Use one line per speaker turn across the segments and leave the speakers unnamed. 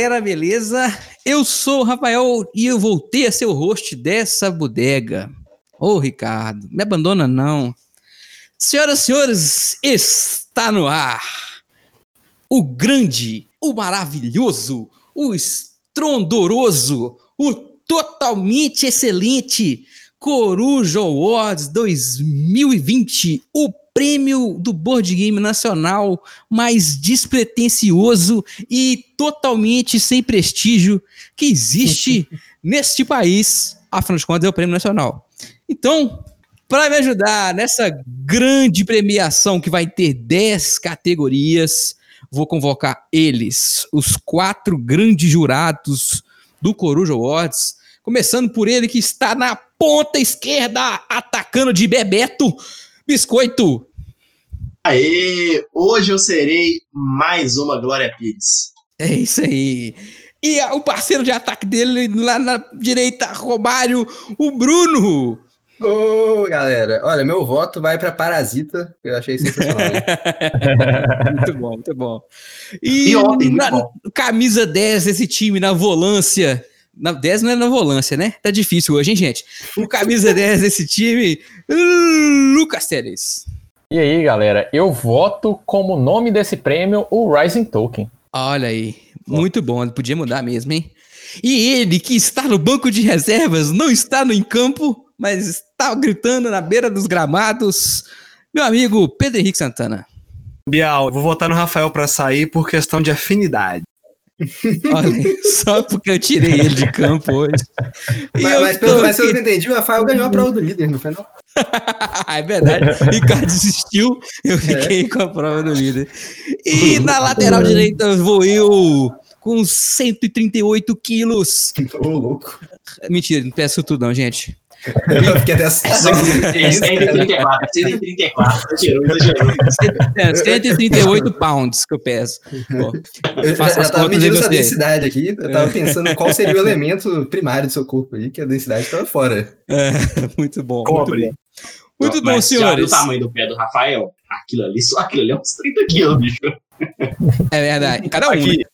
galera, beleza? Eu sou o Rafael e eu voltei a ser o host dessa bodega. Ô, Ricardo, me abandona não. Senhoras e senhores, está no ar o grande, o maravilhoso, o estrondoroso, o totalmente excelente Coruja Awards 2020, o prêmio do board game nacional mais despretensioso e totalmente sem prestígio que existe neste país. Afinal de contas, é o prêmio nacional. Então, para me ajudar nessa grande premiação que vai ter 10 categorias, vou convocar eles, os quatro grandes jurados do Coruja Awards, começando por ele que está na ponta esquerda, atacando de Bebeto, Biscoito.
Aê, hoje eu serei mais uma Glória Pires.
É isso aí. E o parceiro de ataque dele lá na direita, Romário, o Bruno.
Ô, galera, olha, meu voto vai para Parasita, eu achei sensacional.
muito bom, muito bom. E, e ontem, na, bom. camisa 10 desse time, na volância, na 10 não é na volância, né? Tá difícil hoje, hein, gente? O camisa 10 desse time, Lucas Teres.
E aí, galera, eu voto como nome desse prêmio o Rising Token.
Olha aí, muito bom, podia mudar mesmo, hein? E ele que está no banco de reservas, não está no em campo, mas está gritando na beira dos gramados, meu amigo Pedro Henrique Santana.
Bial, vou votar no Rafael para sair por questão de afinidade.
Olha, só porque eu tirei ele de campo hoje.
Mas, mas, pelo, mas pelo que eu entendi, o Rafael ganhou a prova do líder, não foi não?
é verdade. Ricardo desistiu, eu fiquei é. com a prova do líder. E na lateral direita vou eu com 138 quilos.
Ô, louco.
Mentira, não peço tudo não, gente.
Eu fiquei até assim. É 134, 134. Tirou, tirou.
138 pounds que eu peso.
Bom, eu já, já tava medindo essa densidade aqui. Eu tava é. pensando qual seria o elemento primário do seu corpo aí, que a densidade estava fora.
É, muito bom. Cobre. Muito bom, muito bom senhores.
o tamanho do pé do Rafael? Aquilo ali, só aquilo ali é uns 30 quilos, bicho.
É verdade. Cada um. Aqui,
né?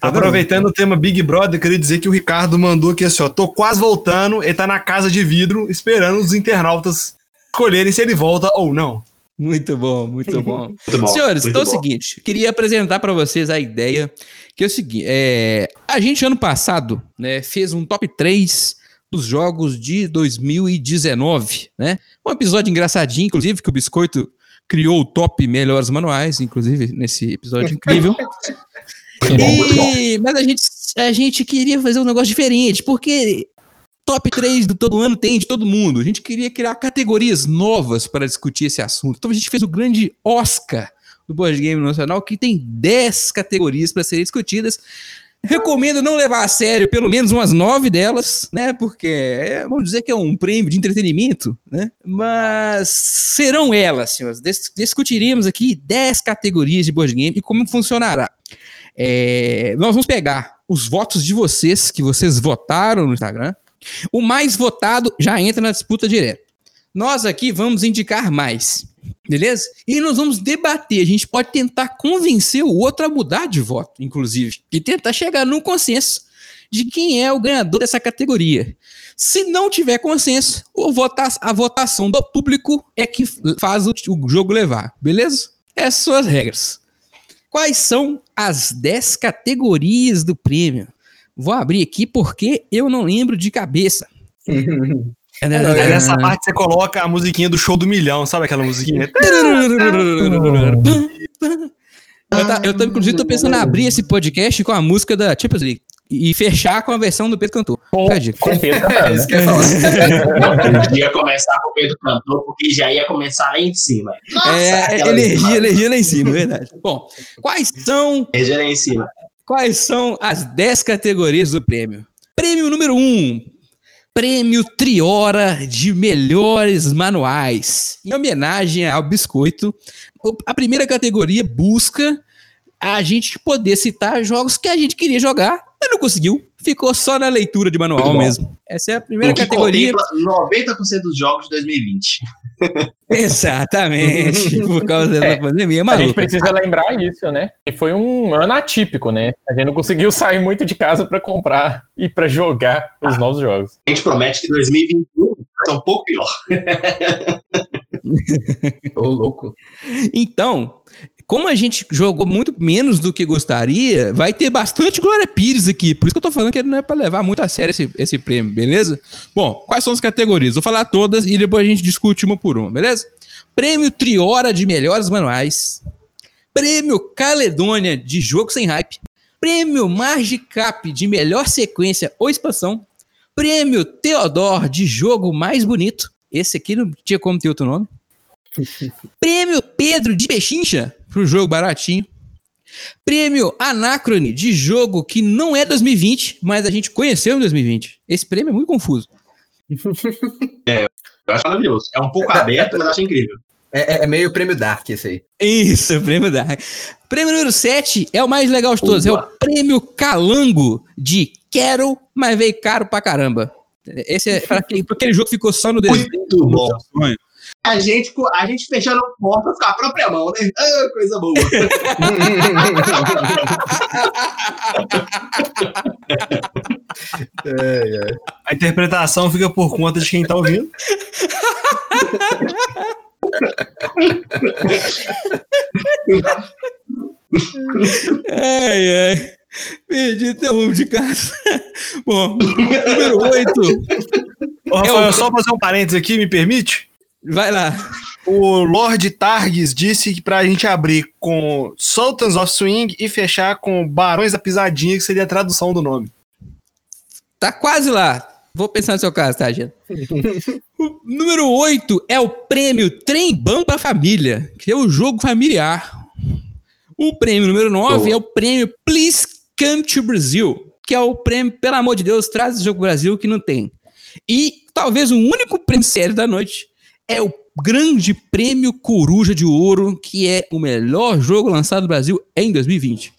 Aproveitando o tema Big Brother, eu queria dizer que o Ricardo mandou aqui assim, ó. Tô quase voltando, ele tá na casa de vidro, esperando os internautas escolherem se ele volta ou não.
Muito bom, muito bom. muito bom Senhores, muito então é o seguinte, queria apresentar para vocês a ideia que é o seguinte, é, a gente ano passado, né, fez um top 3 dos jogos de 2019, né? Um episódio engraçadinho, inclusive, que o Biscoito criou o top melhores manuais, inclusive, nesse episódio incrível. E, mas a gente, a gente queria fazer um negócio diferente, porque top 3 do todo ano tem de todo mundo. A gente queria criar categorias novas para discutir esse assunto. Então a gente fez o grande Oscar do Board Game Nacional, que tem 10 categorias para serem discutidas. Recomendo não levar a sério pelo menos umas nove delas, né? Porque é, vamos dizer que é um prêmio de entretenimento, né? Mas serão elas, senhores. Discutiremos aqui dez categorias de board game e como funcionará. É, nós vamos pegar os votos de vocês, que vocês votaram no Instagram. O mais votado já entra na disputa direta. Nós aqui vamos indicar mais. Beleza? E nós vamos debater. A gente pode tentar convencer o outro a mudar de voto, inclusive, e tentar chegar num consenso de quem é o ganhador dessa categoria. Se não tiver consenso, a votação do público é que faz o jogo levar, beleza? Essas são as regras. Quais são as 10 categorias do prêmio? Vou abrir aqui porque eu não lembro de cabeça.
É, né, é, nessa parte você coloca a musiquinha do show do milhão, sabe aquela musiquinha?
eu, tá, eu tô, inclusive, tô pensando em abrir esse podcast com a música da Champions League e fechar com a versão do Pedro Cantor.
Com, com Pedro Cantor. É, isso que eu
ia começar com o Pedro Cantor, porque já ia começar lá em cima.
Nossa, é, energia, energia lá em cima, verdade. Bom, quais são.
Energia lá em cima.
Quais são as 10 categorias do prêmio? Prêmio número 1, um, Prêmio Triora de Melhores Manuais. Em homenagem ao Biscoito, a primeira categoria busca a gente poder citar jogos que a gente queria jogar, mas não conseguiu. Ficou só na leitura de manual mesmo. Essa é a primeira categoria.
90% dos jogos de 2020.
Exatamente, por causa da
É,
pandemia,
A
maluco.
gente precisa lembrar isso, né? Que foi um ano atípico, né? A gente não conseguiu sair muito de casa pra comprar e pra jogar os novos jogos.
A gente promete que 2021 vai ser um pouco pior.
Ô, louco.
Então, como a gente jogou muito menos do que gostaria, vai ter bastante Glória Pires aqui. Por isso que eu tô falando que não é pra levar muito a sério esse, esse prêmio, beleza? Bom, quais são as categorias? Vou falar todas e depois a gente discute uma por uma, beleza? Prêmio Triora de melhores manuais. Prêmio Caledônia de jogo sem hype. Prêmio Magicap de melhor sequência ou expansão. Prêmio Theodor de jogo mais bonito. Esse aqui não tinha como ter outro nome. Prêmio Pedro de Pechincha pro jogo baratinho. Prêmio Anacrone de jogo que não é 2020, mas a gente conheceu em 2020. Esse prêmio é muito confuso.
Eu acho maravilhoso. É um pouco aberto, mas eu acho incrível.
É, é- é meio prêmio Dark esse aí.
Isso, prêmio da. Prêmio número 7 é o mais legal de todos. É o prêmio Calango de Quero, mas veio caro pra caramba. Esse é pra aquele, pra aquele jogo que ficou só no desenho.
Muito bom. A gente, a gente fechando a porta com a própria mão, né? Ah, coisa boa.
É, é.
A interpretação fica por conta de quem tá ouvindo.
Ai, ai. Perdi o rumo de casa. Bom, número 8.
Ô, Rafael,
É o-
só fazer um parênteses aqui, me permite?
Vai lá.
O Lord Targs disse que pra gente abrir com Sultans of Swing e fechar com Barões da Pisadinha, que seria a tradução do nome.
Tá quase lá. Vou pensar no seu caso, tá, gente? o número 8 é o prêmio Trem Bom pra Família, que é o jogo familiar. O prêmio número 9
Boa.
é o prêmio Please Come to Brazil, que é o prêmio, pelo amor de Deus, traz esse jogo Brasil que não tem. E talvez o único prêmio sério da noite é o grande prêmio Coruja de Ouro, que é o melhor jogo lançado no Brasil em 2020.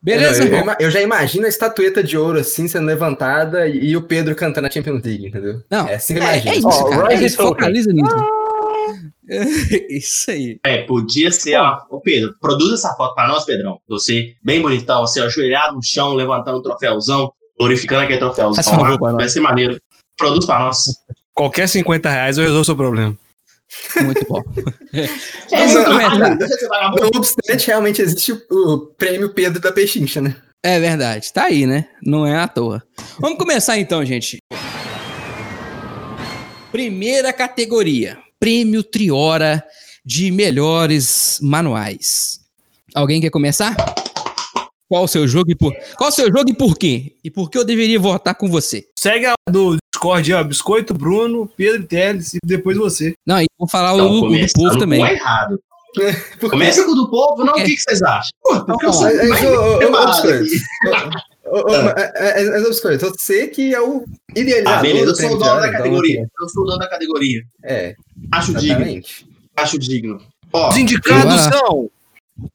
Beleza?
É, não, eu, eu eu já imagino a estatueta de ouro assim sendo levantada e, e o Pedro cantando a Champions League, entendeu?
Não,
É assim que eu
É,
imagino.
é isso,
Ó,
cara.
Rise
É isso, focaliza nisso. É isso aí.
É, podia ser, ó. Ô, Pedro, produz essa foto pra nós, Pedrão. Você, bem bonitão, assim, ó, ajoelhado no chão, levantando o troféuzão, glorificando aquele troféuzão. Lá. Vai ser maneiro. Produz pra nós.
Qualquer 50 reais eu resolvo o seu problema.
Muito bom.
É,
obstante, realmente existe o, o prêmio Pedro da Pechincha, né?
É verdade, tá aí, né? Não é à toa. Vamos começar então, gente. Primeira categoria: Prêmio Triora de melhores manuais. Alguém quer começar? Qual o seu jogo e por Qual o seu jogo e por quê? E por que eu deveria votar com você?
Segue a do Discord, ó, Biscoito, Bruno, Pedro Teles e depois você.
Não, e vou falar
Então,
o, o do povo também.
o errado. Começa com o do povo, não? O que, que vocês acham? Pô, porque eu sou
é, é, é, Biscoito, você que é o
Ah, beleza, eu sou o dono da
Triora,
categoria.
então,
Eu sou o dono da categoria.
É,
Acho digno. Acho digno. Ó,
Os indicados são.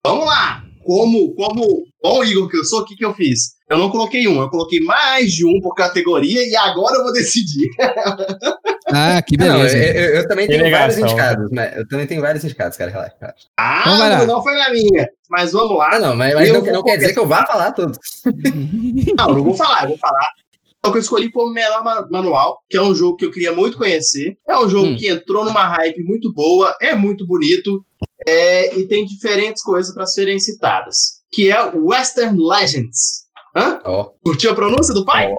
vamos lá. Como, como bom Igor que eu sou, o que, que eu fiz? Eu não coloquei um, eu coloquei mais de um por categoria e agora eu vou decidir.
Ah, que
Não, eu,
beleza.
eu- eu também
Que
tenho vários
negação.
indicados, né? Eu também tenho vários indicados, cara, relaxa. relaxa.
Ah,
Então
não, não foi na minha. Mas vamos lá.
Ah, não, mas, mas
Eu
não, não quer dizer que eu vá falar todos.
Não, eu não vou falar, eu vou falar. O que eu escolhi como melhor ma- manual, que é um jogo que eu queria muito conhecer. É um jogo
Hum.
que entrou numa hype muito boa, é muito bonito, é, e tem diferentes coisas para serem citadas. Que é Western Legends. Hã?
Ó,
Curtiu a pronúncia do pai?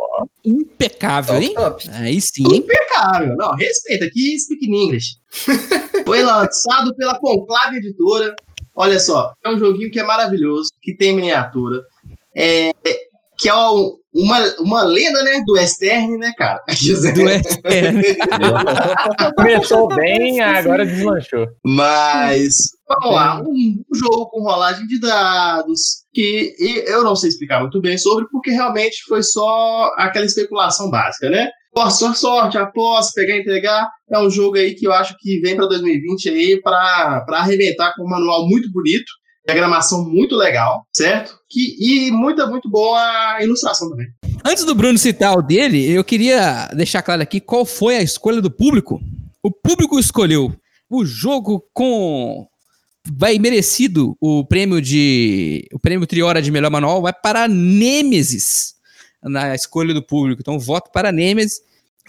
Impecável,
top,
hein?
top.
Aí sim?
Impecável. Não, respeita aqui, speak in English. Foi lançado pela Conclave Editora. Olha só, é um joguinho que é maravilhoso, que tem miniatura. É, que é um- uma, uma lenda, né, do Western, né, cara?
Do.
Começou bem, agora deslanchou.
Mas, vamos lá, um, um jogo com rolagem de dados, que e- eu não sei explicar muito bem sobre, porque realmente foi só aquela especulação básica, né? Sorte, sorte, sorte, aposta, pegar e entregar. É um jogo aí que eu acho que vem para 2020 aí para pra arrebentar com um manual muito bonito, diagramação muito legal, certo? Que, e muita, muito boa ilustração também.
Antes do Bruno citar o dele, eu queria deixar claro aqui qual foi a escolha do público. O público escolheu o jogo com vai merecido o prêmio de o prêmio Triora de melhor manual vai para Nemesis na escolha do público. Então voto para Nemesis.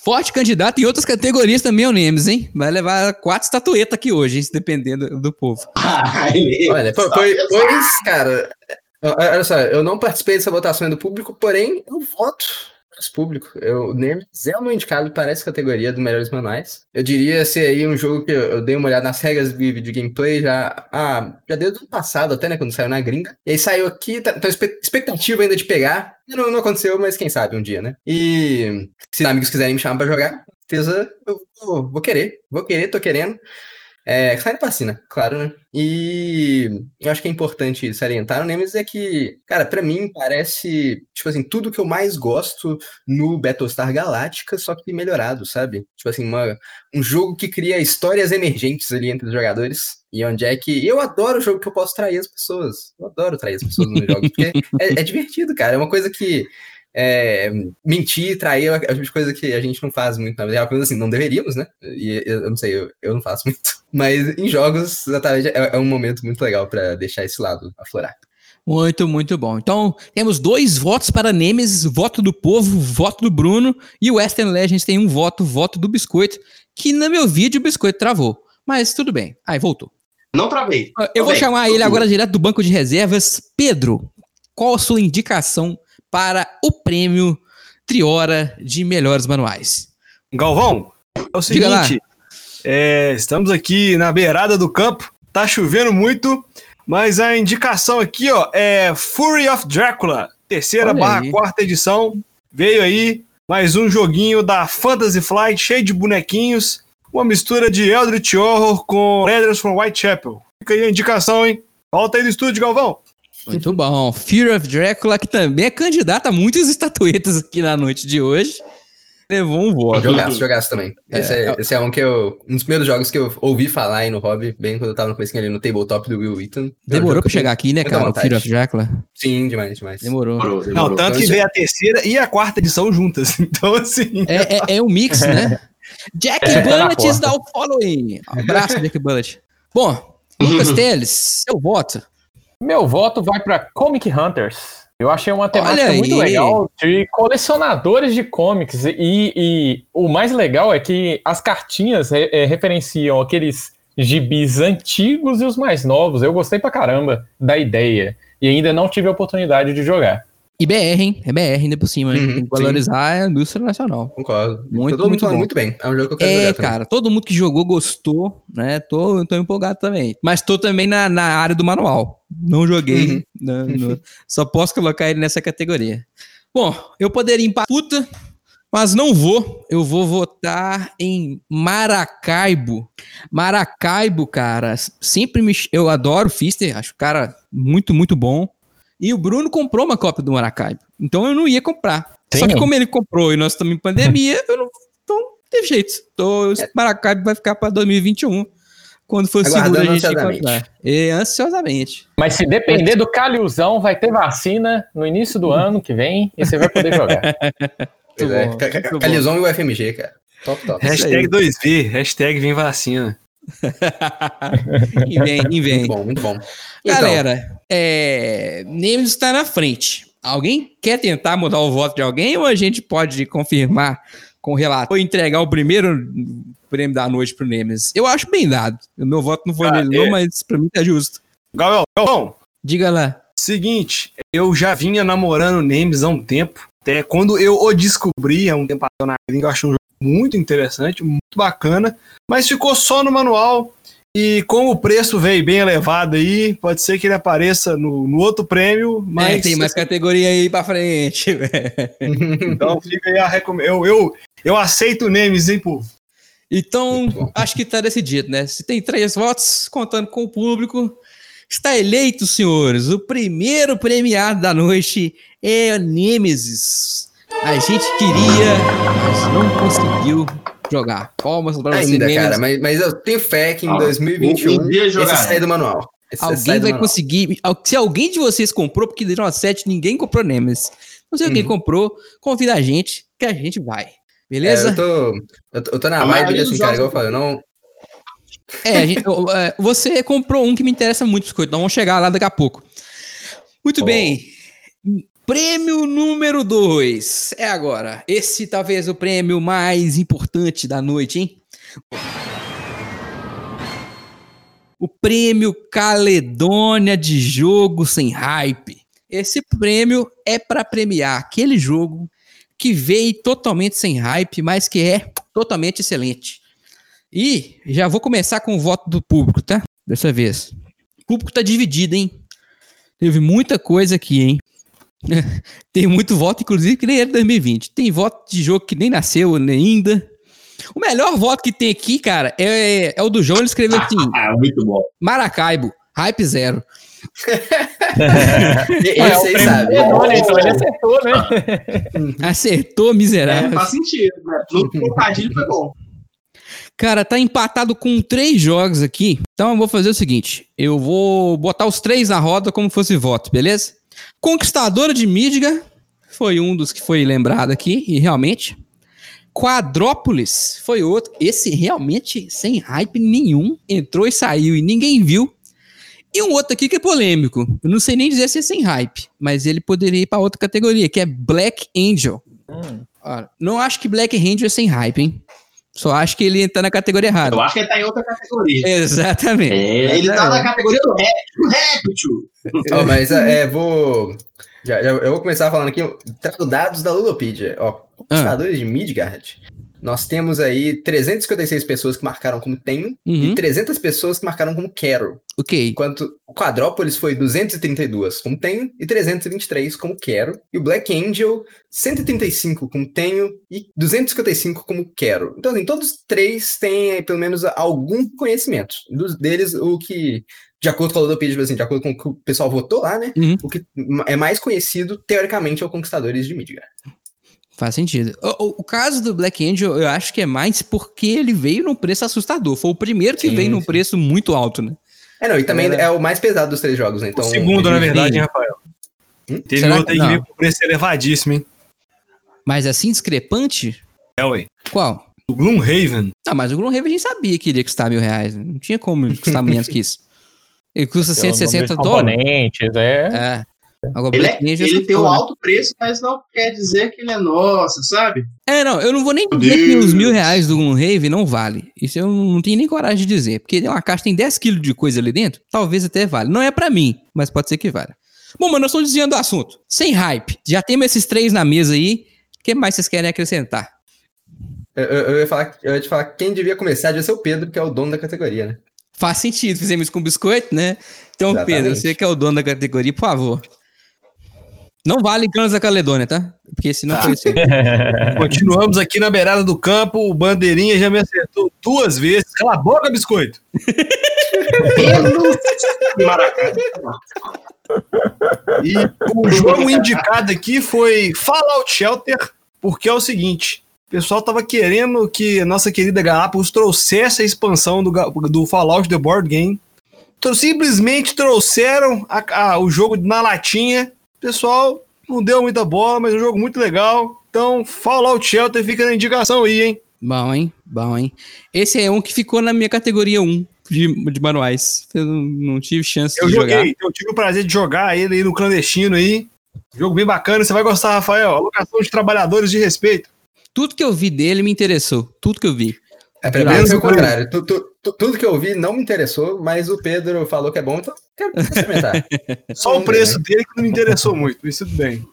Forte candidato em outras categorias também é o Nemesis, hein? Vai levar quatro estatuetas aqui hoje, hein, dependendo do povo.
Olha, pois, pois, cara, olha só, eu não participei dessa votação do público, porém eu voto público. Eu, Nemesis é o meu indicado para essa categoria dos melhores manuais. Eu diria ser aí um jogo que eu, eu dei uma olhada nas regras de, de gameplay já, ah, já desde o ano passado, até, né, quando saiu na gringa. E aí saiu aqui, tá, expectativa ainda de pegar. Não, não aconteceu, mas quem sabe um dia, né? E se amigos quiserem me chamar para jogar, certeza eu vou, vou querer, vou querer, tô querendo. É, sai da vacina, claro, né? E eu acho que é importante salientar o Nemesis é que, cara, para mim parece, tipo assim, tudo que eu mais gosto no Battlestar Galactica, só que melhorado, sabe? Tipo assim, uma, um jogo que cria histórias emergentes ali entre os jogadores. E onde é que. Eu adoro o jogo que eu posso trair as pessoas. Eu adoro trair as pessoas no jogo, porque é, é divertido, cara. É uma coisa que é, mentir, trair, é uma coisa que a gente não faz muito na vida real, assim, não deveríamos, né? E eu, eu não sei, eu, eu, não faço muito. Mas em jogos, exatamente, é, é um momento muito legal para deixar esse lado aflorar.
Muito, muito bom. Então, temos dois votos para Nemesis, voto do povo, voto do Bruno, e o Western Legends tem um voto, voto do Biscoito, que no meu vídeo o Biscoito travou. Mas tudo bem. Aí, voltou.
Não travei.
Eu vou chamar ele agora direto do banco de reservas. Pedro, qual a sua indicação para o prêmio Triora de melhores manuais.
Galvão, é o seguinte, é, estamos aqui na beirada do campo, tá chovendo muito, mas a indicação aqui ó, é Fury of Drácula, terceira Olha barra aí. quarta edição, veio aí mais um joguinho da Fantasy Flight, cheio de bonequinhos, uma mistura de Eldritch Horror com Raiders from Whitechapel. Fica aí a indicação, hein? Volta aí do estúdio, Galvão.
Muito bom. Fear of Drácula, que também é candidato a muitas estatuetas aqui na noite de hoje. Levou um voto.
Jogaço, jogaço também. É. Esse, é, esse é um que eu. Um dos primeiros jogos que eu ouvi falar aí no hobby, bem quando eu tava no começo ali no tabletop do Will Wheaton.
Demorou pra chegar aqui, né, cara? O Fear of Drácula.
Sim, demais, demais.
Demorou. Demorou,
demorou. Não, tanto que veio a terceira e a quarta edição juntas. Então, assim.
É, é, é um mix, né? Jack é, Bullet is now following. Abraço, Jack Bullet. Bom, Lucas Teles, seu voto.
Meu voto vai para Comic Hunters. Eu achei uma temática muito legal de colecionadores de comics. E, e, o mais legal é que as cartinhas é, referenciam aqueles gibis antigos e os mais novos. Eu gostei pra caramba da ideia. E ainda não tive a oportunidade de jogar.
E BR, hein? É BR ainda por cima, hein? Uhum, Tem que valorizar sim. a indústria nacional.
Concordo.
Muito, todo muito,
mundo muito bem.
É um jogo que eu quero é, jogar também. cara, todo mundo que jogou gostou, né? Tô, tô empolgado também. Mas tô também na, na área do manual. Não joguei. Uhum. No, só posso colocar ele nessa categoria. Bom, eu poderia empatar puta, mas não vou. Eu vou votar em Maracaibo. Maracaibo, cara, sempre me. Eu adoro o Fister, acho o cara muito, muito bom. E o Bruno comprou uma cópia do Maracaibo. Então eu não ia comprar. Sim. Só que como ele comprou e nós estamos em pandemia, eu não. Então, não teve jeito. Então, esse Maracaibo vai ficar para 2021. Quando for seguro a gente encontrar. E ansiosamente.
Mas se depender do Calilzão, vai ter vacina no início do ano que vem e você vai poder jogar.
Pois é. Calilzão e o FMG, cara.
Top, top. Hashtag 2V, hashtag vem vacina.
Muito bom, muito bom.
Então, Galera, é, Nemes está na frente. Alguém quer tentar mudar o voto de alguém ou a gente pode confirmar com o relato ou entregar o primeiro prêmio da noite pro Nemes? Eu acho bem dado. O meu voto não foi ah, nele, é. não, mas pra mim tá justo.
Galvão,
diga lá.
Seguinte, eu já vinha namorando o Nemes há um tempo. Até quando eu o descobri há um tempo atrás na eu achei um jogo muito interessante, muito bacana, mas ficou só no manual. E como o preço veio bem elevado aí, pode ser que ele apareça no, no outro prêmio, mas... É,
tem mais categoria aí pra frente,
Então fica aí a recomendação. Eu, eu, eu aceito o Nemes, hein, povo?
Então, acho que tá decidido, né? Se tem três votos, contando com o público, está eleito, senhores. O primeiro premiado da noite é o Nemesis. A gente queria, mas não conseguiu jogar. Palmas
Ainda, cara, mas, mas eu tenho fé que em ah, 2021 um dia jogar. esse sai do manual.
Esse alguém vai conseguir. Se alguém de vocês comprou, porque de 7 ninguém comprou Nemesis. Não sei uhum. quem comprou, convida a gente que a gente vai. Beleza? É,
eu, tô, eu, tô, eu tô na a live assim, cara, igual eu falei, eu não,
É, gente, é, você comprou um que me interessa muito, Biscoito. Então vamos chegar lá daqui a pouco. Muito oh. bem. Prêmio número 2. É agora. Esse talvez o prêmio mais importante da noite, hein? O prêmio Caledônia de Jogo Sem Hype. Esse prêmio é para premiar aquele jogo que veio totalmente sem hype, mas que é totalmente excelente. E já vou começar com o voto do público, tá? Dessa vez. O público tá dividido, hein? Teve muita coisa aqui, hein? Tem muito voto, inclusive, que nem era 2020. Tem voto de jogo que nem nasceu ainda. O melhor voto que tem aqui, cara, é, é o do João. Ele escreveu assim:
Ah, muito bom.
Maracaibo, hype zero.
Esse aí sabe.
então ele acertou, né?
Acertou, miserável. É,
faz sentido, né? No trocadilho foi bom.
Cara, tá empatado com três jogos aqui. Então eu vou fazer o seguinte: eu vou botar os três na roda como fosse voto, beleza? Conquistadora de Midgar foi um dos que foi lembrado aqui, e realmente. Quadrópolis foi outro. Esse realmente sem hype nenhum. Entrou e saiu e ninguém viu. E um outro aqui que é polêmico. Eu não sei nem dizer se é sem hype, mas ele poderia ir para outra categoria, que é Black Angel. Hum. não acho que Black Angel é sem hype, hein? Só acho que ele tá na categoria errada.
Eu acho que ele tá em outra categoria.
Exatamente.
É, ele tá na categoria do rap, do rap, tio.
Oh, mas é, vou. Já, já, eu vou começar falando aqui, trago dados da Ludopedia. Ó, conquistadores ah. de Midgard nós temos aí 356 pessoas que marcaram como Tenho uhum. e 300 pessoas que marcaram como Quero.
Ok.
Enquanto o Quadrópolis foi 232 como Tenho e 323 como Quero. E o Black Angel, 135 como Tenho e 255 como Quero. Então, assim, todos três têm aí, pelo menos algum conhecimento. Dos deles, o que de acordo com a Ludopedia, assim, de acordo com o que o pessoal votou lá, né? Uhum. O que é mais conhecido, teoricamente, é o Conquistadores de Midgard.
Faz sentido. O, o, o, caso do Black Angel, eu acho que é mais porque ele veio num preço assustador. Foi o primeiro que sim, veio sim. num preço muito alto, né?
É, não, e também é, é o mais pesado dos três jogos, né? Então,
o segundo, na verdade, hein, Rafael? Hum? Teve Será outro aí que veio com preço elevadíssimo, hein?
Mas assim, discrepante?
É, ué.
Qual?
O Gloomhaven.
Ah, mas o Gloomhaven a gente sabia que iria custar mil reais. Não tinha como custar menos que isso. Ele custa 160 dólares.
Componentes, é.
é.
Agora, ele, é, ele tem um alto preço, mas não quer dizer que ele é nosso, sabe?
É, não, eu não vou nem dizer que os mil reais do Rave não vale. Isso eu não tenho nem coragem de dizer. Porque uma caixa tem 10 quilos de coisa ali dentro, talvez até vale. Não é para mim, mas pode ser que valha. Bom, mano, nós estamos desviando do assunto. Sem hype. Já temos esses três na mesa aí. O que mais vocês querem acrescentar?
Eu, eu, eu, ia falar, eu ia te falar quem devia começar devia ser o Pedro, que é o dono da categoria, né?
Faz sentido, fizemos isso com biscoito, né? Então, Exatamente. Pedro, você que é o dono da categoria, por favor. Não vale Canos da Caledônia, tá? Porque senão tá. foi assim.
Continuamos aqui na beirada do campo. O Bandeirinha já me acertou duas vezes. Cala a boca, biscoito! e o jogo indicado aqui foi Fallout Shelter, porque é o seguinte: o pessoal tava querendo que a nossa querida Galápagos trouxesse a expansão do, do Fallout The Board Game. Então, simplesmente trouxeram a, a, o jogo na latinha pessoal não deu muita bola, mas é um jogo muito legal. Então, Fallout Shelter fica na indicação aí, hein?
Bom, hein? Bom, hein? Esse é um que ficou na minha categoria 1 de, de manuais. Eu não, não tive chance
eu
de
joguei,
jogar.
Eu tive o prazer de jogar ele aí no clandestino aí. Jogo bem bacana, você vai gostar, Rafael. Alocação de trabalhadores de respeito.
Tudo que eu vi dele me interessou. Tudo que eu vi.
É, pelo menos o contrário. Tu, tu, tu, tudo que eu vi não me interessou, mas o Pedro falou que é bom, então quero experimentar.
Só o preço dele que não me interessou muito, isso tudo bem.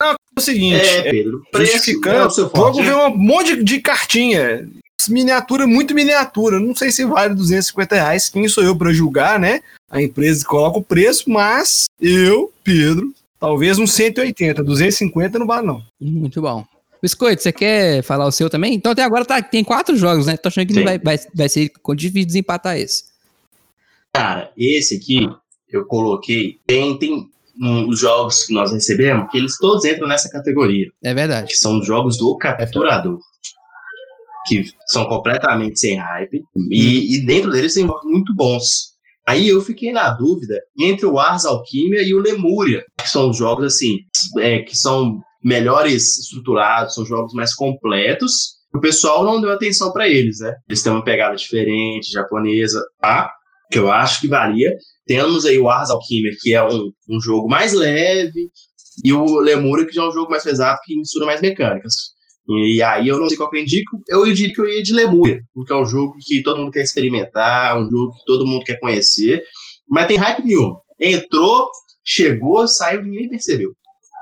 Não, é o seguinte, é, Pedro, justificando, é o, o jogo vem um monte de cartinha, miniatura, muito miniatura, não sei se vale 250 reais, quem sou eu para julgar, né? A empresa coloca o preço, mas eu, Pedro, talvez uns 180, 250 não vale não.
Muito bom. Biscoito, você quer falar o seu também? Então até agora tá, tem quatro jogos, né? Tô achando que não vai, vai, vai ser difícil desempatar esse.
Cara, esse aqui eu coloquei. Tem, tem um, os jogos que nós recebemos, que eles todos entram nessa categoria.
É verdade.
Que são os jogos do capturador. Que são completamente sem hype. E, e dentro deles tem jogos muito bons. Aí eu fiquei na dúvida entre o Ars Alquimia e o Lemúria, que são jogos assim, é, que são melhores estruturados, são jogos mais completos, o pessoal não deu atenção para eles, né? Eles têm uma pegada diferente, japonesa, tá? Que eu acho que valia. Temos aí o Ars Alchemia, que é um, um jogo mais leve, e o Lemura, que já é um jogo mais pesado, que mistura mais mecânicas. E aí eu não sei qual que eu indico, eu diria que eu ia de Lemura, porque é um jogo que todo mundo quer experimentar, um jogo que todo mundo quer conhecer, mas tem hype nenhum. Entrou, chegou, saiu, ninguém percebeu.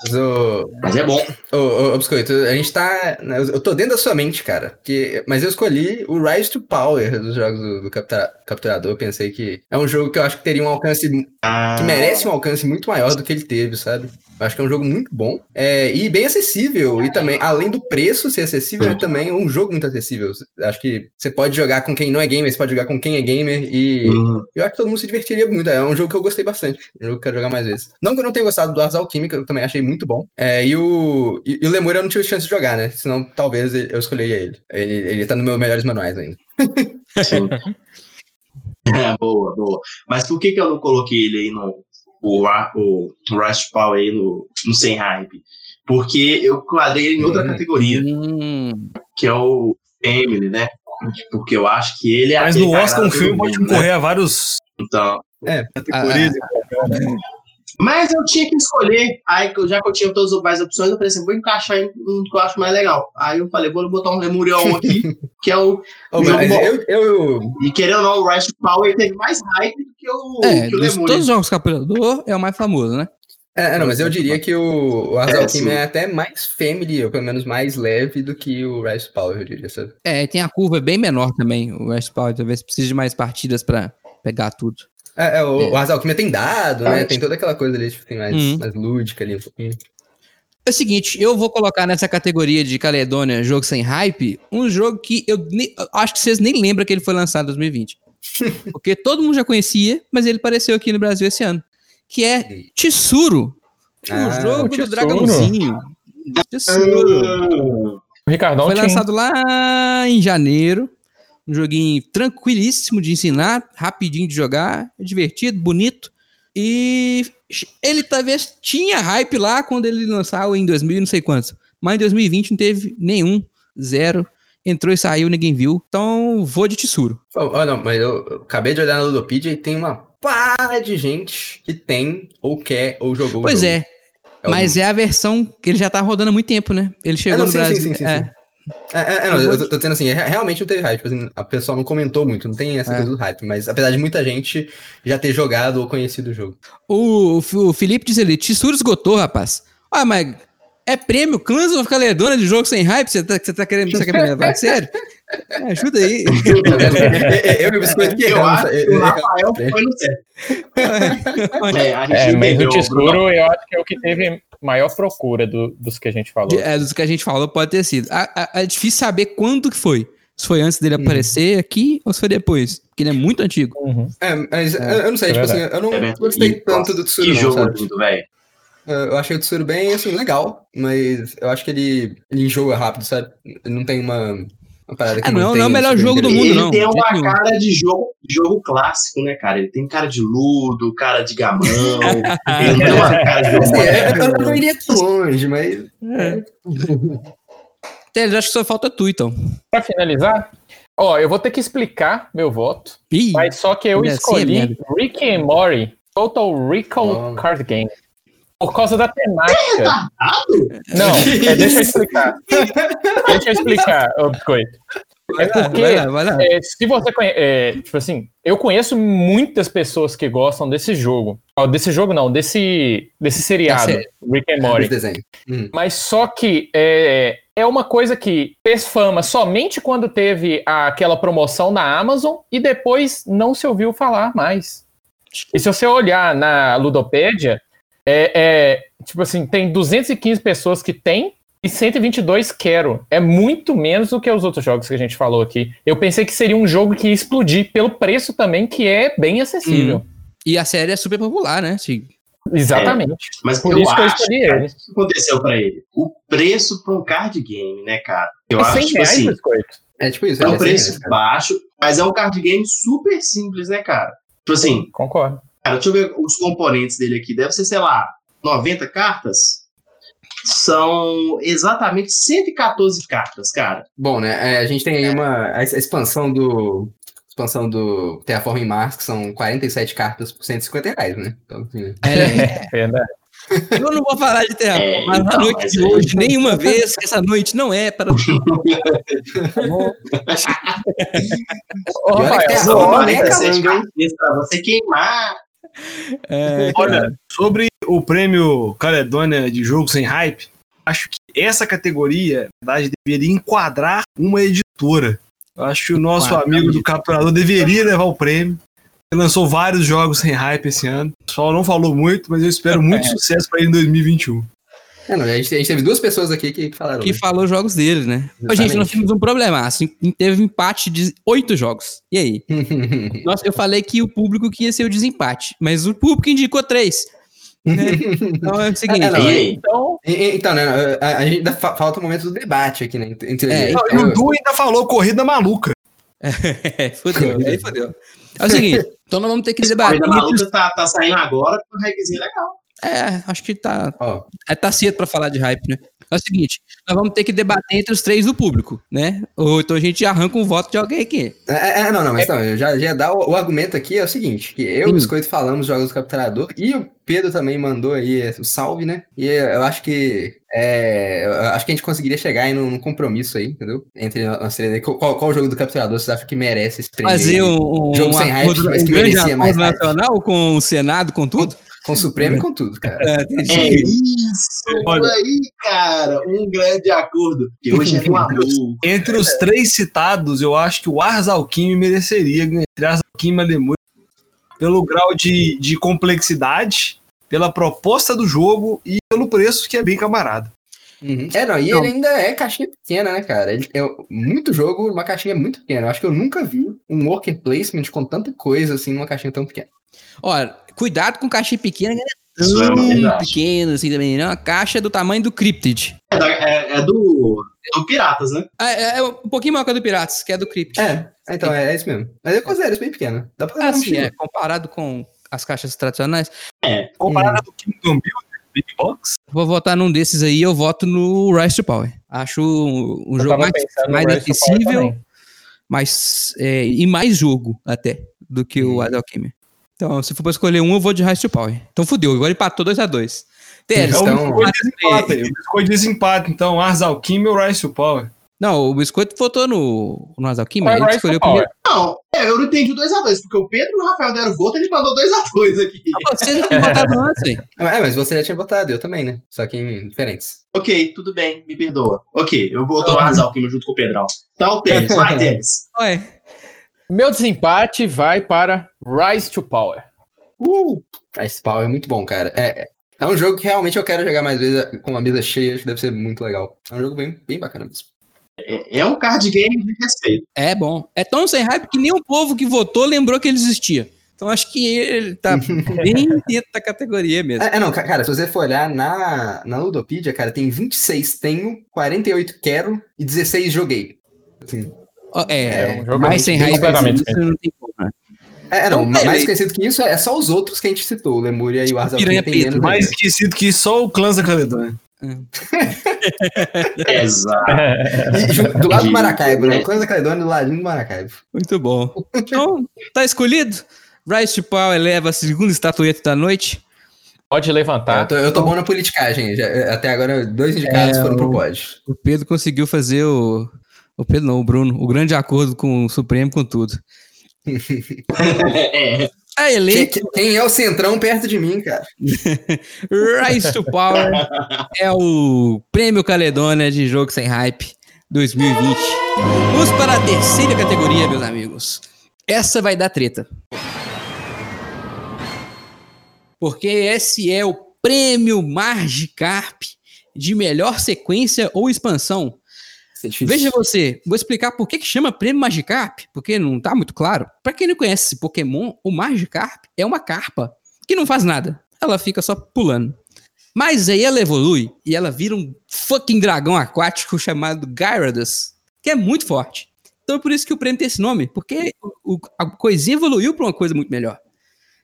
Mas, o...
mas é bom.
Ô, ô, ô, Biscoito, a gente tá. Né, eu tô dentro da sua mente, cara. Mas eu escolhi o Rise to Power dos jogos do, do Captura... Capturador. Eu pensei que é um jogo que eu acho que teria um alcance. Ah. que merece um alcance muito maior do que ele teve, sabe? Eu acho que é um jogo muito bom é, e bem acessível. E também, além do preço ser acessível, é também um jogo muito acessível. Acho que você pode jogar com quem não é gamer, você pode jogar com quem é gamer. E uhum. eu acho que todo mundo se divertiria muito. É um jogo que eu gostei bastante. É um jogo que eu quero jogar mais vezes. Não que eu não tenha gostado do Ars Alquímica, eu também achei muito bom. É, e o, e, e o Lemur eu não tive chance de jogar, né? Senão talvez eu escolheria ele. Ele, ele tá no meu melhores manuais ainda.
Sim. É, boa, boa. Mas por que, que eu não coloquei ele aí no, o, o Rush Power aí no, no Sem Hype? Porque eu quadrei ele em outra hum. categoria, hum. que é o Emily, né? Porque eu acho que ele é.
Mas no Oscar um filme pode concorrer né? a vários.
Então.
É, categorias. Ah,
mas eu tinha que escolher. Aí, já que eu tinha todas as opções, eu falei assim: vou encaixar em um que eu acho mais legal. Aí eu falei: vou botar um Lemurion aqui, que é o.
oh, jogo eu, eu,
E querendo ou não, o Rise Power teve mais hype do que o,
é,
que o
Lemurion. Todos os jogos Capturador é o mais famoso, né?
É, não, mas eu diria que o, o Ars é, é até mais family, ou pelo menos mais leve do que o Rise Power, eu diria, sabe?
É, tem a curva bem menor também, o Rise Power, talvez precise de mais partidas para pegar tudo.
É, é, o, é. o Ars Alquimia tem dado, né? Tem toda aquela coisa ali, tipo, tem mais, uhum. mais lúdica ali um pouquinho.
É o seguinte, eu vou colocar nessa categoria de Caledônia, jogo sem hype, um jogo que eu, acho que vocês nem lembram que ele foi lançado em 2020. Porque todo mundo já conhecia, mas ele apareceu aqui no Brasil esse ano. Que é Tissuro. Ah, um jogo do dragãozinho.
Tissuro. O Ricardão
foi lançado lá em janeiro. Um joguinho tranquilíssimo de ensinar, rapidinho de jogar, divertido, bonito. E ele talvez tinha hype lá quando ele lançou em 2000 não sei quantos. Mas em 2020 não teve nenhum, zero. Entrou e saiu, ninguém viu. Então vou de Tissuro.
Oh, não, mas eu acabei de olhar na Ludopedia e tem uma pá de gente que tem, ou quer, ou jogou.
Pois é. é mas é a versão que ele já tá rodando há muito tempo, né? Ele chegou é, não, no sim, Brasil. Sim, sim, é.
É, é, é não, eu tô, dizendo assim, realmente não teve hype. Tipo assim, a pessoa não comentou muito, não tem essa é. coisa do hype, mas apesar de muita gente já ter jogado ou conhecido o jogo.
O, o Felipe diz ali: Tissuro esgotou, rapaz. Ah, mas é prêmio Clans of Caledônia de jogo sem hype? Você tá, você tá querendo, você quer me levar? Sério? É, ajuda aí.
eu e o biscoito que eu acho o Rafael foi no certo.
É, é mas o Tissuro eu acho que é o que teve maior procura do, dos que a gente falou.
É, dos que a gente falou pode ter sido. é difícil saber quando que foi. Se foi antes dele uhum. aparecer aqui ou se foi depois. Porque ele é muito antigo.
Uhum. É, mas é, eu não sei, é tipo assim, eu não é gostei tanto do Tsuru. Que não, jogo lindo, velho. Eu achei o Tsuru bem, assim, legal, mas eu acho que ele, ele enjoa rápido, sabe? Ele não tem uma,
parada que é, não, não, não é o melhor jogo do mundo,
ele
não.
Ele tem uma cara de jogo, jogo clássico, né, cara? Ele tem cara de ludo, cara de gamão. ele tem uma cara de jogo.
É, eu não iria tão longe, mas. É.
Teles, acho que só falta tu, então.
Pra finalizar, ó, eu vou ter que explicar meu voto. Ih, mas só que eu assim é escolhi assim, Rick and Morty Total Recall oh. Card Game. Por causa da temática. Não, é, deixa eu explicar. deixa eu explicar, ô Biscoito. É porque, vai lá, vai lá. É, se você conhece, é, tipo assim, eu conheço muitas pessoas que gostam desse jogo. Oh, desse jogo não, desse, desse seriado, Rick and Morty. Hum. Mas só que é, é uma coisa que fez fama somente quando teve aquela promoção na Amazon e depois não se ouviu falar mais. E se você olhar na Ludopédia, é, é, tipo assim, tem 215 pessoas que tem e 122 quero. É muito menos do que os outros jogos que a gente falou aqui. Eu pensei que seria um jogo que ia explodir pelo preço também, que é bem acessível. Hum.
E a série é super popular, né? Sim.
Exatamente. É,
mas por isso que eu escolhi ele. O que aconteceu para ele? O preço para um card game, né, cara? Eu é acho tipo assim,
É tipo isso.
É, é um preço baixo, mas é um card game super simples, né, cara? Tipo assim.
Concordo.
Cara, deixa eu ver os componentes dele aqui. Deve ser, sei lá, 90 cartas? São exatamente 114 cartas, cara.
Bom, né? É, a gente tem aí uma a expansão do expansão do Terraform em Mars, que são 47 cartas por 150 reais, né? Então,
assim... É, verdade. Eu não vou falar de Terra, é, mas então, na noite de hoje, é... nenhuma vez, que essa noite não é para.
para você queimar.
É, Olha, sobre o prêmio Caledônia de jogo sem hype, acho que essa categoria, na verdade, deveria enquadrar uma editora. Acho que o nosso amigo do capturador deveria levar o prêmio. Ele lançou vários jogos sem hype esse ano. O pessoal não falou muito, mas eu espero muito sucesso para ele em 2021.
É, não, a, gente, a, gente, teve duas pessoas aqui que falaram.
Que né? falou jogos dele, né? Exatamente. Gente, nós tivemos um problema. Assim, teve um empate de oito jogos. E aí? Nossa, eu falei que o público que ia ser o desempate, mas o público indicou três. Né? Então é o seguinte. É, não,
então, então né, a, a, gente ainda fa falta o momento do debate aqui, né?
Entre, é, então, o Du ainda falou corrida maluca.
É, fodeu, aí fodeu. É o seguinte, então nós vamos ter que debater. A
maluca tá, tá saindo agora com um hypezinho legal.
É, acho que tá. É, tá cedo pra falar de hype, né? É o seguinte, nós vamos ter que debater entre os três do público, né? Ou então a gente arranca um voto de alguém aqui.
É, é, é não, não, mas é. não, eu já, já dá o, o, argumento aqui é o seguinte, que eu e o Biscoito falamos jogos do Capturador e o Pedro também mandou aí o salve, né? E eu acho que é, eu acho que a gente conseguiria chegar aí num, num compromisso aí, entendeu? Entre nós três. Qual, qual jogo do Capturador você acha que merece esse
prêmio? Fazer um, um jogo sem hype, mas que merecia mais nacional com o Senado, com tudo?
Com o Supremo e com tudo, cara. É,
é isso! Olha aí, cara, um grande acordo. Que hoje é um amor.
Entre os três citados, eu acho que o Ars mereceria entre Ars e pelo grau de, de complexidade, pela proposta do jogo e pelo preço que é bem camarada.
Uhum. É, não, e ele ainda é caixinha pequena, né, cara? Ele é muito jogo, uma caixinha muito pequena. Eu acho que eu nunca vi um worker placement com tanta coisa assim numa caixinha tão pequena.
Olha, Cuidado com caixinha pequena, né? Tão é pequeno assim também, não. A caixa é do tamanho do Cryptid.
É, é, é do, é do Piratas, né?
É, é, um pouquinho maior que a do Piratas, que é do Cryptid.
É, então é, é isso mesmo. Mas eu considero isso bem pequeno. Dá pra
assim, é, comparado com as caixas tradicionais.
É, comparado hum. do Kingdom Builder, Big Box.
Vou votar num desses aí, eu voto no Rise to Power. Acho um, jogo mais, mais acessível, mais, é, e mais jogo até do que hum. o Adalchemy. Então, se for pra escolher um, eu vou de Rise to Power. Então fudeu, agora empatou 2x2.
Teres, então, então desempate, aí. Biscoito desempate, então, Ars Alquimia ou Rise to Power?
Não, o Biscoito votou no, no Ars Alquimia, ele escolheu o primeiro.
Não, é, eu não entendi o 2x2, porque o Pedro e o Rafael deram voto, ele mandou 2x2 aqui.
Ah, você já tinha votado antes, hein?
É, mas você já tinha votado, eu também, né? Só que em diferentes.
Ok, tudo bem, me perdoa. Ok, eu vou votar no Ars Alquimia junto com o Pedrão. Então, Teres, vai, Teres.
Oi. Meu desempate vai para Rise to Power.
Uh, Rise to Power é muito bom, cara. É, é um jogo que realmente eu quero jogar mais vezes com uma mesa cheia, acho que deve ser muito legal. É um jogo bem, bem bacana mesmo.
É, é um card game de respeito.
É bom. É tão sem hype que nem o povo que votou lembrou que ele existia. Então acho que ele tá bem dentro da categoria mesmo.
É, é, não, cara, se você for olhar na, na Ludopedia, cara, tem 26 tenho, 48 quero e 16 joguei. Assim,
é, é um jogo mais sem raiz não tem como,
né? É, não, então, mais conhecido que isso é só os outros que a gente citou, o Lemúria e o Arzal.
Mais esquecido que só o Clãs da Caledônia.
Exato.
do lado do Maracaibo, né? O Clãs da Caledônia do ladinho do Maracaibo.
Muito bom. Então, tá escolhido. Rise to Power leva a segunda estatueta da noite.
Pode levantar.
Eu tô, eu tô bom na politicagem. Já, até agora, dois indicados é, foram pro pódio.
O Pedro conseguiu fazer o, o Pedro não, o Bruno. O grande acordo com o Supremo, com tudo.
é. A eleito... Quem, é o centrão perto de mim, cara?
Rise to Power é o Prêmio Caledônia de Jogo Sem Hype 2020. Vamos para a terceira categoria, meus amigos. Essa vai dar treta. Porque esse é o Prêmio Magikarp de melhor sequência ou expansão Veja você, vou explicar por que, que chama Prêmio Magikarp, porque não tá muito claro. Para quem não conhece esse Pokémon, o Magikarp é uma carpa que não faz nada. Ela fica só pulando. Mas aí ela evolui e ela vira um fucking dragão aquático chamado Gyarados, que é muito forte. Então é por isso que o prêmio tem esse nome, porque o, a coisinha evoluiu para uma coisa muito melhor.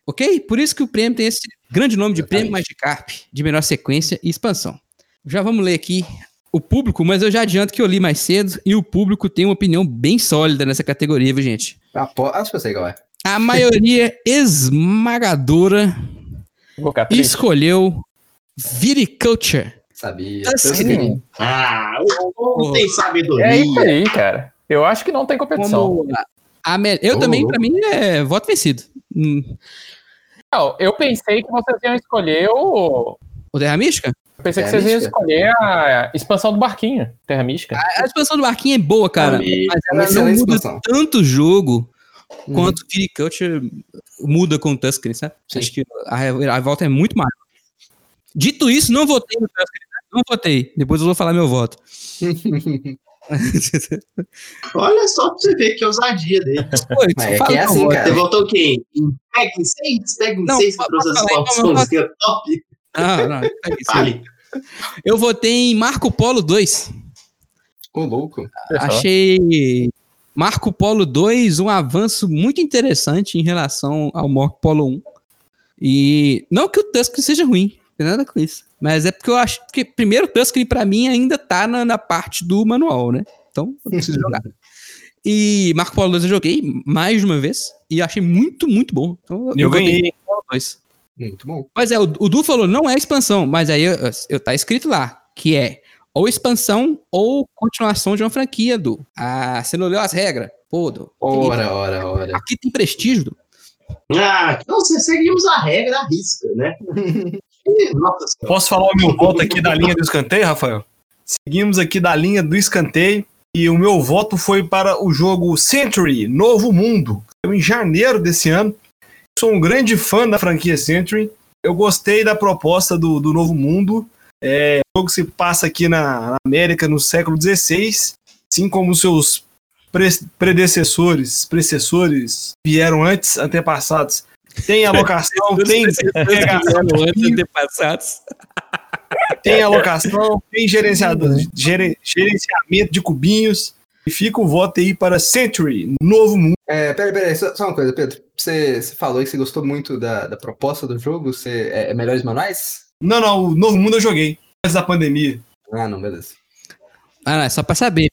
Ok? Por isso que o prêmio tem esse grande nome de Prêmio Magikarp, de melhor sequência e expansão. Já vamos ler aqui o público, mas eu já adianto que eu li mais cedo e o público tem uma opinião bem sólida nessa categoria, viu, gente?
Acho que eu sei qual é.
A maioria esmagadora escolheu Viticulture.
Sabia.
Assim, ah, não tem sabedoria.
É isso aí, cara. Eu acho que não tem competição.
Como a, a eu oh, também, para mim, é voto vencido. Hum.
Não, eu pensei que vocês iam escolher o.
O Terra Mística?
Eu pensei Terra que vocês iam escolher a expansão do barquinho, Terra Mística.
A, a expansão do barquinho é boa, cara. mas ela não muda expansão. tanto o jogo uhum. quanto Culture muda com o Tusken, sabe? Sim. Acho que a, a, volta é muito maior. Dito isso, não votei no Tusken. Né? Não votei. Depois eu vou falar meu voto.
Olha só pra você ver que ousadia dele. Pô,
é que é assim, cara.
Você votou quem? Em Peg 6? Peg 6 que trouxe as fotos que é top?
Ah, não. Fale. Eu votei em Marco Polo 2.
Ô, louco.
Achei Marco Polo 2 um avanço muito interessante em relação ao Marco Polo 1. E não que o Tusken seja ruim, não tem nada com isso. Mas é porque eu acho que, primeiro, o Tusken pra mim ainda tá na, na parte do manual, né? Então, eu preciso jogar. E Marco Polo 2 eu joguei mais de uma vez e achei muito, muito bom.
Então, eu, eu ganhei.
Muito bom.
Mas é, o, o Du falou, não é expansão, mas aí eu, eu, tá escrito lá, que é ou expansão ou continuação de uma franquia, Du. Ah, você não leu as regras? Pô, Du.
Ora, ora, ora.
Aqui tem prestígio, Du.
Ah, então você seguimos a regra à risca, né?
Posso falar o meu voto aqui da linha do escanteio, Rafael? Seguimos aqui da linha do escanteio e o meu voto foi para o jogo Century Novo Mundo, em janeiro desse ano. Sou um grande fã da franquia Century. Eu gostei da proposta do, do Novo Mundo. É, o jogo se passa aqui na, América no século XVI, assim como seus pre predecessores, precessores vieram antes, antepassados tem alocação, tem tem alocação, tem gerenciamento de cubinhos. E fica o voto aí para Century, novo mundo.
É, peraí, peraí, só, só uma coisa, Pedro. Você, você falou que você gostou muito da, da proposta do jogo. Você, é, é melhores manuais?
Não, não, o novo mundo eu joguei. Antes da pandemia.
Ah, não, beleza.
Ah, não, é só pra saber.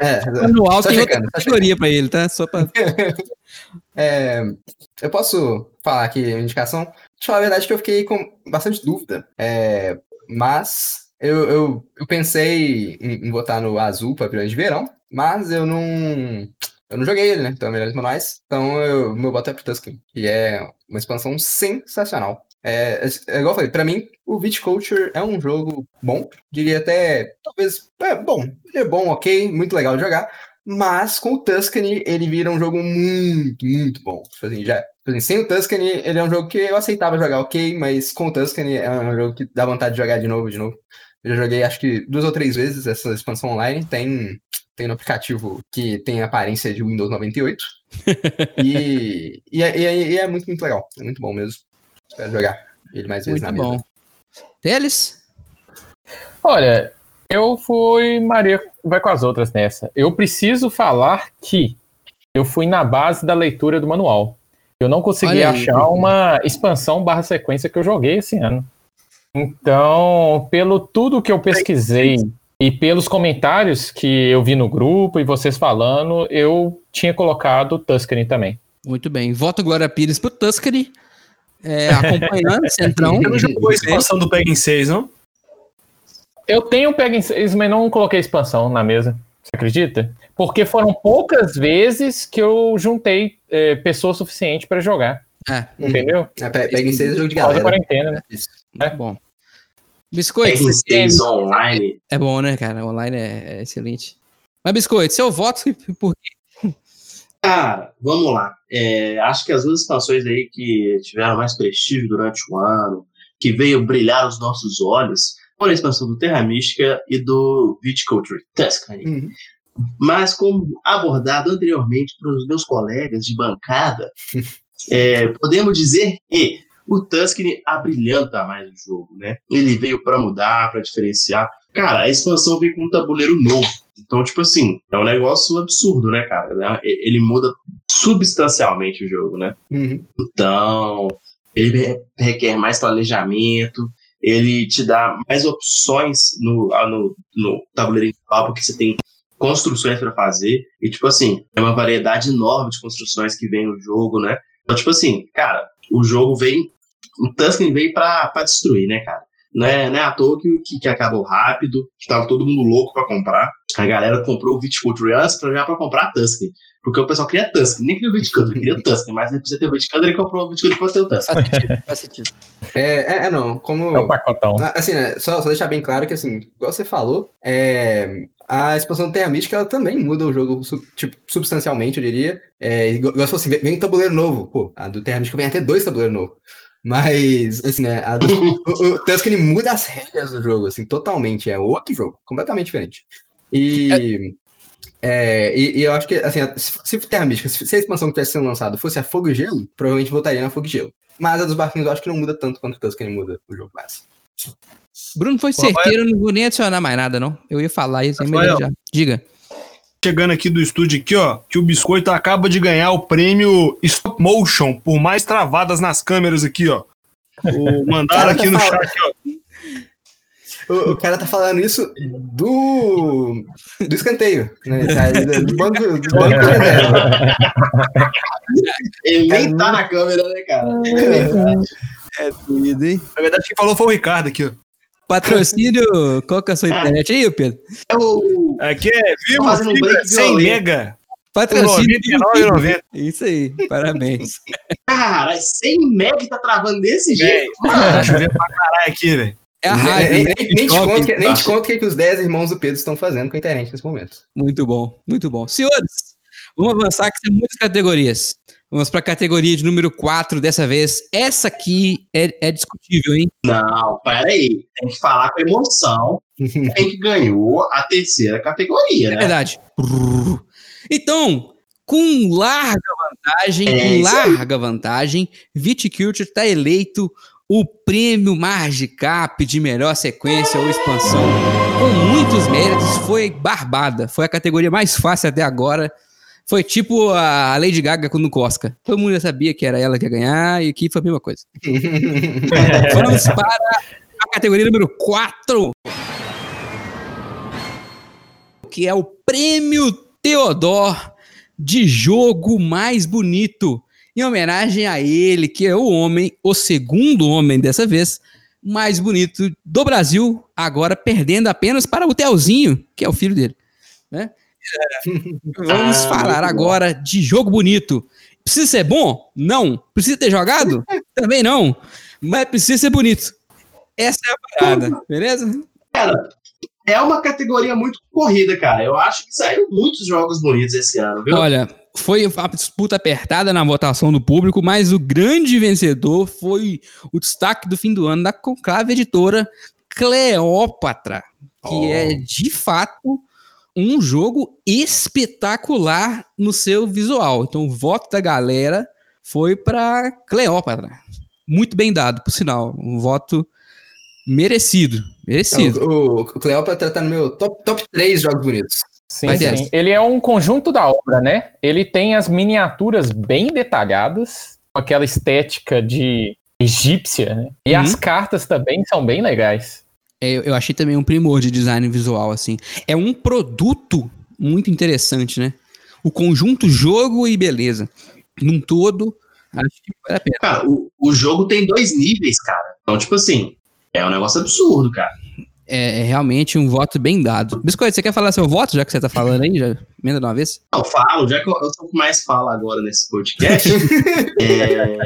É,
manual tem checando, outra categoria pra ele, tá? Só pra...
é, eu posso falar aqui a indicação? Deixa eu falar a verdade que eu fiquei com bastante dúvida. É, mas eu, eu, eu pensei em, em botar no azul para vilões de verão, mas eu não. Eu não joguei ele, né? Então, melhores manuais. Então, eu, meu voto é pro Tusken, que é uma expansão sensacional. É, é, é igual eu falei, pra mim, o Viticulture é um jogo bom. Diria até, talvez, é bom. Ele é bom, ok, muito legal de jogar. Mas com o Tuscany, ele vira um jogo muito, muito bom. Tipo assim, já, tipo assim, sem o Tuscany, ele é um jogo que eu aceitava jogar ok, mas com o Tuscany é um jogo que dá vontade de jogar de novo, de novo. Eu já joguei acho que duas ou três vezes essa expansão online. Tem, tem no aplicativo que tem a aparência de Windows 98. e, e, é, e, é, e, é, muito, muito legal. É muito bom mesmo. Espero jogar ele mais vezes muito na bom.
Teles?
Olha, eu fui Maria vai com as outras nessa. Eu preciso falar que eu fui na base da leitura do manual. Eu não consegui achar uma expansão barra sequência que eu joguei esse ano. Então, pelo tudo que eu pesquisei e pelos comentários que eu vi no grupo e vocês falando, eu tinha colocado Tuscany também.
Muito bem. Voto Glória Pires pro Tuscany. É, acompanhando, Centrão.
Você não jogou a expansão do Peg 6, não?
Eu tenho Peg 6, mas não coloquei expansão na mesa. Você acredita? Porque foram poucas vezes que eu juntei é, pessoa suficiente para jogar.
É.
Entendeu?
É, Peg 6 é jogo de galera.
quarentena, né?
Isso. É bom. Biscoito.
Peg 6 online.
É bom, né, cara? Online é, é excelente. Mas, Biscoito, seu voto por quê?
Cara, vamos lá. É, acho que as duas expansões aí que tiveram mais prestígio durante o ano, que veio brilhar os nossos olhos, foram a expansão do Terra Mística e do Viticulture Tuscany. Uhum. Mas, como abordado anteriormente pelos meus colegas de bancada, é, podemos dizer que o Tuscany abrilhanta mais o jogo, né? Ele veio para mudar, para diferenciar. Cara, a expansão veio com um tabuleiro novo. Então, tipo assim, é um negócio absurdo, né, cara? Ele muda substancialmente o jogo, né? Uhum. Então, ele requer mais planejamento, ele te dá mais opções no, no, no tabuleiro individual, porque você tem construções para fazer. E, tipo assim, é uma variedade enorme de construções que vem no jogo, né? Então, tipo assim, cara, o jogo vem. O Tusken veio pra, pra destruir, né, cara? Não é, não é à toa que, que, que acabou rápido, que tava todo mundo louco para comprar. A galera comprou o Viticulture antes pra, já pra comprar a Tusken. Porque o pessoal queria Tusken, nem queria o Viticulture, queria Tusken, mas precisa ter o Viticulture, ele comprou o Viticulture pra ter o Tusken.
Faz sentido, É, é, é, não, como...
É o pacotão.
Ah, assim, né, só, só deixar bem claro que, assim, igual você falou, é, a expansão Terra Mística ela também muda o jogo tipo, substancialmente, eu diria. É, igual se fosse, vem um tabuleiro novo. Pô, a do Terra Mística vem até dois tabuleiros novos. Mas, assim, né, a do, o, o Tusken muda as regras do jogo, assim, totalmente. É outro jogo, completamente diferente. E, é, e, e, eu acho que, assim, se, se Terra Mística, se, se a expansão que tivesse sendo lançada fosse a Fogo e Gelo, provavelmente voltaria na Fogo e Gelo. Mas a dos barquinhos eu acho que não muda tanto quanto o Tusken muda o jogo base.
Bruno foi certeiro, não vou nem adicionar mais nada, não. Eu ia falar isso, mas já. Diga.
Chegando aqui do estúdio aqui, ó, que o Biscoito acaba de ganhar o prêmio Stop Motion por mais travadas nas câmeras aqui, ó. O, mandaram aqui no chat, ó.
O, o, cara tá falando isso do, do escanteio, né? Tá do banco, do banco
Ele nem tá na câmera, né, cara?
É, é doido, hein? Na verdade, quem falou foi o Ricardo aqui, ó.
Patrocínio, qual que é a sua internet aí, Pedro?
É o... Aqui é Vivo Fibra 100 mega.
Patrocínio. 99,90. Isso aí, parabéns.
Cara, 100 mega tá travando desse jeito.
Tá chovendo pra caralho aqui, velho.
É a raiva. Nem, nem, nem, te conto, que, nem te conto o que, que os 10 irmãos do Pedro estão fazendo com a internet nesse momento.
Muito bom, muito bom. Senhores, vamos avançar que tem muitas categorias. Vamos para a categoria de número 4 dessa vez. Essa aqui é, é discutível, hein?
Não, peraí. Tem que falar com emoção. Quem que ganhou a terceira categoria, né?
É verdade. Então, com larga vantagem, é com larga vantagem, Viticulture está eleito o prêmio Margicap de melhor sequência ou expansão, com muitos méritos, foi Barbada. Foi a categoria mais fácil até agora. Foi tipo a Lady Gaga com o Cosca. Todo mundo já sabia que era ela que ia ganhar e aqui foi a mesma coisa. Vamos para a categoria número 4, que é o Prêmio Teodor de jogo mais bonito em homenagem a ele, que é o homem, o segundo homem dessa vez, mais bonito do Brasil, agora perdendo apenas para o Telzinho, que é o filho dele. Né? É, vamos ah, falar agora de jogo bonito. Precisa ser bom? Não. Precisa ter jogado? Também não. Mas precisa ser bonito. Essa é a parada, beleza?
Cara, é uma categoria muito corrida, cara. Eu acho que saíram muitos jogos bonitos esse ano, viu?
Olha, foi uma disputa apertada na votação do público, mas o grande vencedor foi o destaque do fim do ano da Conclave Editora Cleópatra, que oh. é de fato um jogo espetacular no seu visual. Então o voto da galera foi para Cleópatra. Muito bem dado, por sinal. Um voto merecido. Merecido.
o, o Cleópatra tá no meu top, top 3 jogos bonitos.
Sim, sim. Ele é um conjunto da obra, né? Ele tem as miniaturas bem detalhadas, com aquela estética de egípcia, né? E uhum. as cartas também são bem legais.
É, eu achei também um primor de design visual, assim. É um produto muito interessante, né? O conjunto jogo e beleza. Num todo, acho que
vale a pena. Cara, o, o jogo tem dois níveis, cara. Então, tipo assim, é um negócio absurdo, cara
é, é, realmente um voto bem dado. Biscoito, você quer falar seu voto, já que você tá falando aí? Já emenda de uma vez?
Eu falo, já que eu, eu sou o que mais falo agora nesse podcast. é,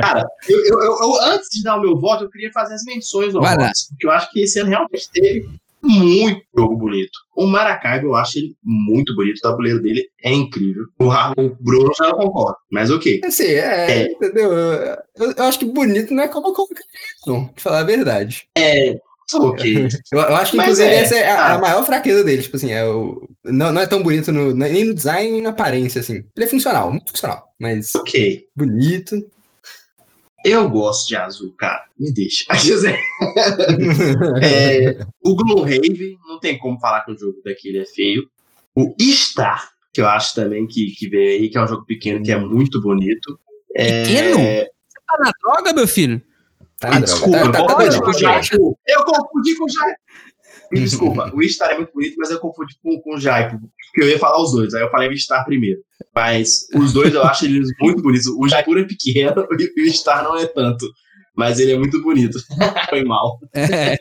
cara, eu, eu, eu, antes de dar o meu voto, eu queria fazer as menções votos, porque eu acho que esse ano realmente teve muito jogo bonito. O Maracaibo, eu acho ele muito bonito, o tabuleiro dele é incrível. O, o Bruno já não concorda, mas ok.
Assim, é, é. entendeu? Eu, eu, acho que bonito não é como qualquer não, pra falar a verdade.
É, Ok.
Eu, eu, acho que, Mas inclusive, é, essa é a, a, maior fraqueza dele. Tipo assim, é o, não, não é tão bonito no, nem no design nem na aparência, assim. Ele é funcional, muito funcional. Mas.
Ok.
Bonito.
Eu gosto de azul, cara. Me deixa. é, o Gloomhaven, não tem como falar que o jogo daquele é feio. O Star, que eu acho também que, que veio aí, que é um jogo pequeno, que é muito bonito.
É... Pequeno? Você tá na droga, meu filho?
Ah, desculpa, tá, tá, tá, eu confundi com o Jaipo. Me desculpa, o Ishtar é muito bonito, mas eu confundi com, com o Jaipo, porque eu ia falar os dois, aí eu falei o Ishtar primeiro. Mas os dois eu acho eles muito bonitos. O Jaipur é pequeno e o Ishtar não é tanto, mas ele é muito bonito. Foi mal. É.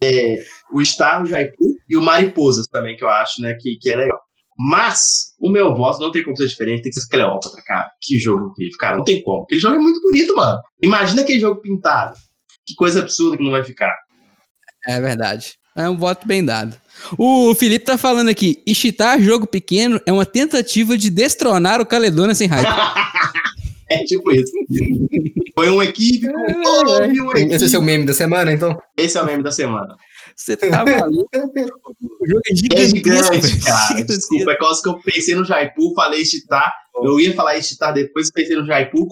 É, o Star, o Jaipur e o Mariposas também, que eu acho, né, que, que é legal. Mas o meu voto não tem como ser diferente, tem que ser Cleópatra, cara. Que jogo incrível, cara. Não tem como. Aquele jogo é muito bonito, mano. Imagina aquele jogo pintado. Que coisa absurda que não vai ficar.
É verdade. É um voto bem dado. O Felipe tá falando aqui: Ishitar jogo pequeno é uma tentativa de destronar o Caledônia sem raiva.
é tipo isso. Foi um equívoco.
É, é. Esse é o meme da semana, então?
Esse é o meme da semana.
Você tá maluco?
o jogo é gigante, é gigante cara. Desculpa, é causa que eu pensei no Jaipur, falei Chitar. Eu ia falar Chitar depois, pensei no Jaipur,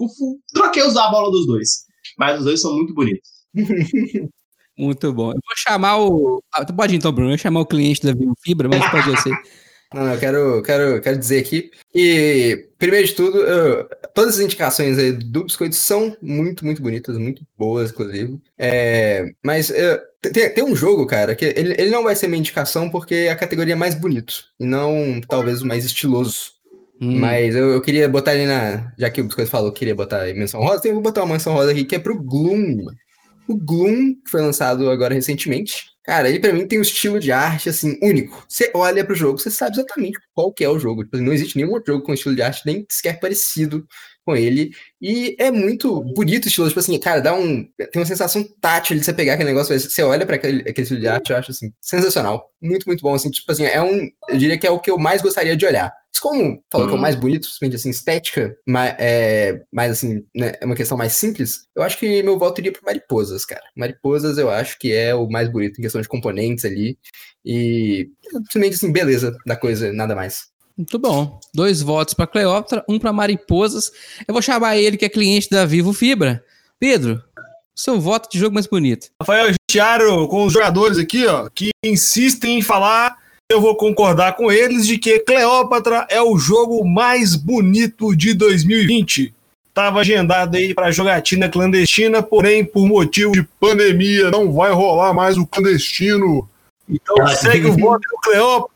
troquei usar a bola dos dois. Mas os dois são muito bonitos.
Muito bom. Eu vou chamar o. Ah, tu pode então, Bruno, eu vou chamar o cliente da Vivo Fibra, mas pode ser.
Não, eu quero, quero, quero dizer aqui que, primeiro de tudo, eu, todas as indicações aí do Biscoito são muito, muito bonitas, muito boas, inclusive. É, mas eu, tem, tem, um jogo, cara, que ele, ele não vai ser minha indicação porque é a categoria mais bonito, e não talvez o mais estiloso. Hum. Mas eu, eu, queria botar ele na. Já que o Biscoito falou que queria botar menção rosa, então eu vou botar uma menção rosa aqui que é pro Gloom. O Gloom, que foi lançado agora recentemente. Cara, ele pra mim tem um estilo de arte, assim, único. Você olha pro jogo, você sabe exatamente qual que é o jogo. Tipo, não existe nenhum outro jogo com estilo de arte nem sequer parecido com ele. E é muito bonito o estilo, tipo assim, cara, dá um. Tem uma sensação tátil de você pegar aquele negócio, você olha para aquele, aquele estilo de arte, eu acho assim, sensacional. Muito, muito bom. Assim, tipo assim, é um. Eu diria que é o que eu mais gostaria de olhar. Mas como falou uhum. que é o uhum. mais bonito, simplesmente assim, estética, mas, é, mas assim, né, é uma questão mais simples, eu acho que meu voto iria para Mariposas, cara. Mariposas eu acho que é o mais bonito em questão de componentes ali. E simplesmente assim, beleza da coisa, nada mais.
Muito bom. Dois votos para Cleópatra, um para Mariposas. Eu vou chamar ele, que é cliente da Vivo Fibra. Pedro, seu voto de jogo mais bonito.
Rafael Tiaro, com os jogadores aqui, ó, que insistem em falar, eu vou concordar com eles de que Cleópatra é o jogo mais bonito de 2020. Tava agendado aí para jogatina clandestina, porém, por motivo de pandemia, não vai rolar mais o clandestino. Então segue o voto do Cleópatra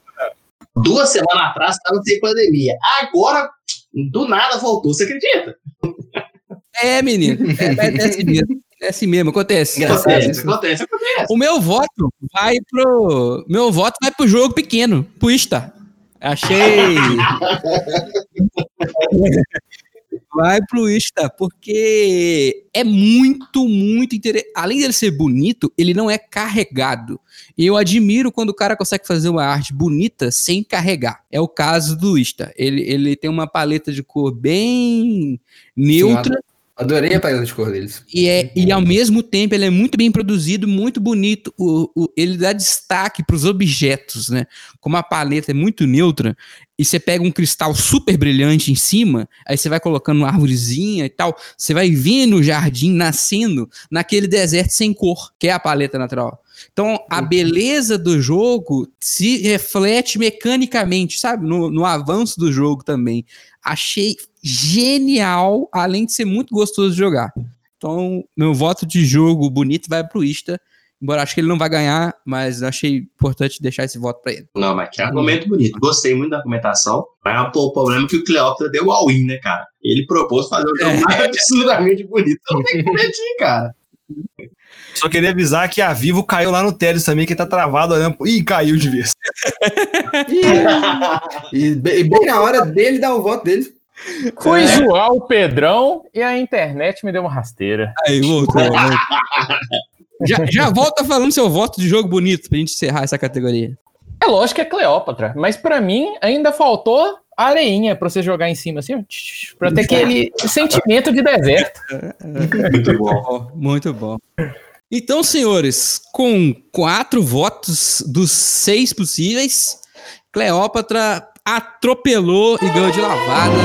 duas semanas atrás estava sem pandemia. Agora, do nada voltou, você acredita?
É, menino. É, é, é assim mesmo. É assim mesmo, acontece.
Acontece, acontece, acontece.
O meu voto vai pro. Meu voto vai pro jogo pequeno, pro Ista. Achei. vai pro Insta, porque é muito, muito interessante. Além dele ser bonito, ele não é carregado. E eu admiro quando o cara consegue fazer uma arte bonita sem carregar. É o caso do Insta. Ele, ele tem uma paleta de cor bem neutra. Sim,
Adorei a paleta de cor deles.
E, é, e ao mesmo tempo ele é muito bem produzido, muito bonito. O, o ele dá destaque para os objetos, né? Como a paleta é muito neutra, e você pega um cristal super brilhante em cima, aí você vai colocando uma árvorezinha e tal, você vai vendo o jardim nascendo naquele deserto sem cor, que é a paleta natural. Então, a uhum. beleza do jogo se reflete mecanicamente, sabe? No, no avanço do jogo também. Achei genial, além de ser muito gostoso de jogar. Então, meu voto de jogo bonito vai pro Ista. Embora acho que ele não vai ganhar, mas achei importante deixar esse voto para ele.
Não, mas que argumento bonito. Gostei muito da argumentação. Mas o problema é que o Cleópatra deu all-in, né, cara? Ele propôs fazer um jogo é. mais absurdamente bonito. Não tem que competir, cara.
Só queria avisar que a Vivo caiu lá no Teles também, que tá travado olhando. Ih, caiu de vez.
e, bem na hora dele dar o voto dele.
Fui é. zoar o Pedrão e a internet me deu uma rasteira. Aí, voltou.
já, já volta falando seu voto de jogo bonito pra gente encerrar essa categoria.
É lógico que é Cleópatra, mas para mim ainda faltou areinha para você jogar em cima, assim, para ter aquele sentimento de deserto.
Muito bom, muito bom. Então, senhores, com quatro votos dos seis possíveis, Cleópatra atropelou e ganhou de lavada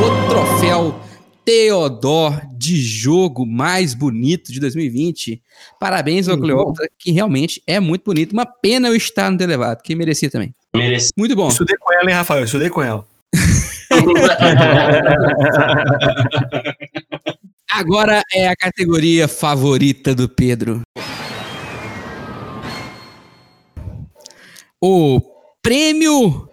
o troféu Teodor de jogo mais bonito de 2020. Parabéns ao Cleópatra, que realmente é muito bonito. Uma pena eu estar no elevado, que merecia também.
Mereci.
Muito bom.
Estudei com ela, hein, Rafael? Estudei com ela.
Agora é a categoria favorita do Pedro. O prêmio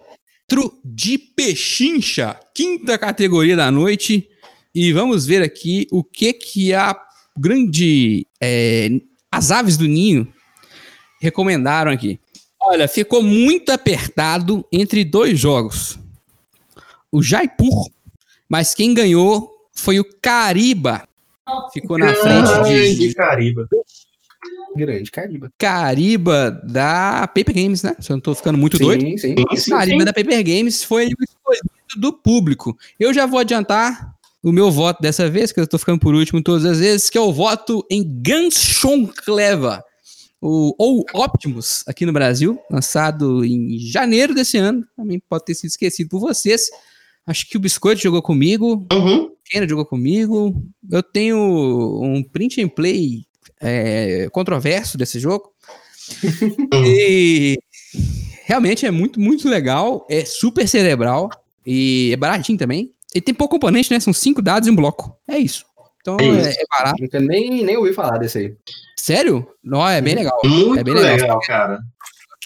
de Pechincha, quinta categoria da noite. E vamos ver aqui o que que a grande é, as aves do ninho recomendaram aqui. Olha, ficou muito apertado entre dois jogos. O Jaipur, mas quem ganhou foi o Cariba. Ficou na frente
de, de Cariba.
Grande Cariba.
Cariba da Paper Games, né? Se eu não tô ficando muito sim, doido. Sim, sim, Cariba sim. da Paper Games foi o escolhido do público. Eu já vou adiantar o meu voto dessa vez, que eu tô ficando por último todas as vezes, que é o voto em Ganchon Cleva. O, ou Optimus, aqui no Brasil, lançado em janeiro desse ano. Também pode ter sido esquecido por vocês. Acho que o Biscoito jogou comigo.
Uhum.
Kena jogou comigo. Eu tenho um print and play é, controverso desse jogo. e realmente é muito, muito legal. É super cerebral. E é baratinho também. E tem pouco componente, né? São cinco dados e um bloco. É isso. Então é, é, é barato.
Nunca nem, nem ouvi falar desse aí.
Sério? Não, é bem legal.
Muito
é bem
legal, legal cara.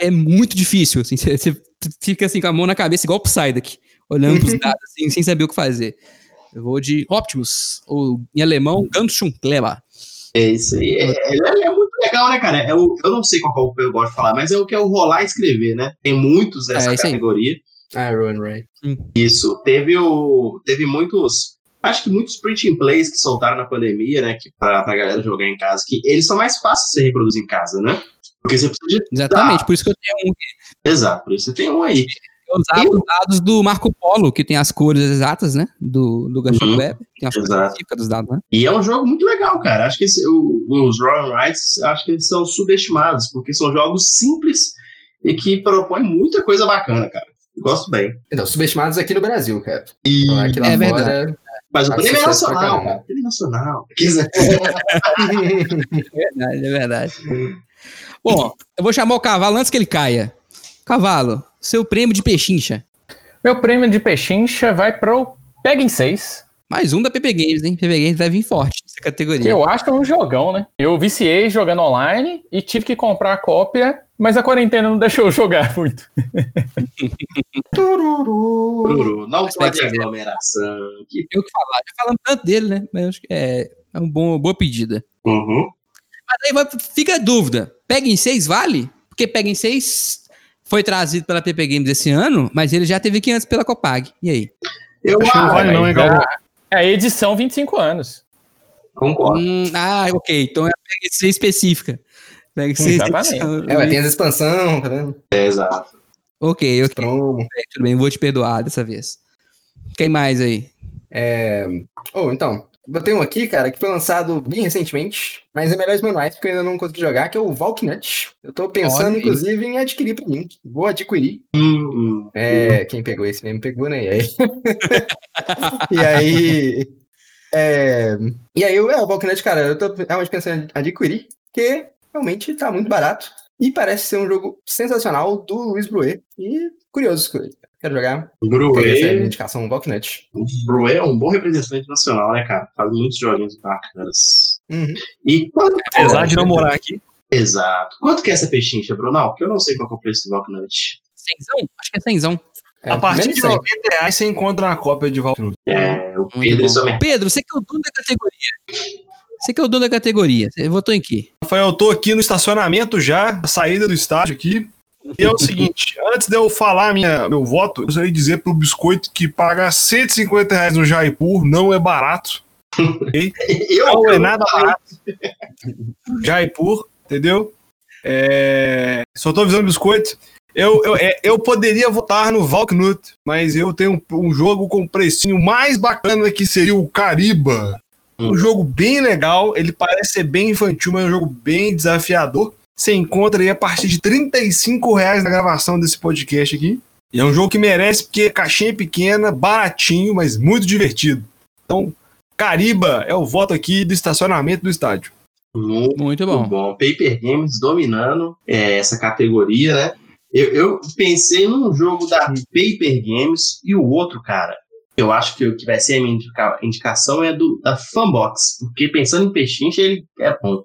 É muito difícil, assim. Você fica assim com a mão na cabeça, igual o Psyduck, olhando pros dados, assim, sem saber o que fazer. Eu vou de Optimus, ou em alemão, Ganschunkleba.
É isso aí. É, é, é, muito legal, né, cara? É o, eu não sei qual que eu gosto de falar, mas é o que é o rolar e escrever, né? Tem muitos dessa é, categoria.
Ah, Run Ray.
Isso. Teve, o, teve muitos. Acho que muitos print and plays que soltaram na pandemia, né? Que pra, pra galera jogar em casa, que eles são mais fáceis de ser reproduzidos em casa, né? Porque você precisa de.
Exatamente, por isso que eu tenho um.
Exato, por isso você tem um aí
usar os dados do Marco Polo, que tem as cores exatas, né? Do, do Gancho uhum. Web. Tem as cores dos dados, né?
E é um jogo muito legal, cara. Acho que esse, o, os Royal Rights, acho que eles são subestimados, porque são jogos simples e que propõem muita coisa bacana, cara. Gosto bem.
Então, subestimados aqui no Brasil, cara.
E...
Então, aqui lá é fora, verdade.
Mas o prêmio é nacional, cara. Prêmio nacional.
é verdade, é verdade. Bom, eu vou chamar o cavalo antes que ele caia. Cavalo, seu prêmio de pechincha.
Meu prêmio de pechincha vai pro Pega em 6.
Mais um da PP Games, hein? PP Games vai vir forte nessa categoria.
Eu acho que é um jogão, né? Eu viciei jogando online e tive que comprar a cópia, mas a quarentena não deixou eu jogar muito.
Tururu. Tururu. Não pode aglomeração.
Eu que falar, já falando tanto dele, né? Mas acho que é, é uma boa, boa pedida.
Uhum.
Mas aí vai, fica a dúvida: pega em 6 vale? Porque pega em 6 foi trazido pela PP Games esse ano, mas ele já teve aqui antes pela Copag. E aí?
Eu acho que não vale não, hein,
Galvão? É a edição 25 anos.
Concordo.
Hum, ah, ok. Então é a PGC específica. PGC
Exatamente. É, mas tem as expansão, tá vendo?
É, exato.
Ok, ok. É, tudo bem, vou te perdoar dessa vez. Quem mais aí?
É... Oh, então, eu tenho um aqui, cara, que foi lançado bem recentemente, mas é melhores manuais porque eu ainda não consegui jogar, que é o Valknut. Eu tô pensando, Olha inclusive, em adquirir pra mim. Vou adquirir.
Hum,
é, quem pegou esse mesmo pegou, né? E aí. e aí. É... E aí, é, o Valknut, cara, eu tô realmente pensando em adquirir, porque realmente tá muito barato. E parece ser um jogo sensacional do Luiz Bruet. E curioso com ele. Quero jogar. Essa indicação Valknut.
O Bruet é um bom representante nacional, né, cara? Faz muitos joguinhos bacanas.
Uhum.
E quanto.
Apesar de não morar aqui.
Exato. Quanto que é essa pechincha, Brunal? Porque eu não sei qual é o preço do Valknut.
Cenzão? Acho que é cenzão.
É, a partir de 90 reais você encontra uma cópia de Valknut.
É, o Pedro só
Pedro, você que é o dono da categoria. Você que é o dono da categoria. Você votou em quê?
Rafael, eu tô aqui no estacionamento já, saída do estádio aqui. E é o seguinte, antes de eu falar minha, meu voto, eu gostaria de dizer pro Biscoito que pagar 150 reais no Jaipur não é barato. Okay? não é nada barato. Jaipur, entendeu? É... Só tô avisando o Biscoito. Eu, eu, é, eu poderia votar no Valknut, mas eu tenho um, um jogo com precinho mais bacana que seria o Cariba. Um jogo bem legal, ele parece ser bem infantil, mas é um jogo bem desafiador. Você encontra aí a partir de 35 reais na gravação desse podcast aqui. E é um jogo que merece, porque a caixinha é pequena, baratinho, mas muito divertido. Então, Cariba é o voto aqui do estacionamento do estádio.
Muito, muito bom. bom. Paper Games dominando é, essa categoria, né? Eu, eu, pensei num jogo da Paper Games e o outro, cara, Eu acho que o que vai ser a minha indica indicação é do da Fanbox, porque pensando em pechincha, ele é bom.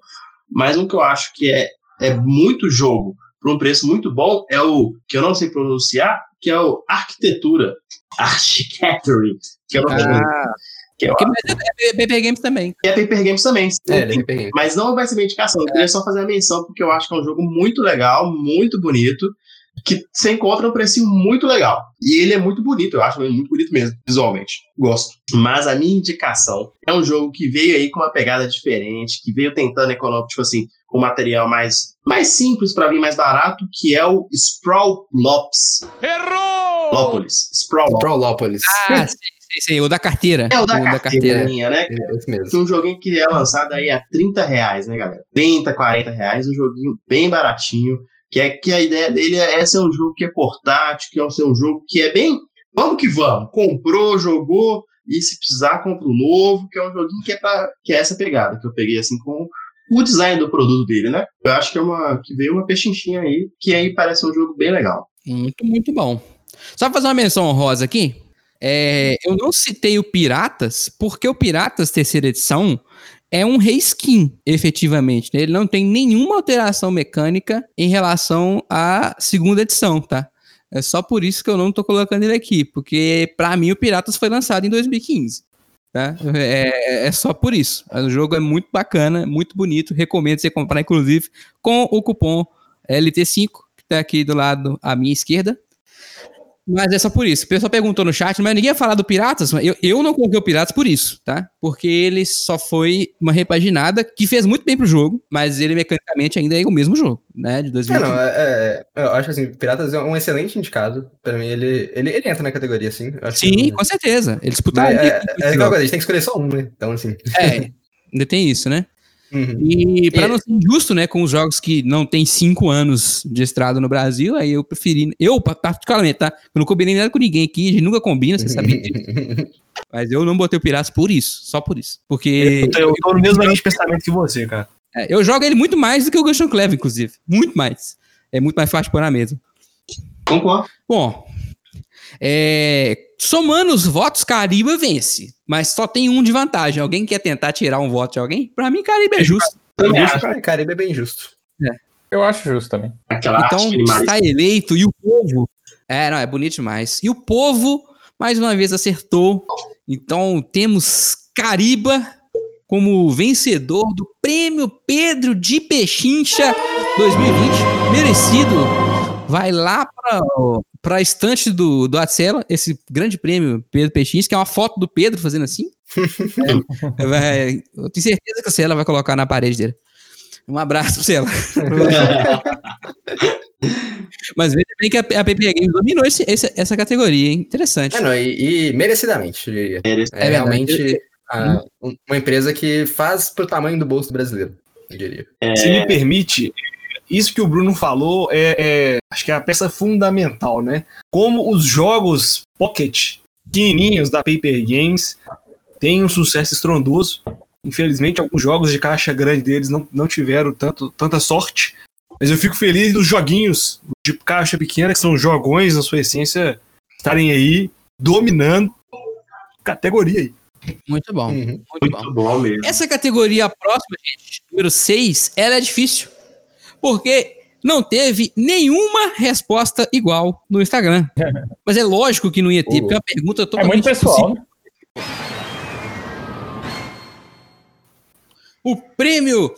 Mas um que eu acho que é, é muito jogo por um preço muito bom é o que eu não sei pronunciar, que é o Arquitetura, Architecture, que eu não ah.
Que eu é, é Paper Games também.
É Paper Games também. É, é Paper Games. Mas não vai ser minha indicação. Eu queria só fazer a menção, porque eu acho que é um jogo muito legal, muito bonito, que você encontra um precinho muito legal. E ele é muito bonito, eu acho ele muito bonito mesmo, visualmente. Gosto. Mas a minha indicação é um jogo que veio aí com uma pegada diferente, que veio tentando economizar, tipo assim, com material mais, mais simples para vir mais barato, que é o Sprawl Lops. Errou! Lópolis.
Sprawl Lópolis.
Ah, sim. Sim, o da carteira.
É o da, o carteira, da carteira. né? É esse mesmo. Um joguinho que é lançado aí a 30 reais, né, galera? 30, 40 reais, um joguinho bem baratinho. Que é que a ideia dele é ser um jogo que é portátil, que é um jogo que é bem. Vamos que vamos. Comprou, jogou, e se precisar, compra um novo, que é um joguinho que é, pra, que é essa pegada que eu peguei assim com o design do produto dele, né? Eu acho que é uma que veio uma pechinchinha aí, que aí parece um jogo bem legal.
Muito, muito bom. Só fazer uma menção honrosa aqui, é, eu não citei o Piratas, porque o Piratas terceira edição é um reskin, efetivamente. Né? Ele não tem nenhuma alteração mecânica em relação à segunda edição, tá? É só por isso que eu não tô colocando ele aqui, porque para mim o Piratas foi lançado em 2015. Tá? É, é, só por isso. O jogo é muito bacana, muito bonito. Recomendo você comprar, inclusive, com o cupom LT5, que tá aqui do lado à minha esquerda. Mas é só por isso. O pessoal perguntou no chat, mas ninguém ia falar do Piratas. Eu, eu não coloquei o Piratas por isso, tá? Porque ele só foi uma repaginada que fez muito bem pro jogo, mas ele mecanicamente ainda é o mesmo jogo, né? De 2020. É, não,
é, é, eu acho assim, Piratas é um excelente indicado. Pra mim, ele, ele, ele entra na categoria, sim.
Sim, que... com certeza. Ele disputar.
É, é, é, é a gente tem que escolher só um, né? Então, assim.
É, ainda tem isso, né? Uhum. E para não ser injusto, né, com os jogos que não tem cinco anos de estrada no Brasil, aí eu preferi, eu particularmente, tá? Eu não combinei nada com ninguém aqui, a gente nunca combina, você sabe disso. Mas eu não botei o Piratas por isso, só por isso. Porque.
Eu, eu tô no mesmo linha de pensamento que você, cara.
É, eu jogo ele muito mais do que o Guston Clever, inclusive. Muito mais. É muito mais fácil pôr na mesa.
Concordo.
Bom, é, somando os votos, Cariba vence. Mas só tem um de vantagem. Alguém quer tentar tirar um voto de alguém? Pra mim, Caribe é justo.
Também Caribe é bem justo.
É. Eu acho justo também.
Aquela então, está eleito e o povo. É, não, é bonito demais. E o povo, mais uma vez, acertou. Então, temos Cariba como vencedor do Prêmio Pedro de Pechincha 2020. Merecido vai lá para a estante do, do Atsela, esse grande prêmio Pedro Peixins, que é uma foto do Pedro fazendo assim. é, vai, eu tenho certeza que a Cela vai colocar na parede dele. Um abraço, Cela. Mas veja bem que a, a PP Games dominou esse, esse, essa categoria, hein? Interessante.
É, não, e, e, merecidamente, eu diria. É, é realmente a, uma empresa que faz pro tamanho do bolso brasileiro, eu diria.
É... Se me permite, isso que o Bruno falou é, é, acho que é a peça fundamental, né? Como os jogos Pocket pequenininhos da Paper Games têm um sucesso estrondoso. Infelizmente, alguns jogos de caixa grande deles não, não tiveram tanto, tanta sorte. Mas eu fico feliz dos joguinhos de caixa pequena, que são jogões na sua essência, estarem aí dominando categoria aí.
Muito bom. Uhum. Muito, muito bom. bom mesmo. Essa categoria próxima, gente, número 6, ela é difícil porque não teve nenhuma resposta igual no Instagram. Mas é lógico que não ia ter, porque é uma pergunta totalmente
É muito pessoal.
O prêmio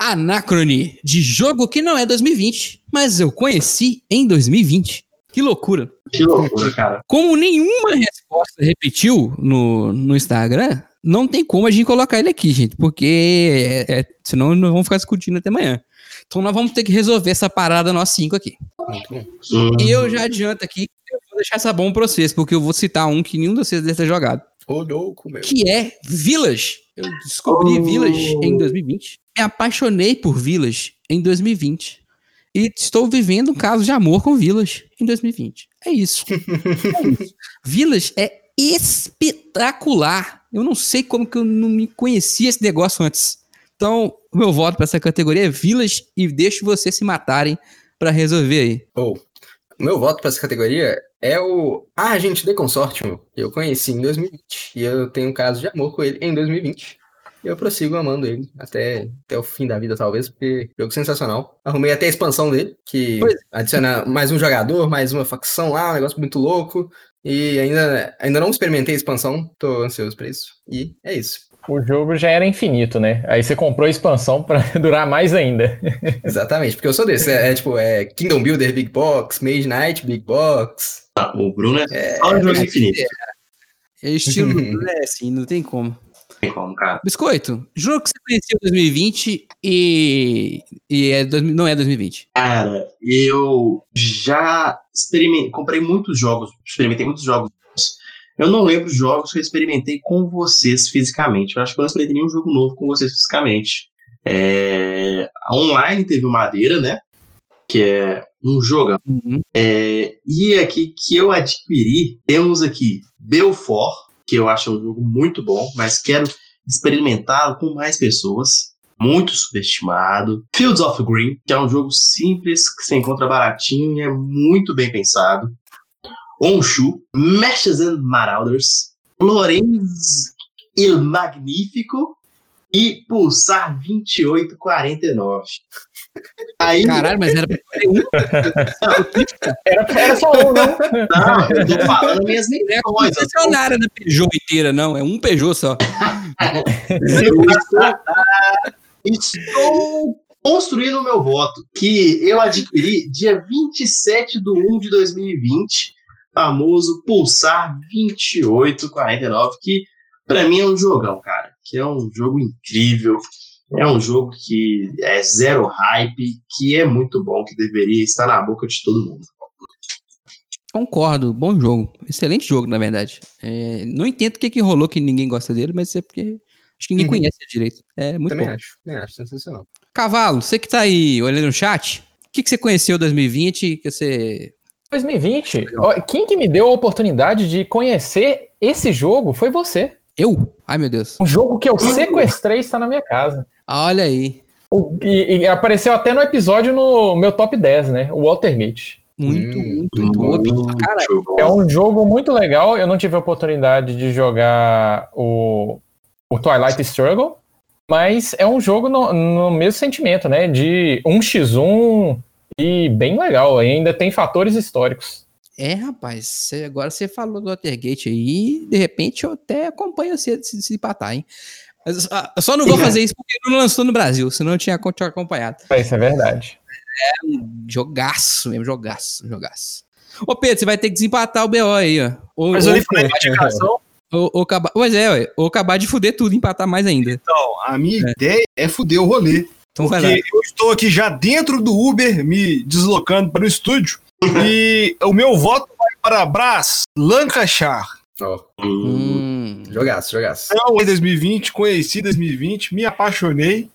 Anacrone de jogo que não é 2020, mas eu conheci em 2020. Que loucura.
Que loucura, cara.
Como nenhuma resposta repetiu no, no Instagram, não tem como a gente colocar ele aqui, gente, porque é, é, senão nós vamos ficar discutindo até amanhã. Então nós vamos ter que resolver essa parada nós cinco aqui. E eu já adianto aqui, eu vou deixar essa bom pra vocês, porque eu vou citar um que nenhum de vocês deve ter jogado.
Ô, louco, meu.
Que é Village. Eu descobri oh. Village em 2020. Me apaixonei por Village em 2020. E estou vivendo um caso de amor com Village em 2020. É isso. é isso. Village é espetacular. Eu não sei como que eu não me conhecia esse negócio antes. Então, o meu voto para essa categoria é Vilas e deixo vocês se matarem para resolver aí.
Oh, o meu voto para essa categoria é o Agente de Consortium. Eu conheci em 2020 e eu tenho um caso de amor com ele em 2020. E eu prossigo amando ele até, até o fim da vida, talvez, porque jogo sensacional. Arrumei até a expansão dele, que pois. adiciona mais um jogador, mais uma facção lá, um negócio muito louco. E ainda, ainda não experimentei a expansão, tô ansioso pra isso. E é isso.
O jogo já era infinito, né? Aí você comprou a expansão para durar mais ainda.
Exatamente, porque eu sou desse. É, é, tipo, é Kingdom Builder Big Box, Mage Knight Big Box.
Ah, o Bruno é, é só um jogo infinito.
É, é estilo, é assim, não tem como.
Não tem como, cara.
Biscoito, jogo que você conheceu em 2020 e, e é, não é 2020.
Cara, eu já experimentei, comprei muitos jogos, experimentei muitos jogos eu não lembro jogos que eu experimentei com vocês fisicamente. Eu acho que eu não experimentei nenhum jogo novo com vocês fisicamente. É... Online teve o Madeira, né? Que é um jogo. Uhum. É... E aqui que eu adquiri, temos aqui Belfort, que eu acho um jogo muito bom, mas quero experimentá-lo com mais pessoas. Muito subestimado. Fields of Green, que é um jogo simples, que se encontra baratinho e é muito bem pensado. Onshu, Meshes and Marauders, Lorenz Il Magnífico e Pulsar 2849.
Aí, Caralho, mas era pra ter um.
era, era só um, não?
Não, eu tô falando minhas menções.
Não é concessionária da Peugeot inteira, não. É um Peugeot só.
estou construindo o meu voto, que eu adquiri dia 27 de 1 de 2020 famoso Pulsar 2849, que para mim é um jogão, cara. Que é um jogo incrível. É um jogo que é zero hype, que é muito bom, que deveria estar na boca de todo mundo.
Concordo, bom jogo. Excelente jogo, na verdade. É, não entendo o que, que rolou que ninguém gosta dele, mas é porque acho que ninguém uhum. conhece direito. É muito
Também
bom.
acho, também acho sensacional.
Cavalo, você que tá aí olhando no chat, o que, que você conheceu em 2020 que você
2020, quem que me deu a oportunidade de conhecer esse jogo foi você.
Eu? Ai, meu Deus.
Um jogo que eu sequestrei está na minha casa.
Olha aí.
O, e, e, apareceu até no episódio no meu top 10, né? O Watergate.
Muito, hum, muito, muito. muito.
Cara, é um jogo muito legal. Eu não tive a oportunidade de jogar o, o Twilight Struggle, mas é um jogo no, no mesmo sentimento, né? De 1x1 e bem legal, ainda tem fatores históricos.
É, rapaz, cê, agora você falou do Watergate aí, de repente eu até acompanho você se, se empatar, hein? Mas ah, eu só não vou fazer isso porque não lançou no Brasil, senão eu tinha, tinha acompanhado.
Isso é verdade.
É um jogaço mesmo, jogaço, jogaço. Ô Pedro, você vai ter que desempatar o BO aí, ó. Ou,
Mas ou, eu falei indicação.
Ou, ou, acabar, pois é, ou acabar de fuder tudo, empatar mais ainda.
Então, a minha é. ideia é fuder o rolê. Então porque eu estou aqui já dentro do Uber, me deslocando para o estúdio. e o meu voto vai para Brás Lancashire.
Oh. Hum. Jogaço, jogaço.
Eu, em 2020, conheci 2020, me apaixonei.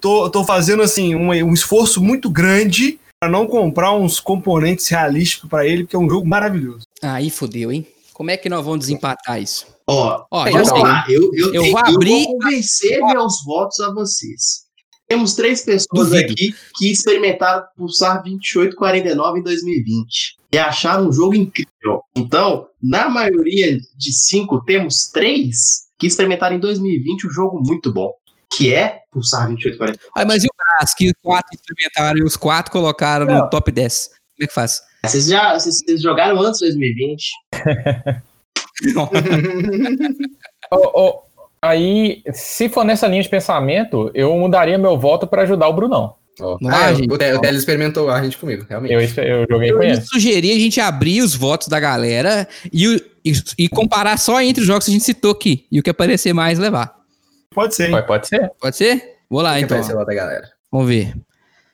Tô, tô fazendo assim um, um esforço muito grande para não comprar uns componentes realísticos para ele, porque é um jogo maravilhoso.
Aí fodeu, hein? Como é que nós vamos desempatar isso?
Ó, Ó já sei. Eu, eu, eu, vou abrir. Eu vou convencer meus votos a vocês. Temos três pessoas Duvido. aqui que experimentaram Pulsar 2849 em 2020 e acharam um jogo incrível. Então, na maioria de cinco, temos três que experimentaram em 2020 um jogo muito bom, que é Pulsar 2849.
Ah, mas e o Brás, que os quatro experimentaram e os quatro colocaram Não. no top 10? Como é que faz?
Vocês já vocês, vocês jogaram antes de 2020?
oh, oh, Aí, se for nessa linha de pensamento, eu mudaria meu voto para ajudar o Brunão.
Oh. Ah, ah gente, o Délio experimentou a gente comigo, realmente.
Eu, eu joguei eu com ele.
sugeri a gente abrir os votos da galera e, e, e, comparar só entre os jogos que a gente citou aqui. E o que aparecer mais levar.
Pode ser.
Pode, pode ser.
Pode ser? Vou lá,
o
então.
Aparecer lá da galera.
Vamos ver.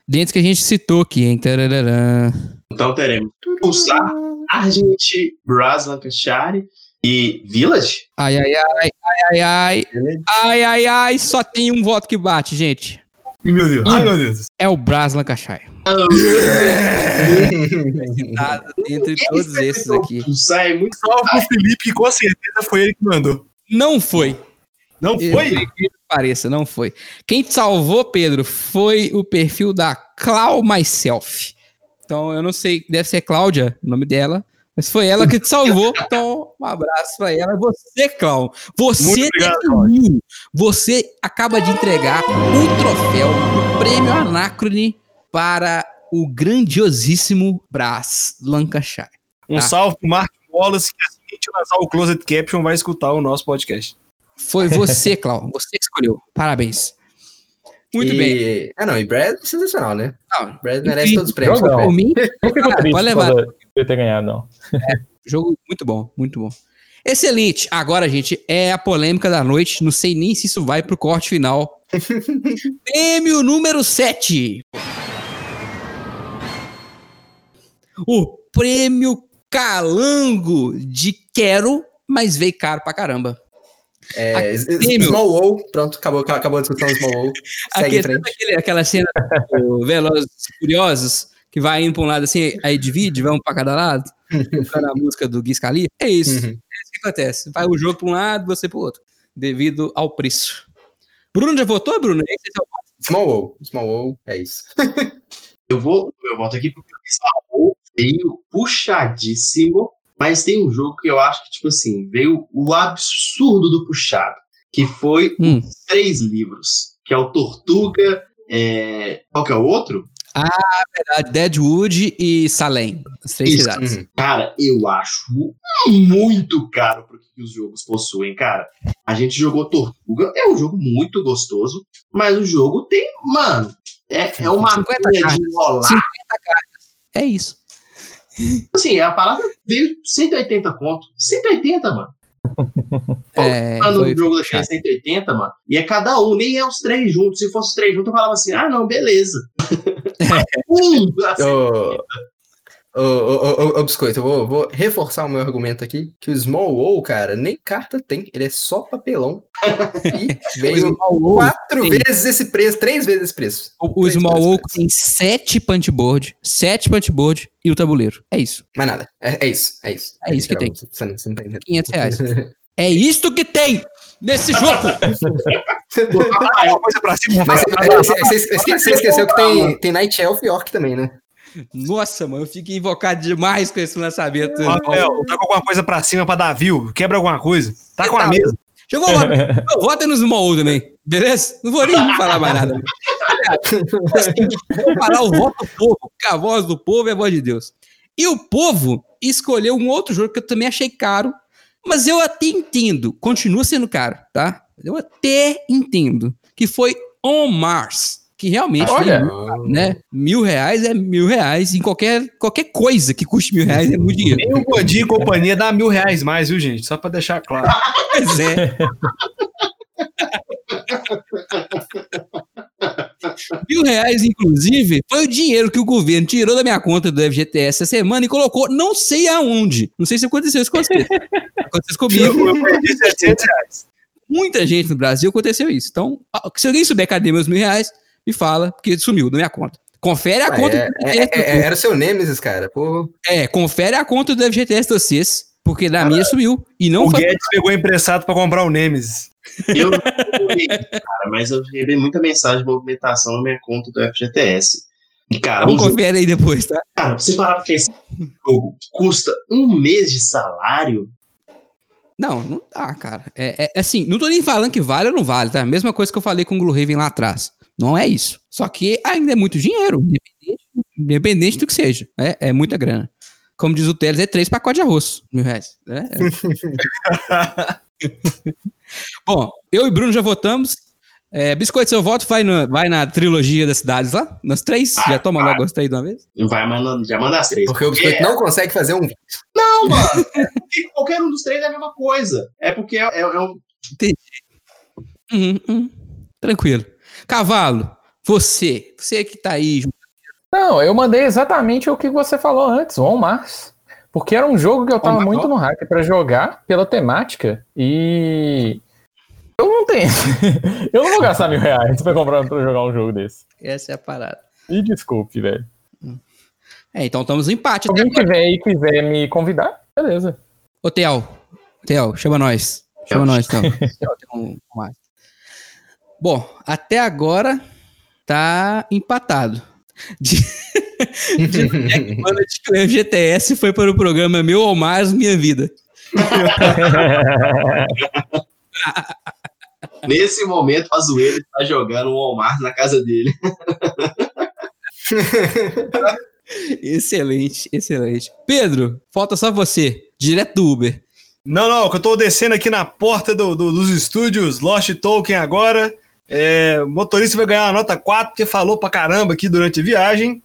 Dentro que a gente citou aqui, hein? Tararã.
Então teremos Pulsar, Argent, Brass, Lancashire, e Village?
Ai, ai, ai, ai, ai, ai. Ai, ai, ai, só tem um voto que bate, gente.
Meu Deus, ai, meu Deus.
É o Bras Lancashire. Entre todos esses aqui.
Sai muito salvo pro Felipe, que com certeza foi ele que mandou.
Não foi.
Não foi? Eu,
que pareça, não foi. Quem te salvou, Pedro, foi o perfil da Clau Myself. Então, eu não sei, deve ser Cláudia, o nome dela, Mas foi ela que te salvou. Então, um abraço pra ela. Você, Cláudio. Você
obrigado,
Você acaba de entregar o troféu, o prêmio Anacrone para o grandiosíssimo Brás Lancashire.
Um tá? salve pro Mark Wallace, que assim que a gente lançar o Closet Caption vai escutar o nosso podcast.
Foi você, Cláudio. Você que escolheu. Parabéns. Muito
e...
bem.
Ah, não, e Brad é sensacional, né?
Não,
Brad merece todos os prêmios.
Mim,
cara, pode levar. Eu ter ganhado, não.
É, jogo muito bom, muito bom. Excelente. Agora, gente, é a polêmica da noite. Não sei nem se isso vai pro corte final. Prêmio número 7. O prêmio Calango de Quero, mas veio caro pra caramba.
É, Small Wall, pronto, acabou, acabou a discussão do Small Wall. Segue em frente.
Aquele, aquela cena do Velozes Curiosos, que vai indo pra um lado assim, aí divide, vamos pra cada lado, a música do Gui Scali. É isso. Uhum. É isso que acontece. Vai o jogo pra um lado, você pro outro, devido ao preço. Bruno já votou, Bruno? É
Small Wall. Small Wall, é isso.
eu vou, eu volto aqui porque o Small Wall veio puxadíssimo mas tem um jogo que eu acho que, tipo assim, veio o absurdo do puxado, que foi hum. três livros, que é o Tortuga, é... qual que é o outro?
Ah, verdade, Deadwood e Salem, as três Isso. cidades. Uhum.
Cara, eu acho muito caro pro que os jogos possuem, cara. A gente jogou Tortuga, é um jogo muito gostoso, mas o jogo tem, mano, é, é uma
50 de enrolar. 50 cartas, é isso.
Assim, a palavra veio 180 conto. 180, mano. É, no foi... jogo da China 180, mano. E é cada um, nem é os três juntos. Se fosse os três juntos, eu falava assim: ah, não, beleza.
um, assim. Ô, ô, ô, ô, Biscoito, eu vou, vou, reforçar o meu argumento aqui, que o Small WoW, cara, nem carta tem, ele é só papelão. E veio quatro tem. vezes esse preço, três vezes esse preço.
O, o Small WoW tem sete punchboard, sete punchboard e o tabuleiro. É isso.
Mais nada. É, é isso, é isso.
É, é isso que tem. Você não, você não tá 500 reais. é isto que tem nesse jogo!
você esqueceu que tem, tem Night Elf e Orc também, né?
Nossa, mano, eu fico invocado demais com esse lançamento.
Rafael, tá com alguma coisa pra cima pra dar view? Quebra alguma coisa? Tá com a mesa.
Jogou lá. Vota nos Small também, beleza? Não vou nem falar mais nada. Vou falar o voto do povo, porque a voz do povo é a voz de Deus. E o povo escolheu um outro jogo que eu também achei caro, mas eu até entendo, continua sendo caro, tá? Eu até entendo, que foi On Mars que realmente
Olha.
Né? Mil reais é mil reais em qualquer, qualquer coisa que custe mil reais é muito dinheiro.
Nem o Godinho e companhia dá mil reais mais, viu, gente? Só para deixar claro.
Pois é. Mil reais, inclusive, foi o dinheiro que o governo tirou da minha conta do FGTS essa semana e colocou não sei aonde. Não sei se aconteceu isso com você. Aconteceu comigo. Eu perdi 700 reais. Muita gente no Brasil aconteceu isso. Então, se alguém souber cadê meus mil reais, me fala, porque sumiu da minha conta. Confere a ah, conta
é, do FGTS. É, é, era o seu Nemesis, cara. Pô.
É, confere a conta do FGTS de vocês, porque da minha sumiu. E não
o foi... Guedes pegou emprestado para comprar o Nemesis.
Eu não cara, mas eu recebi muita mensagem de movimentação na minha conta do FGTS.
E, cara, Vamos um confere aí depois, tá?
Cara, você parar pra pensar, jogo custa um mês de salário.
Não, não dá, cara. É, é, assim, não tô nem falando que vale ou não vale, tá? Mesma coisa que eu falei com o Gloomhaven lá atrás. Não é isso. Só que ainda é muito dinheiro, independente, independente do que seja. É, é muita grana. Como diz o Teles, é três pacotes de arroz, mil reais. É, é. Bom, eu e Bruno já votamos. É, Biscoito, seu voto vai, no, vai na trilogia das cidades lá? Nas três? Ah, já toma logo as três de uma vez?
Vai, manda, já manda as três.
Porque o Biscoito não consegue fazer um
Não, mano. É qualquer um dos três é a mesma coisa. É porque é, é, é um. Entendi.
Uhum, uhum. Tranquilo. Cavalo, você, você que tá aí.
Não, eu mandei exatamente o que você falou antes, On Mars. Porque era um jogo que eu tava muito no hype para jogar pela temática e eu não tenho. eu não vou gastar mil reais pra comprar pra jogar um jogo desse.
Essa é a parada.
Me desculpe, velho.
É, então estamos em empate.
Se alguém tiver e quiser me convidar, beleza.
Ô, Theo. Theo, chama nós. Chama nós, então. Bom, até agora tá empatado. de o GTS foi para o programa Meu ou Mais Minha Vida.
Nesse momento, a zoeira está jogando o Walmart na casa dele.
excelente, excelente. Pedro, falta só você, direto do Uber.
Não, não, que eu tô descendo aqui na porta do, do, dos estúdios Lost Token agora. É, o motorista vai ganhar uma nota 4, porque falou pra caramba aqui durante a viagem.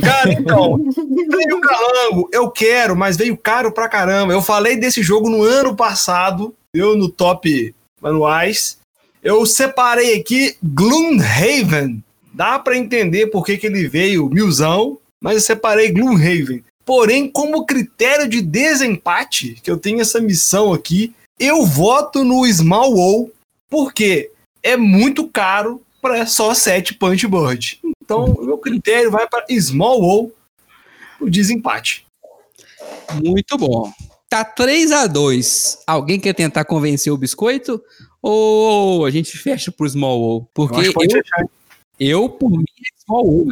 Cara, então, veio calango, eu quero, mas veio caro pra caramba. Eu falei desse jogo no ano passado, eu no top manuais. Eu separei aqui Gloomhaven. Dá para entender por que, que ele veio milzão, mas eu separei Gloomhaven. Porém, como critério de desempate, que eu tenho essa missão aqui, eu voto no Small Wall, porque é muito caro para só 7 Punch Bird. Então, o meu critério vai para Small Wall, o desempate.
Muito bom. Tá 3 a 2 Alguém quer tentar convencer o biscoito? Ou a gente fecha pro Small Wall? Porque eu, eu, eu, por mim, é Small Wall.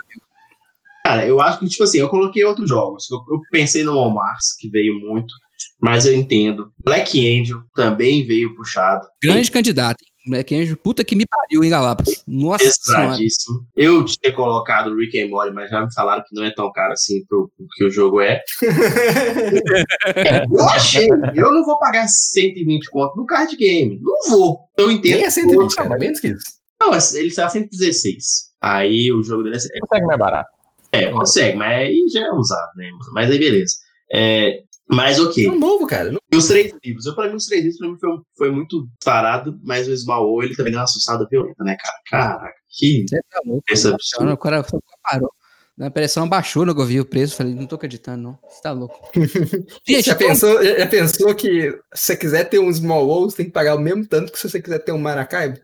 Cara, eu acho que, tipo assim, eu coloquei outros jogos. Eu, eu pensei no Walmart, que veio muito, mas eu entendo. Black Angel também veio puxado.
Grande candidato. Black Angel, puta que me pariu, hein, Galápagos? Nossa
Pesadíssimo. Eu tinha colocado Rick and Morty, mas já me falaram que não é tão caro assim pro, pro que o jogo é. é. Eu achei, eu não vou pagar 120 conto no card game. Não vou. Eu entendo. Nem
é 120, cara, menos que isso.
Não, ele está 116. Aí o jogo dele
é. Consegue mais barato.
É, consegue, mas aí já é usado, né? Mas aí beleza. É, mas ok.
É um novo, cara.
E os três livros. Eu, pra mim, os três livros pra mim foi, foi muito parado, mas o Small ele também deu uma assustada violenta, né, cara? Caraca, que. Você tá louco. Essa
o cara parou. A pressão baixou no que eu vi o preço. Falei, não tô acreditando, não. Você tá louco.
Gente, já, pensou, já pensou que se você quiser ter um Small Wall, você tem que pagar o mesmo tanto que se você quiser ter um Maracaibo?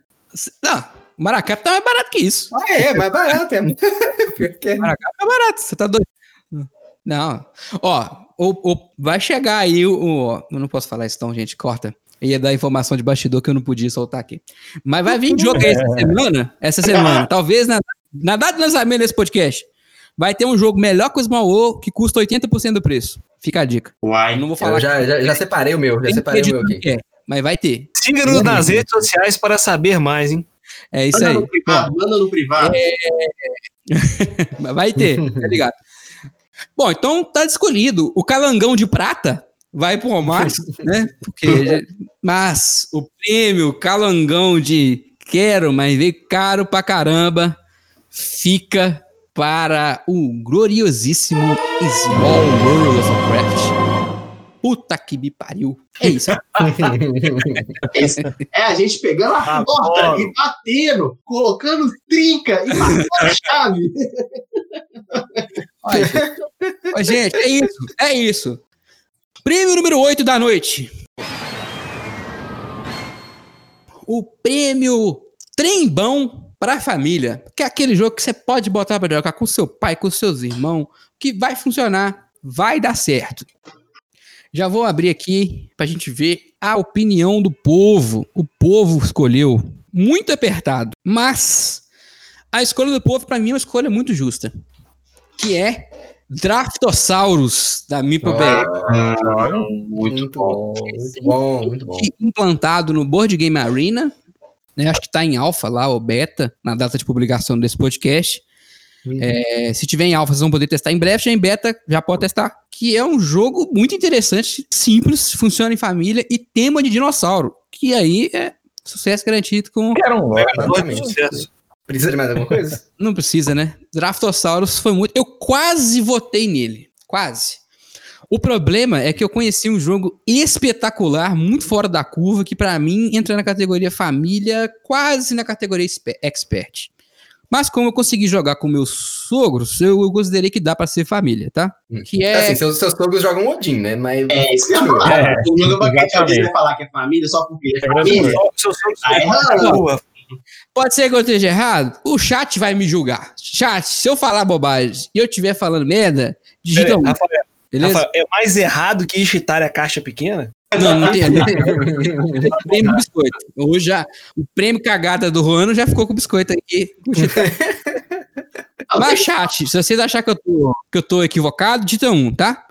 Não, Maracaibo tá mais barato que isso.
Ah, é, mais barato. É.
Maracaibo é barato, você tá doido. Não. Ó, o, o, vai chegar aí o, o. Eu não posso falar isso, então, gente, corta. Ia dar informação de bastidor que eu não podia soltar aqui. Mas vai vir jogo aí essa semana. Essa semana. Talvez na, na data de lançamento desse podcast. Vai ter um jogo melhor que o Small World que custa 80% do preço. Fica a dica.
Uai. não vou falar. Eu já, já, já, separei o meu. Já separei o meu aqui. É,
mas vai ter.
Siga-nos nas redes sociais para saber mais, hein?
É isso manda aí.
No privado, manda no privado. É...
vai ter, tá ligado? Bom, então tá escolhido. O calangão de prata vai pro Omar, né? Porque, mas o prêmio calangão de quero, mas veio caro pra caramba, fica para o gloriosíssimo Small World of Warcraft. Puta que me pariu. É isso.
é a gente pegando a ah, porta e batendo, colocando trinca e batendo a chave.
Olha, gente, é isso. É isso. Prêmio número 8 da noite. O prêmio Trembão para a família. Que é aquele jogo que você pode botar para jogar com seu pai, com seus irmãos, que vai funcionar, vai dar certo. Já vou abrir aqui para a gente ver a opinião do povo. O povo escolheu muito apertado, mas a escolha do povo para mim é uma escolha muito justa, que é Draftosaurus da Meeple
ah, muito, muito bom, muito bom, muito bom.
Implantado no Board Game Arena, né, acho que está em alfa lá, ou beta, na data de publicação desse podcast. Uhum. É, se tiver em alfa, vocês vão poder testar em breve. Já em beta, já pode testar. Que é um jogo muito interessante, simples, funciona em família e tema de dinossauro. Que aí é sucesso garantido com.
Quero um, é, sucesso. Precisa de mais alguma coisa?
Não precisa, né? Draftosaurus foi muito. Eu quase votei nele. Quase. O problema é que eu conheci um jogo espetacular, muito fora da curva, que para mim entra na categoria família, quase na categoria expert. Mas como eu consegui jogar com meus sogros, eu considerei que dá para ser família, tá?
Hum. Que é... Assim, seus, seus sogros jogam Odin, né? Mas...
É, isso que eu falar. É, não vai falar que é família só porque é família. Seus sogros
ah, Pode ser que eu esteja errado? O chat vai me julgar. Chat, se eu falar bobagem e eu estiver falando merda, digita um. Rafael,
Beleza? Rafael, é mais errado que chitar a caixa pequena?
Não, não tem. prêmio biscoito. Hoje já, o prêmio cagada do Ruano já ficou com o biscoito aqui. Mas, chat, se vocês acharem que eu tô, que eu tô equivocado, dita um, tá?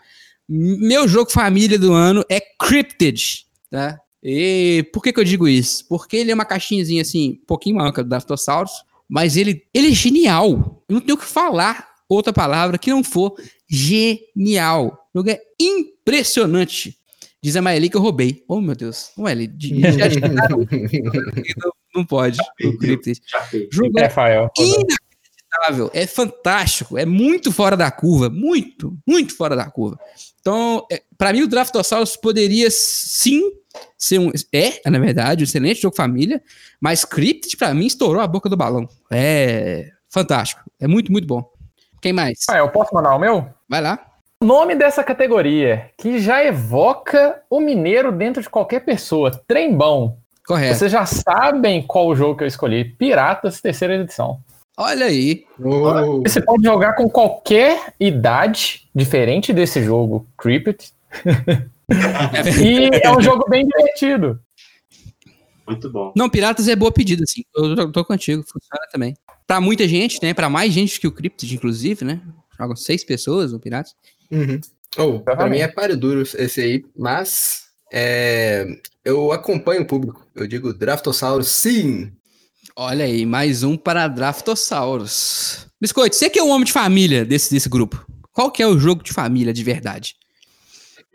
Meu jogo família do ano é Cryptid, tá? E por que, que eu digo isso? Porque ele é uma caixinhazinha assim, um pouquinho maior que do Daftosaurus, mas ele, ele é genial. Eu não tenho o que falar outra palavra que não for genial. O jogo é impressionante. Diz a Maeli que eu roubei. Oh, meu Deus. Maeli, não, não pode. O Cryptid. Jogo é inacreditável. É fantástico. É muito fora da curva. Muito, muito fora da curva. Então, é, para mim, o Draftosaurus poderia sim ser um. É, na verdade, um excelente jogo família, mas Cryptid, para mim, estourou a boca do balão. É fantástico. É muito, muito bom. Quem mais?
Ah, eu posso mandar o meu?
Vai lá.
O nome dessa categoria, que já evoca o mineiro dentro de qualquer pessoa, trembão.
Correto.
Vocês já sabem qual o jogo que eu escolhi. Piratas, terceira edição.
Olha aí.
Oh. Você pode jogar com qualquer idade, diferente desse jogo, Cryptid. e é um jogo bem divertido.
Muito bom.
Não, Piratas é boa pedida, assim. Eu tô contigo, funciona também. Pra muita gente, né? Pra mais gente que o Cryptid, inclusive, né? Jogam seis pessoas no Piratas.
Uhum. Oh, pra mim é páreo duro esse aí, mas é, eu acompanho o público. Eu digo Draftosaurus, sim!
Olha aí, mais um para Draftosaurus. Biscoito, você que é o homem de família desse, desse grupo. Qual que é o jogo de família de verdade?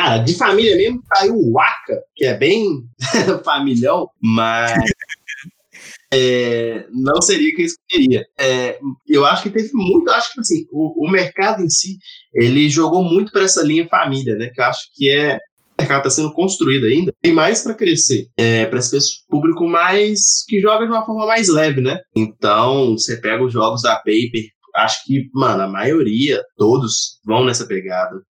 Cara, de família mesmo caiu o Waka, que é bem familhão, mas é, não seria que eu escolheria. É, eu acho que teve muito, acho que assim, o, o mercado em si, ele jogou muito para essa linha família, né? Que eu acho que é o mercado está sendo construído ainda, tem mais para crescer, é, para esse público mais que joga de uma forma mais leve, né? Então, você pega os jogos da Paper, acho que, mano, a maioria, todos vão nessa pegada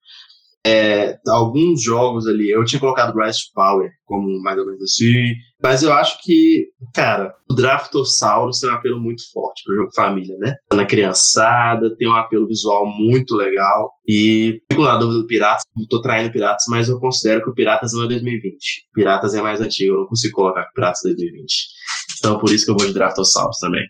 é, alguns jogos ali, eu tinha colocado Rise Power como mais ou menos assim, mas eu acho que, cara, o Draftosaurus tem um apelo muito forte pro jogo família, né? Na criançada, tem um apelo visual muito legal e fico na dúvida do Piratas, não tô traindo Piratas, mas eu considero que o Piratas não é 2020. Piratas é mais antigo, eu não consigo colocar Piratas 2020. Então por isso que eu vou de Draftosaurus também.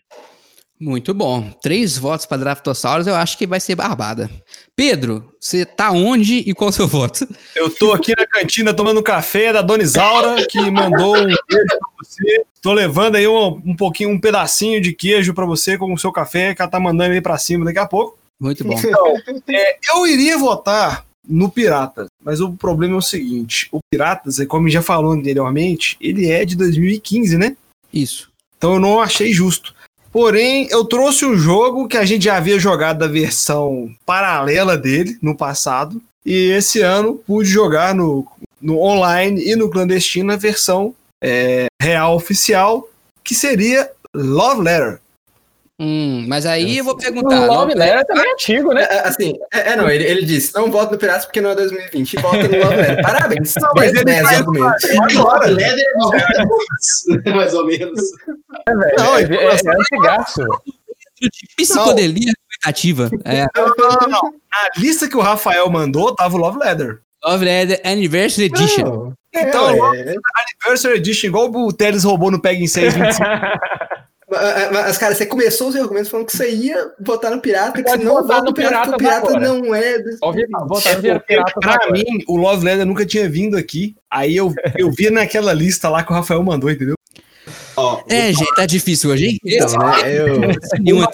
Muito bom. Três votos para Draftosaurus, eu acho que vai ser barbada. Pedro, você tá onde e qual é o seu voto?
Eu tô aqui na cantina tomando café da Dona Isaura, que mandou um beijo pra você. Tô levando aí um, um pouquinho, um pedacinho de queijo para você com o seu café, que ela tá mandando aí para cima daqui a pouco.
Muito bom.
Então, é, eu iria votar no Piratas, mas o problema é o seguinte: o Piratas, é como já falou anteriormente, ele é de 2015, né?
Isso.
Então eu não achei justo. Porém, eu trouxe um jogo que a gente já havia jogado da versão paralela dele no passado. E esse ano pude jogar no, no online e no clandestino a versão é, real oficial, que seria Love Letter.
Hum, mas aí eu vou perguntar.
O Love Letter também é antigo, né?
É, assim, é, é, não, ele, ele disse, não voto no Piratas porque não é 2020, volta no Love Letter. Parabéns, não, mas 10, 10 argumentos.
Love Letter é mais ou menos.
É, velho, não, é, é, é antigaço.
Psicodelia argumentativa. É.
Não, não, não, A lista que o Rafael mandou tava o Love Letter.
Love Letter Anniversary Edition.
Não, então, é, Anniversary Edition, igual o Teles roubou no Peg 625.
Mas, cara, você começou os argumentos falando que você ia votar no pirata, que você não vota no pirata, pirata, o pirata não é.
Pirata pra mim, o Love Letter nunca tinha vindo aqui. Aí eu, eu vi naquela lista lá que o Rafael mandou, entendeu?
Oh, é, gente, tá difícil hoje, hein? Então, né? Eu... Nenhuma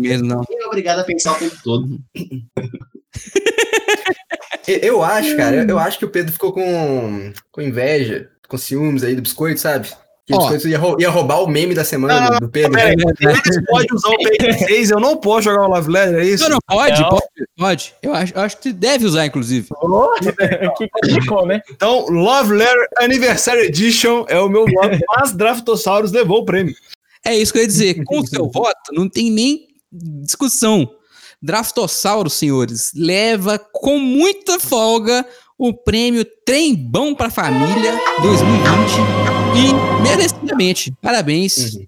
mesmo, não.
É obrigado a pensar o tempo todo.
eu acho, cara, eu acho que o Pedro ficou com, com inveja, com ciúmes aí do biscoito, sabe? Que oh. ia, ia, roubar o meme da semana do, do Pedro. É,
eles podem usar o PS6, eu não posso jogar o Love Letter, é isso?
Não, não, pode, não. pode, pode. Eu acho, eu acho que deve usar, inclusive. Oh,
que complicou, né? Então, Love Letter Anniversary Edition é o meu voto, mas Draftosaurus levou o prêmio.
É isso que eu ia dizer. Com o seu voto, não tem nem discussão. Draftossauro, senhores, leva com muita folga o prêmio Trem Bom para Família 2020 e merecidamente. Parabéns. Uhum.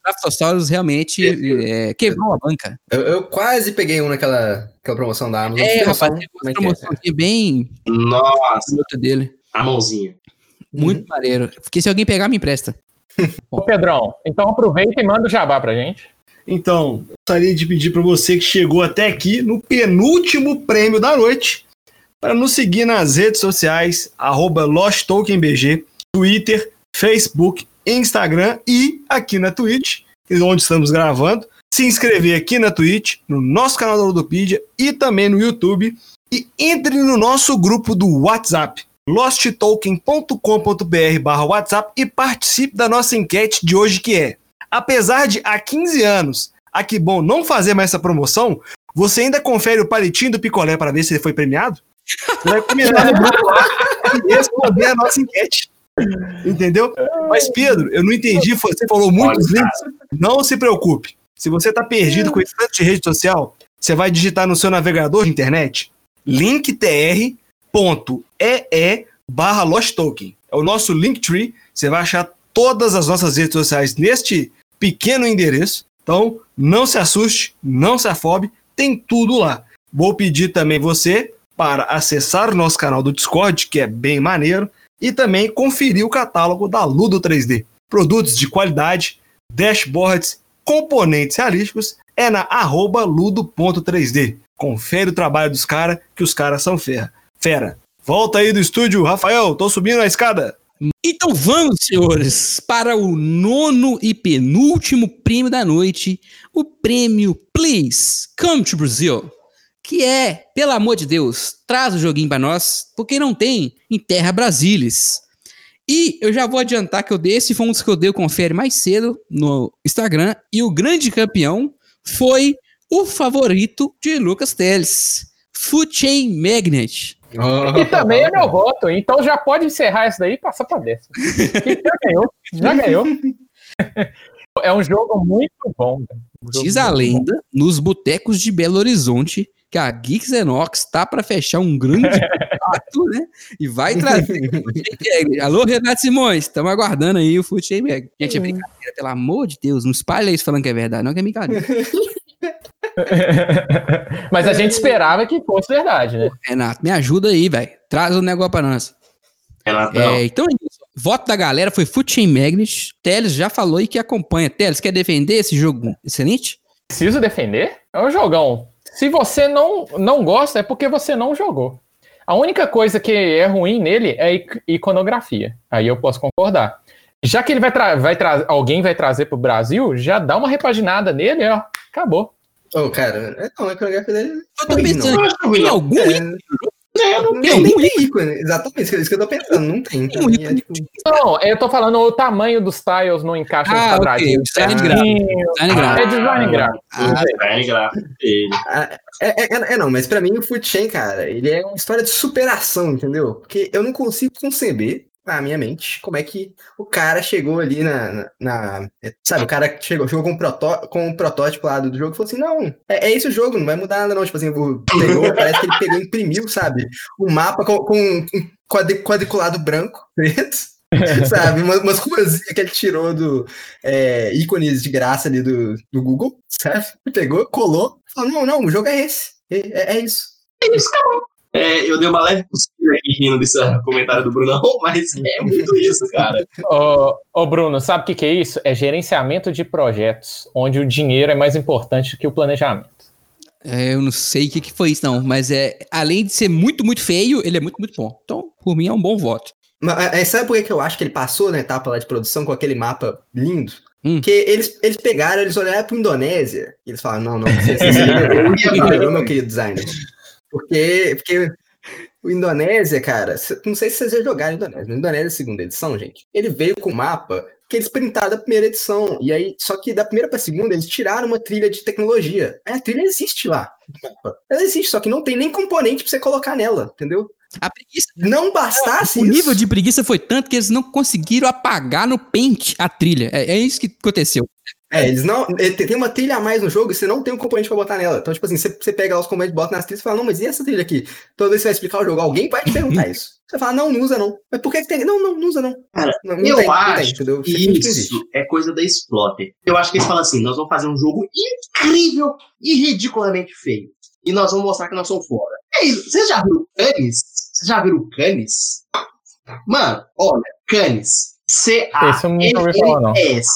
Realmente é, quebrou a banca.
Eu, eu, quase peguei um naquela, naquela promoção da Amazon.
É, rapaz, uma promoção é. bem.
Nossa.
dele.
A mãozinha.
Muito uhum. maneiro. Porque se alguém pegar, me empresta.
Ô, Pedrão, então aproveita e manda o jabá pra gente.
Então, gostaria de pedir para você que chegou até aqui no penúltimo prêmio da noite para nos seguir nas redes sociais, arroba LostTokenBG, Twitter, Facebook, Instagram e aqui na Twitch, onde estamos gravando. Se inscrever aqui na Twitch, no nosso canal da Ludopedia e também no YouTube. E entre no nosso grupo do WhatsApp, losttoken.com.br barra WhatsApp e participe da nossa enquete de hoje que é Apesar de há 15 anos a Que Bom não fazer mais essa promoção, você ainda confere o palitinho do picolé para ver se ele foi premiado? Vai comentar no grupo lá e responder a nossa enquete. Entendeu? Mas, Pedro, eu não entendi. Você falou muitos links. Não se preocupe. Se você está perdido com esse tanto de rede social, você vai digitar no seu navegador de internet linktr.ee barra Lost Token. É o nosso Linktree. Você vai achar todas as nossas redes sociais neste pequeno endereço. Então, não se assuste, não se afobe, tem tudo lá. Vou pedir também você para acessar o nosso canal do Discord, que é bem maneiro, e também conferir o catálogo da Ludo 3D. Produtos de qualidade, dashboards, componentes realísticos é na arroba ludo.3D. Confere o trabalho dos caras, que os caras são fera. Fera. Volta aí do estúdio, Rafael, tô subindo a escada.
Então vamos, senhores, para o nono e penúltimo prêmio da noite, o prêmio Please Come to Brazil, que é, pelo amor de Deus, traz o joguinho para nós, porque não tem em Terra Brasilis. E eu já vou adiantar que eu dei, esse foi um dos que eu dei o confere mais cedo no Instagram, e o grande campeão foi o favorito de Lucas Teles, Food Chain Magnet.
Oh. E também é meu voto, então já pode encerrar isso daí e passar para dessa. já ganhou, já ganhou. É um jogo muito bom.
Um jogo Diz a lenda, bom. nos botecos de Belo Horizonte, que a Geeks Enox tá para fechar um grande contrato, né? E vai trazer Alô, Renato Simões, estamos aguardando aí o Foot Mag. Gente, é brincadeira, pelo amor de Deus, não espalha isso falando que é verdade, não que é brincadeira.
Mas a gente esperava que fosse verdade, né?
Renato, me ajuda aí, velho. Traz o negócio pra nós. É, então é isso. Voto da galera foi Foot Magnet. Teles já falou aí que acompanha. Teles, quer defender esse jogo excelente?
Preciso defender? É um jogão. Se você não, não gosta, é porque você não jogou. A única coisa que é ruim nele é iconografia. Aí eu posso concordar. Já que ele vai, vai alguém vai trazer para o Brasil, já dá uma repaginada nele, ó. Acabou.
Ô, oh, cara, é, não, a coreografia dele.
Eu tô pensando, não, tem algum
é, é, não tem, nem tem ícone. Exatamente, isso que eu tô pensando, não tem. tem um
é, tipo... Não, eu tô falando o tamanho dos tiles não encaixa ah, nos quadradinhos.
Okay. Design gráfico.
Design gráfico. É design gráfico.
Ah, design gráfico. Ah, é, é, é, não, mas pra mim o Food Chain, cara, ele é uma história de superação, entendeu? Porque eu não consigo conceber na minha mente como é que o cara chegou ali na. na, na sabe, o cara chegou, chegou com, um protó, com um protótipo lá do, jogo e falou assim: não, é, é, esse o jogo, não vai mudar nada, não. Tipo assim, pegou, parece que ele pegou e imprimiu, sabe? O mapa com, com um quadriculado branco, preto. sabe, umas, umas coisinhas que ele tirou do é, ícones de graça ali do, do Google, sabe? Pegou, colou, falou: não, não, o jogo é esse. É, é, é isso.
É isso, acabou. É, eu dei uma leve cuspida aqui rindo desse comentário do Brunão, mas é muito isso, cara.
Ô, ô Bruno, sabe o que, que é isso? É gerenciamento de projetos, onde o dinheiro é mais importante que o planejamento.
É, eu não sei o que, que foi isso, não, mas é além de ser muito, muito feio, ele é muito, muito bom. Então, por mim, é um bom voto.
Mas, é, sabe por que, que eu acho que ele passou na etapa lá de produção com aquele mapa lindo? Hum. Porque eles, eles pegaram, eles olharam para Indonésia e eles falaram: não, não, você, você, você, meu querido designer. Porque, porque o Indonésia, cara, não sei se vocês já jogaram Indonésia, Indonésia segunda edição, gente, ele veio com o mapa que eles printaram da primeira edição. E aí, só que da primeira para segunda, eles tiraram uma trilha de tecnologia. A trilha existe lá. Ela existe, só que não tem nem componente para você colocar nela, entendeu?
A preguiça. Não bastasse. O isso. nível de preguiça foi tanto que eles não conseguiram apagar no Paint a trilha. É, é isso que aconteceu.
É, eles não. É, tem uma trilha a mais no jogo e você não tem um componente pra botar nela. Então, tipo assim, você, você pega lá os componentes, bota nas trilhas e fala, não, mas e essa trilha aqui? Toda vez que você vai explicar o jogo, alguém vai te perguntar isso. Você fala, não, não usa não. Mas por que, que tem? Não, não, não usa não.
Cara, não, não eu tem, acho tem, que isso é coisa da Splotter. Eu acho que eles falam assim, nós vamos fazer um jogo incrível e ridiculamente feio. E nós vamos mostrar que nós somos fora. É isso. Vocês já viram Canis? Vocês já viram Canis? Mano, olha, Canis. C-A-N-N-S.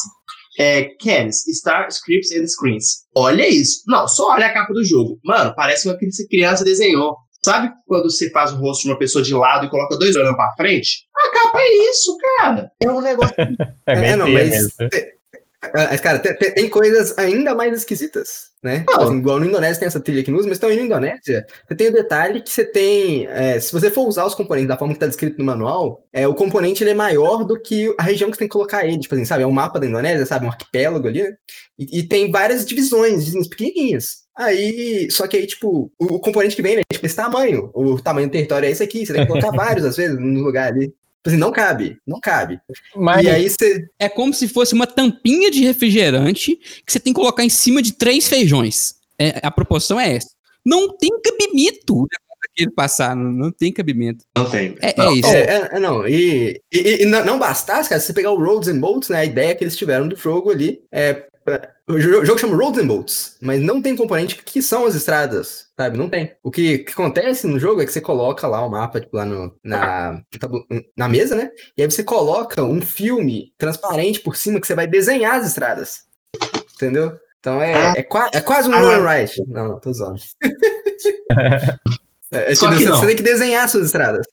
É, Cans, Star Scripts and Screens. Olha isso. Não, só olha a capa do jogo. Mano, parece uma que criança desenhou. Sabe quando você faz o rosto de uma pessoa de lado e coloca dois olhos pra frente? A capa é isso, cara. É um negócio.
é, é não, mas. Mas, cara, tem, tem, coisas ainda mais esquisitas, né? Assim, igual no Indonésia tem essa trilha que nos, mas também no Indonésia você tem o detalhe que você tem. É, se você for usar os componentes da forma que está descrito no manual, é, o componente ele é maior do que a região que você tem que colocar ele. Tipo assim, sabe? É um mapa da Indonésia, sabe? Um arquipélago ali, né? E, e tem várias divisões, divisões pequenininhas. Aí, só que aí, tipo, o, o, componente que vem, né? Tipo, esse tamanho. O tamanho do território é esse aqui. Você tem que colocar vários, às vezes, no lugar ali. Tipo assim, não cabe, não cabe.
Mas e aí você. É como se fosse uma tampinha de refrigerante que você tem que colocar em cima de três feijões. É, a proporção é essa. Não tem cabimento ele passar, não, não, tem cabimento.
Não tem.
É,
não.
é isso.
É, é, não, e, e, e, não bastasse, cara, se você pegar o Roads and Bolts, né, a ideia que eles tiveram do jogo ali, é, o jogo chama Roads and Bolts, mas não tem componente que são as estradas, sabe? Não tem. O que, que acontece no jogo é que você coloca lá o mapa, tipo, lá no, na, na mesa, né? E aí você coloca um filme transparente por cima que você vai desenhar as estradas. Entendeu? Então é, é, é, é quase um ah, run right. Não, não, tô zoando. É, é, Só que você, tem que desenhar suas estradas.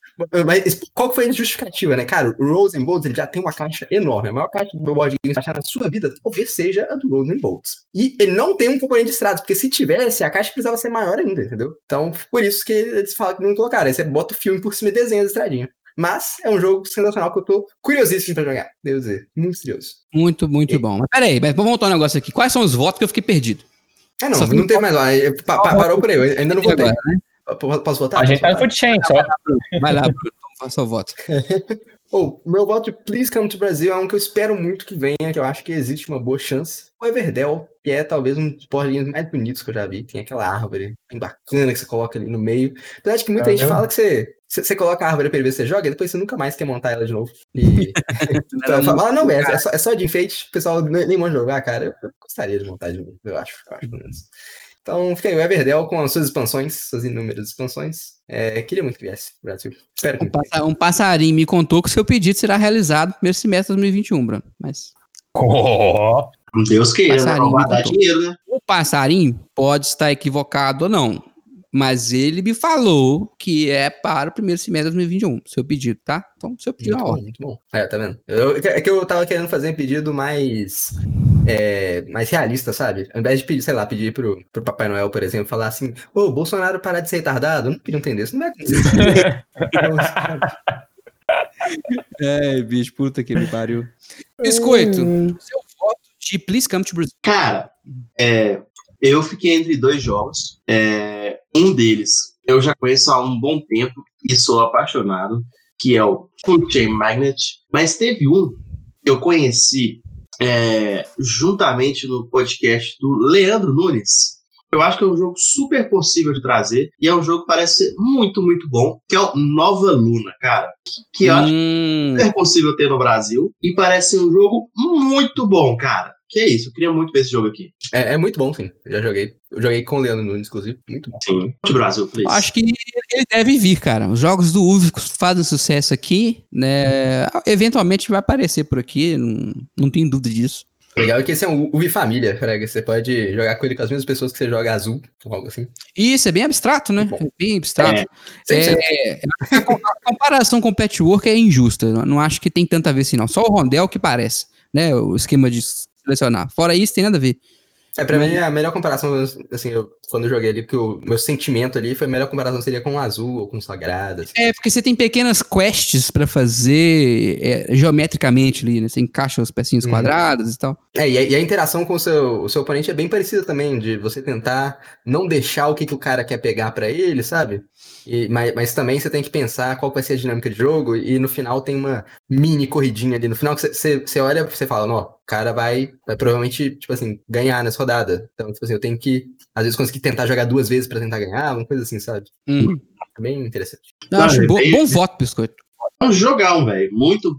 Mas qual foi a justificativa, né? Cara, o Rose Bolts ele já tem uma caixa enorme. A maior caixa do board game achar na sua vida talvez seja a do Rose Bolts. E ele não tem um componente de estradas, porque se tivesse, a caixa precisava ser maior ainda, entendeu? Então, por isso que eles falam que não colocaram. Aí você bota o filme por cima e desenha a estradinha. Mas é um jogo sensacional que eu tô curiosíssimo pra jogar. Devo dizer. Muito curioso.
Muito, muito e... bom. Mas peraí, mas vamos voltar um negócio aqui. Quais são os votos que eu fiquei perdido?
Ah, não, Só não tem mais lá. Parou por aí. Eu ainda não votei. Agora, né? Posso votar?
A gente tá no food chain só.
Vai lá, Bruno, faça o voto.
oh, meu voto de Please Come to Brasil é um que eu espero muito que venha, que eu acho que existe uma boa chance. O Everdell, que é talvez um dos porlinhos mais bonitos que eu já vi. Tem aquela árvore bem bacana que você coloca ali no meio. Apesar de que muita é gente mesmo? fala que você, você, coloca a árvore pra ele ver se você joga, e depois você nunca mais quer montar ela de novo. E então, fala, ah, não, é, é, só, é só de enfeite, o pessoal nem manda jogar, cara. Eu gostaria de montar de novo, eu acho, eu acho pelo menos. Então fica aí o Everdell com as suas expansões, suas inúmeras expansões. É, queria muito que viesse pro Brasil.
Espero que um, passa, um passarinho me contou que o seu pedido será realizado no primeiro semestre de 2021, Bruno. Mas.
Oh. Deus queira, né? Não vai dar dinheiro, né?
O passarinho pode estar equivocado ou não. Mas ele me falou que é para o primeiro semestre de 2021, seu pedido, tá? Então, seu pedido
muito
é
bom, muito bom. É, tá vendo? Eu, é que eu tava querendo fazer um pedido mais é, mais realista, sabe? Ao invés de pedir, sei lá, pedir pro, pro Papai Noel, por exemplo, falar assim, ô, Bolsonaro parar de ser retardado, não podia entender, isso não vai acontecer.
é, bicho, puta que me pariu. Biscoito, seu voto de Please Come to Brazil.
Cara, é, eu fiquei entre dois jogos. É, um deles eu já conheço há um bom tempo e sou apaixonado, que é o Full Chain Magnet. Mas teve um que eu conheci é, juntamente no podcast do Leandro Nunes. Eu acho que é um jogo super possível de trazer e é um jogo que parece ser muito, muito bom, que é o Nova Luna, cara. Que, eu hum. acho super possível ter no Brasil e parece ser um jogo muito bom, cara. Que é isso, eu queria muito ver esse jogo aqui.
É, é muito bom, sim. Eu já joguei. Eu joguei com o Leandro Nunes, inclusive. Muito bom.
Sim. De Brasil, please.
Acho que ele deve vir, cara. Os jogos do UV fazem sucesso aqui, né? Eventualmente vai aparecer por aqui, não, não tem dúvida disso.
Legal é que esse é um UV família, Frega. Você pode jogar com ele com as mesmas pessoas que você joga azul, ou algo assim.
Isso, é bem abstrato, né? É bem abstrato. É. É, a comparação com o Patchwork é injusta. Não acho que tem tanta a ver assim, não. Só o Rondel que parece, né? O esquema de selecionar. Fora isso, tem nada a ver.
É, pra mim, a melhor comparação, assim, eu, quando eu joguei ali, porque o meu sentimento ali foi a melhor comparação seria com o azul ou com o sagrado. Assim.
É, porque você tem pequenas quests para fazer é, geometricamente ali, né? Você encaixa as pecinhas uhum. quadradas e tal.
É, e a, e a, interação com o seu, o seu oponente é bem parecida também, de você tentar não deixar o que, que o cara quer pegar para ele, sabe? E, mas, mas, também você tem que pensar qual vai ser a dinâmica de jogo, e no final tem uma mini corridinha ali. No final que você, você olha você fala, ó, o cara vai, vai provavelmente, tipo assim, ganhar nessa rodada. Então, tipo assim, eu tenho que, às vezes, conseguir tentar jogar duas vezes para tentar ganhar, uma coisa assim, sabe?
Hum.
É bem interessante.
Não, acho bo bom voto, Biscoito.
É um jogão, velho. Muito.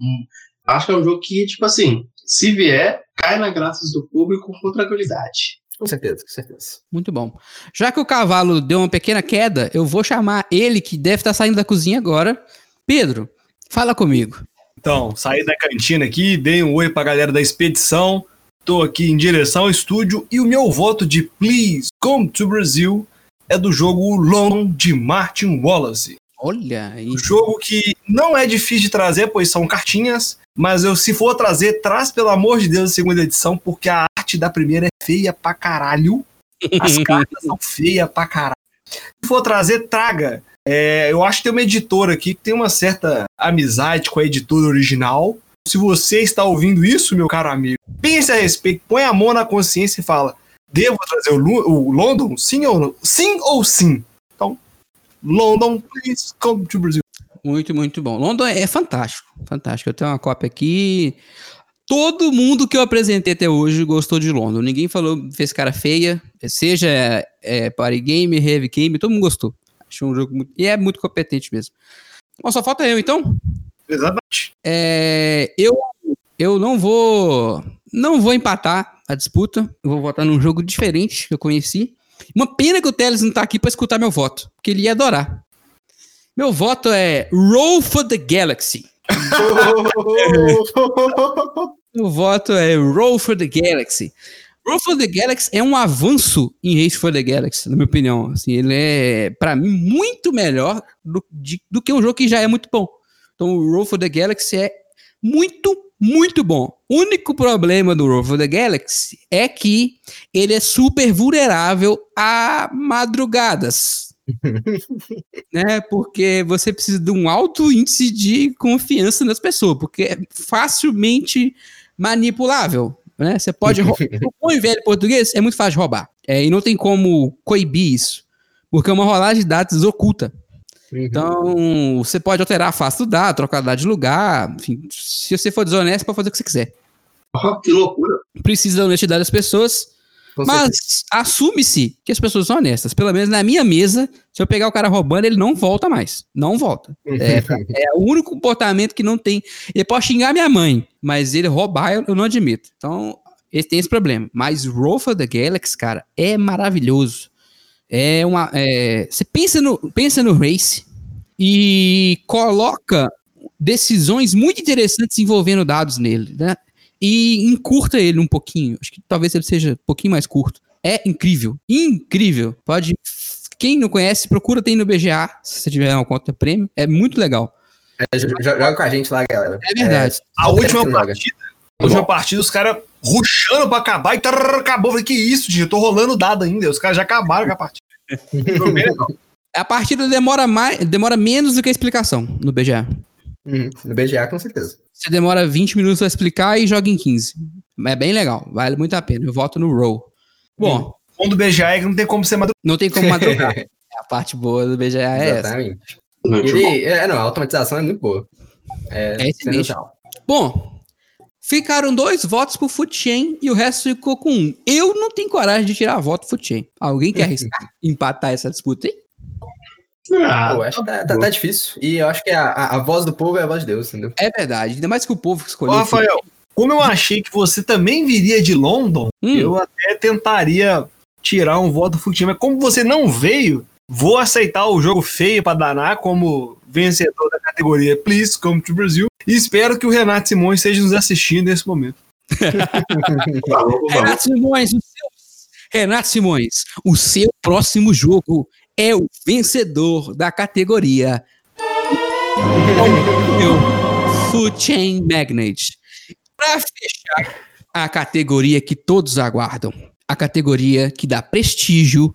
Acho que é um jogo que, tipo assim, se vier, cai na graças do público com tranquilidade.
Com certeza, com certeza.
Muito bom. Já que o cavalo deu uma pequena queda, eu vou chamar ele, que deve estar saindo da cozinha agora. Pedro, fala comigo.
Então, saí da cantina aqui, dei um oi pra galera da expedição. Estou aqui em direção ao estúdio e o meu voto de Please Come to Brazil é do jogo London de Martin Wallace.
Olha aí.
Um jogo que não é difícil de trazer, pois são cartinhas, mas eu, se for trazer, traz pelo amor de Deus a segunda edição, porque a arte da primeira é feia pra caralho. As cartas são feias pra caralho. Se for trazer, traga. É, eu acho que tem uma editora aqui que tem uma certa amizade com a editora original. Se você está ouvindo isso, meu caro amigo, pense a respeito, põe a mão na consciência e fala: devo trazer o, o London? Sim ou não? Sim ou sim? Então, London, please come to Brazil.
Muito, muito bom. London é fantástico, fantástico. Eu tenho uma cópia aqui. Todo mundo que eu apresentei até hoje gostou de London. Ninguém falou, fez cara feia, seja é, party game, heavy game, todo mundo gostou. Achei um jogo muito. E é muito competente mesmo. Bom, só falta eu, então?
Exatamente.
É, eu, eu não vou. Não vou empatar a disputa. Eu vou votar num jogo diferente que eu conheci. Uma pena que o Teles não tá aqui para escutar meu voto, porque ele ia adorar. Meu voto é Roll for the Galaxy. meu voto é Roll for the Galaxy. Roll for the Galaxy é um avanço em Race for the Galaxy, na minha opinião. Assim, ele é, para mim, muito melhor do, de, do que um jogo que já é muito bom. Então, o Roll for the Galaxy é muito, muito bom. O único problema do Roll for the Galaxy é que ele é super vulnerável a madrugadas. né? Porque você precisa de um alto índice de confiança nas pessoas, porque é facilmente manipulável. Né? Você pode roubar. o bom velho português é muito fácil de roubar. É, e não tem como coibir isso. Porque é uma rolagem de dados oculta. Uhum. Então, você pode alterar a face do dado, trocar dado de lugar. Enfim, se você for desonesto, pode fazer o que você quiser.
Oh, que loucura.
Precisa da honestidade das pessoas. Com mas assume-se que as pessoas são honestas. Pelo menos na minha mesa, se eu pegar o cara roubando, ele não volta mais. Não volta. É, é o único comportamento que não tem. Ele pode xingar minha mãe, mas ele roubar eu, não admito. Então, ele tem esse problema. Mas Roll for the Galaxy, cara, é maravilhoso. É uma. É, você pensa no, pensa no race e coloca decisões muito interessantes envolvendo dados nele, né? E encurta ele um pouquinho. Acho que talvez ele seja um pouquinho mais curto. É incrível. Incrível. Pode. Quem não conhece, procura tem no BGA, se você tiver uma conta prêmio. É muito legal.
É, joga com a gente lá, galera.
É verdade. É,
a última partida, a última partida, os caras ruxando pra acabar e tarará, acabou. Eu falei, que isso, gente? Eu tô rolando dado ainda. Os caras já acabaram com a partida.
a partida demora, mais, demora menos do que a explicação no BGA.
Uhum, no BGA, com certeza.
Você demora 20 minutos pra explicar e joga em 15. É bem legal, vale muito a pena. Eu voto no Roll. Bom.
O bom do BGA é que não tem como ser madrugar.
Não tem como madrugar. a parte boa do BGA é Exatamente. essa.
Ele, é, não, a automatização é muito boa. É,
é excelente. Bom, Ficaram dois votos pro Futchen e o resto ficou com um. Eu não tenho coragem de tirar voto pro Futchen. Alguém quer arriscar empatar essa disputa aí?
Ah, Pô, acho que tá, tá, tá, difícil. E eu acho que a, a, a, voz do povo é a voz de Deus, entendeu?
É verdade. Ainda mais que o povo escolheu.
Ô, Rafael, como eu achei que você também viria de London, hum. eu até tentaria tirar um voto do Futchen. Mas como você não veio, vou aceitar o jogo feio para danar como vencedor da categoria Please Come to Brazil. E espero que o Renato Simões esteja nos assistindo nesse momento.
Renato Simões, o seu, Renato Simões, o seu próximo jogo é o vencedor da categoria Food Chain Magnet. Para fechar a categoria que todos aguardam, a categoria que dá prestígio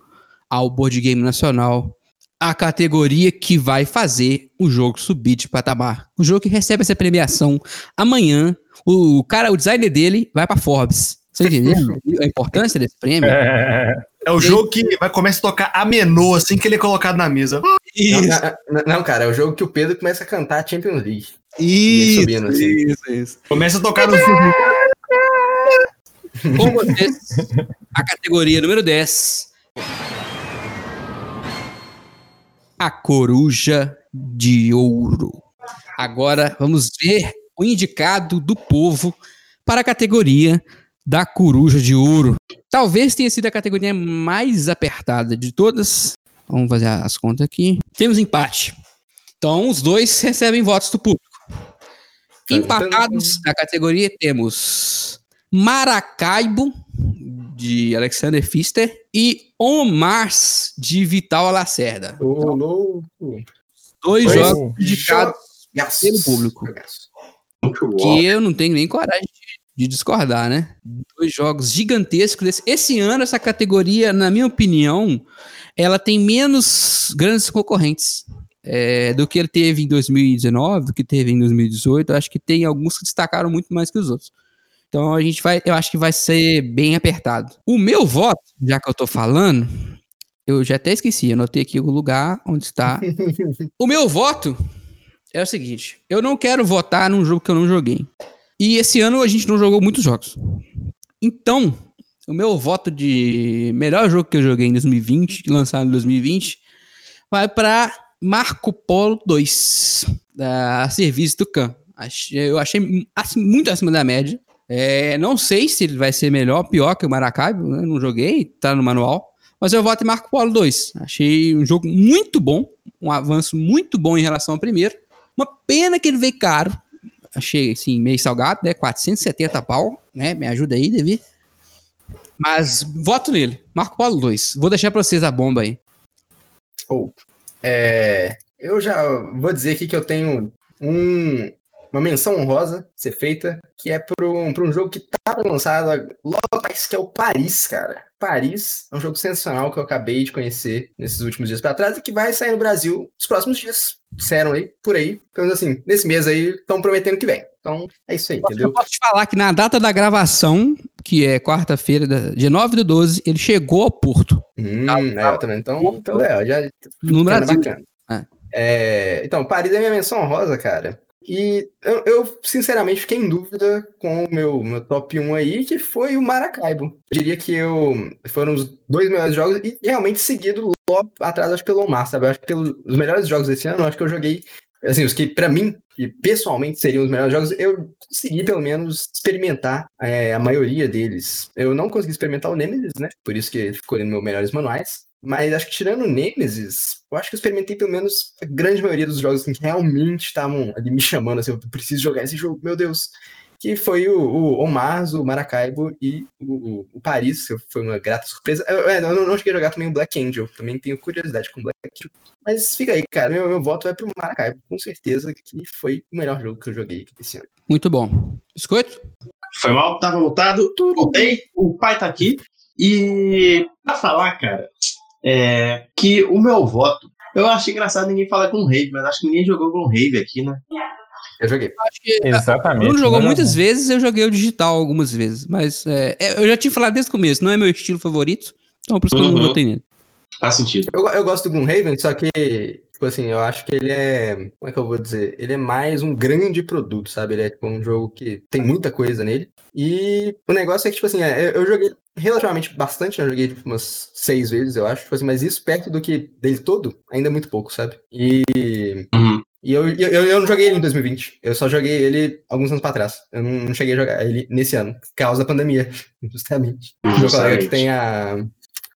ao board game nacional a categoria que vai fazer o jogo subir de patamar. O jogo que recebe essa premiação amanhã. O cara, o designer dele vai para Forbes. Você entendeu a importância desse prêmio?
É, é o jogo que vai começar a tocar a menor assim que ele é colocado na mesa.
Isso. Não, não, cara, é o jogo que o Pedro começa a cantar Champions League.
Isso, subindo, assim. isso,
isso. Começa a tocar no
Com vocês, a categoria número 10 a coruja de ouro. Agora vamos ver o indicado do povo para a categoria da coruja de ouro. Talvez tenha sido a categoria mais apertada de todas. Vamos fazer as contas aqui. Temos empate. Então os dois recebem votos do público. Empatados na categoria temos Maracaibo, de Alexander Pfister, e On Mars, de Vital Lacerda.
Ô, louco!
Dois Foi jogos indicados pelo público. Que eu não tenho nem coragem de, discordar, né? Dois jogos gigantescos. Desse. Esse ano, essa categoria, na minha opinião, ela tem menos grandes concorrentes. É, do que ele teve em 2019, do que teve em 2018. Eu acho que tem alguns que destacaram muito mais que os outros. Então a gente vai, eu acho que vai ser bem apertado. O meu voto, já que eu tô falando, eu já até esqueci, anotei aqui o lugar onde está. o meu voto é o seguinte: eu não quero votar num jogo que eu não joguei. E esse ano a gente não jogou muitos jogos. Então, o meu voto de melhor jogo que eu joguei em 2020, lançado em 2020, vai para Marco Polo 2, da Serviço do Can. Eu achei muito acima da média. É, não sei se ele vai ser melhor ou pior que o Maracaibo, né? não joguei, tá no manual. Mas eu voto em Marco Polo 2. Achei um jogo muito bom, um avanço muito bom em relação ao primeiro. Uma pena que ele veio caro. Achei, assim, meio salgado, né? 470 pau, né? Me ajuda aí, Devi. Mas voto nele. Marco Polo 2. Vou deixar pra vocês a bomba aí.
Oh, é, eu já vou dizer aqui que eu tenho um, uma menção honrosa ser feita, que é para um, um jogo que tá lançado logo atrás, que é o Paris, cara. Paris é um jogo sensacional que eu acabei de conhecer nesses últimos dias para trás e que vai sair no Brasil nos próximos dias. Disseram aí, por aí. Então, assim, nesse mês aí, estão prometendo que vem. Então, é isso aí, entendeu?
Eu posso te falar que na data da gravação, que é quarta-feira, dia 9 do 12, ele chegou ao Porto.
Hum, tá, é, também. Então, então é, já.
No Brasil. Bacana.
É. É, então, Paris é minha menção honrosa, cara. E eu, eu, sinceramente, fiquei em dúvida com o meu, meu top 1 aí, que foi o Maracaibo. Eu diria que eu, foram os dois melhores jogos e realmente seguido logo atrás, acho, pelo Omar, sabe? Eu acho que pelos, os melhores jogos desse ano, acho que eu joguei, assim, os que para mim, e pessoalmente seriam os melhores jogos, eu consegui pelo menos experimentar é, a maioria deles. Eu não consegui experimentar o Nemesis, né? Por isso que ele ficou nos meus melhores manuais. Mas acho que tirando o Nemesis, eu acho que eu experimentei pelo menos a grande maioria dos jogos que realmente estavam ali me chamando, assim, eu preciso jogar esse jogo, meu Deus. Que foi o, o Omar, o Maracaibo e o, o Paris, que foi uma grata surpresa. Eu, eu, eu não cheguei a jogar também o Black Angel, também tenho curiosidade com o Black Angel. Mas fica aí, cara, meu, meu voto vai pro Maracaibo, com certeza, que foi o melhor jogo que eu joguei esse ano.
Muito bom. Biscoito?
Foi mal, tava voltado, voltei, o pai tá aqui. E pra falar, cara, é, que o meu voto. Eu acho engraçado ninguém falar com Rave, mas acho que ninguém jogou com Rave aqui, né?
Eu joguei.
Exatamente.
Bruno jogou muitas vezes, eu joguei o digital algumas vezes. Mas é, é, eu já tinha falado desde o começo, não é meu estilo favorito. Então por isso que eu não botei
nele. Faz sentido.
Eu, eu gosto do Gloomhaven, só que, tipo assim, eu acho que ele é. Como é que eu vou dizer? Ele é mais um grande produto, sabe? Ele é tipo, um jogo que tem muita coisa nele. E o negócio é que, tipo assim, é, eu joguei relativamente bastante, né? Eu joguei tipo, umas seis vezes, eu acho. Tipo assim, mas isso perto do que dele todo, ainda é muito pouco, sabe? E. Uhum. E eu, eu, eu não joguei ele em 2020. Eu só joguei ele alguns anos pra trás. Eu não, não cheguei a jogar ele nesse ano, por causa da pandemia, justamente. justamente. Meu colega que tem a.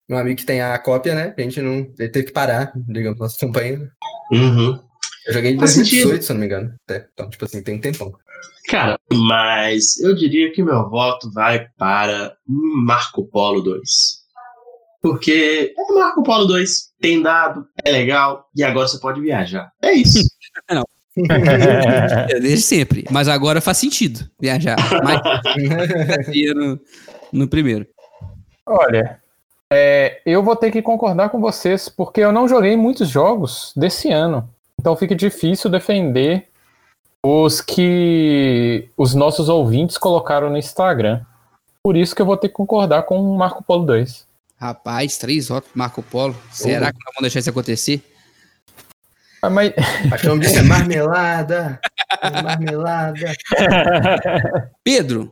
Meu amigo que tem a cópia, né? A gente não. Ele teve que parar, digamos, nossa campanha.
Uhum.
Eu joguei em 2018, se eu não me engano. Então, tipo assim, tem um tempão.
Cara, mas eu diria que meu voto vai para Marco Polo 2. Porque é Marco Polo 2, tem dado, é legal, e agora você pode viajar. É isso.
Não. Desde sempre. Mas agora faz sentido viajar. Mas no, no primeiro.
Olha, é, eu vou ter que concordar com vocês, porque eu não joguei muitos jogos desse ano. Então fica difícil defender os que os nossos ouvintes colocaram no Instagram. Por isso que eu vou ter que concordar com o Marco Polo 2.
Rapaz, três votos Marco Polo. Será oh. que não vamos deixar isso acontecer?
Ah, mas... Acho que o nome disso é marmelada. É marmelada.
Pedro,